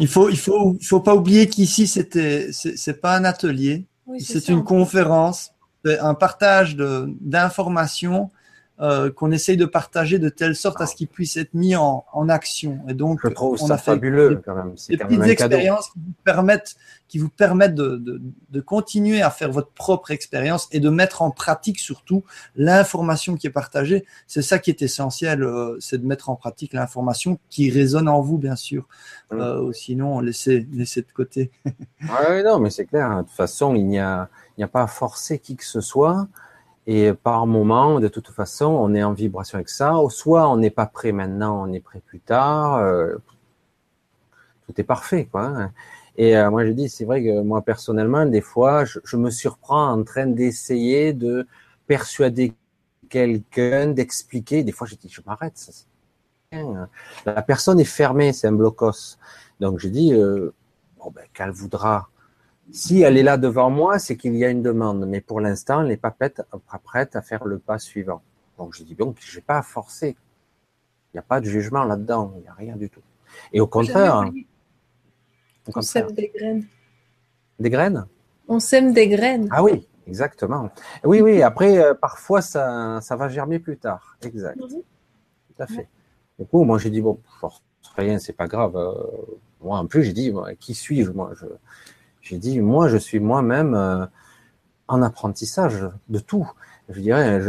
Il faut, il faut, faut pas oublier qu'ici c'était, c'est pas un atelier, c'est une conférence, un partage d'informations euh, qu'on essaye de partager de telle sorte à ce qu'il puisse être mis en, en action. Et donc, je trouve ça fabuleux quand même. Des petites expériences qui vous permettent, qui vous permettent de, de, de, continuer à faire votre propre expérience et de mettre en pratique surtout l'information qui est partagée. C'est ça qui est essentiel, euh, c'est de mettre en pratique l'information qui résonne en vous, bien sûr. Mmh. Euh, sinon, laissez, laissez de côté. oui, non, mais c'est clair. Hein. De toute façon, il n'y a, il n'y a pas à forcer qui que ce soit. Et par moment, de toute façon, on est en vibration avec ça. Soit on n'est pas prêt maintenant, on est prêt plus tard. Euh, tout est parfait, quoi. Hein. Et euh, moi, je dis, c'est vrai que moi personnellement, des fois, je, me surprends en train d'essayer de persuader quelqu'un, d'expliquer. Des fois, je dis, je m'arrête. La personne est fermée, c'est un blocos. Donc, je dis, euh, bon, ben, qu'elle voudra si elle est là devant moi, c'est qu'il y a une demande. Mais pour l'instant, elle n'est pas prête, à faire le pas suivant. Donc je dis bon, je n'ai pas à forcer. Il n'y a pas de jugement là-dedans. Il n'y a rien du tout. Et au contraire. on sème des graines. Des graines? On sème des graines. Ah oui, exactement. Oui, oui. Après, euh, parfois, ça, ça va germer plus tard. Exact. Mhm. Tout à fait. Du coup, moi, j'ai dit bon, rien, c'est pas grave. Euh, moi, en plus, j'ai dit qui suis-je Moi, je j'ai dit, moi, je suis moi-même euh, en apprentissage de tout. Je dirais,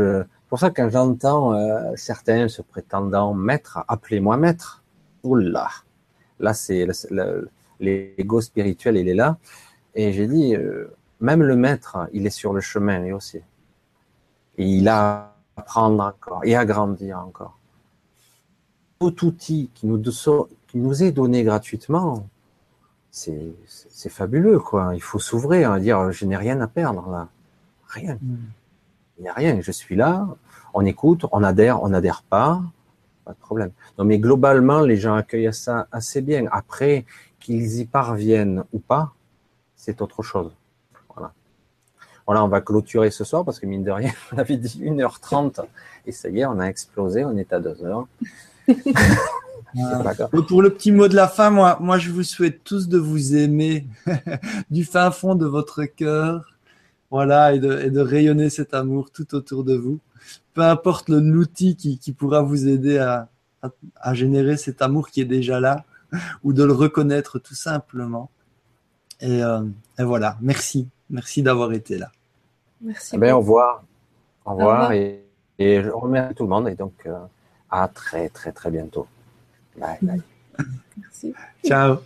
pour ça, quand j'entends euh, certains se prétendant maître, appelez-moi maître. Oula, là, c'est l'ego spirituel, il est là. Et j'ai dit, euh, même le maître, il est sur le chemin, lui aussi. Et il a à apprendre encore et à grandir encore. Tout outil qui nous est donné gratuitement, c'est fabuleux, quoi. Il faut s'ouvrir, à dire, je n'ai rien à perdre, là. Rien. Mm. Il n'y a rien. Je suis là, on écoute, on adhère, on n'adhère pas, pas de problème. Non, mais globalement, les gens accueillent ça assez bien. Après, qu'ils y parviennent ou pas, c'est autre chose. Voilà. Voilà, on va clôturer ce soir parce que mine de rien, <laughs> on avait dit 1h30 et ça y est, on a explosé, on est à 2h. <laughs> pour le petit mot de la fin, moi, moi, je vous souhaite tous de vous aimer <laughs> du fin fond de votre cœur, voilà, et de, et de, rayonner cet amour tout autour de vous. Peu importe l'outil qui, qui, pourra vous aider à, à, à, générer cet amour qui est déjà là, <laughs> ou de le reconnaître tout simplement. Et, euh, et voilà, merci, merci d'avoir été là. Merci. Eh bien, au revoir, au revoir, Et, et, je remercie tout le monde et donc euh, à très très très bientôt. Bye bye. Merci. Ciao.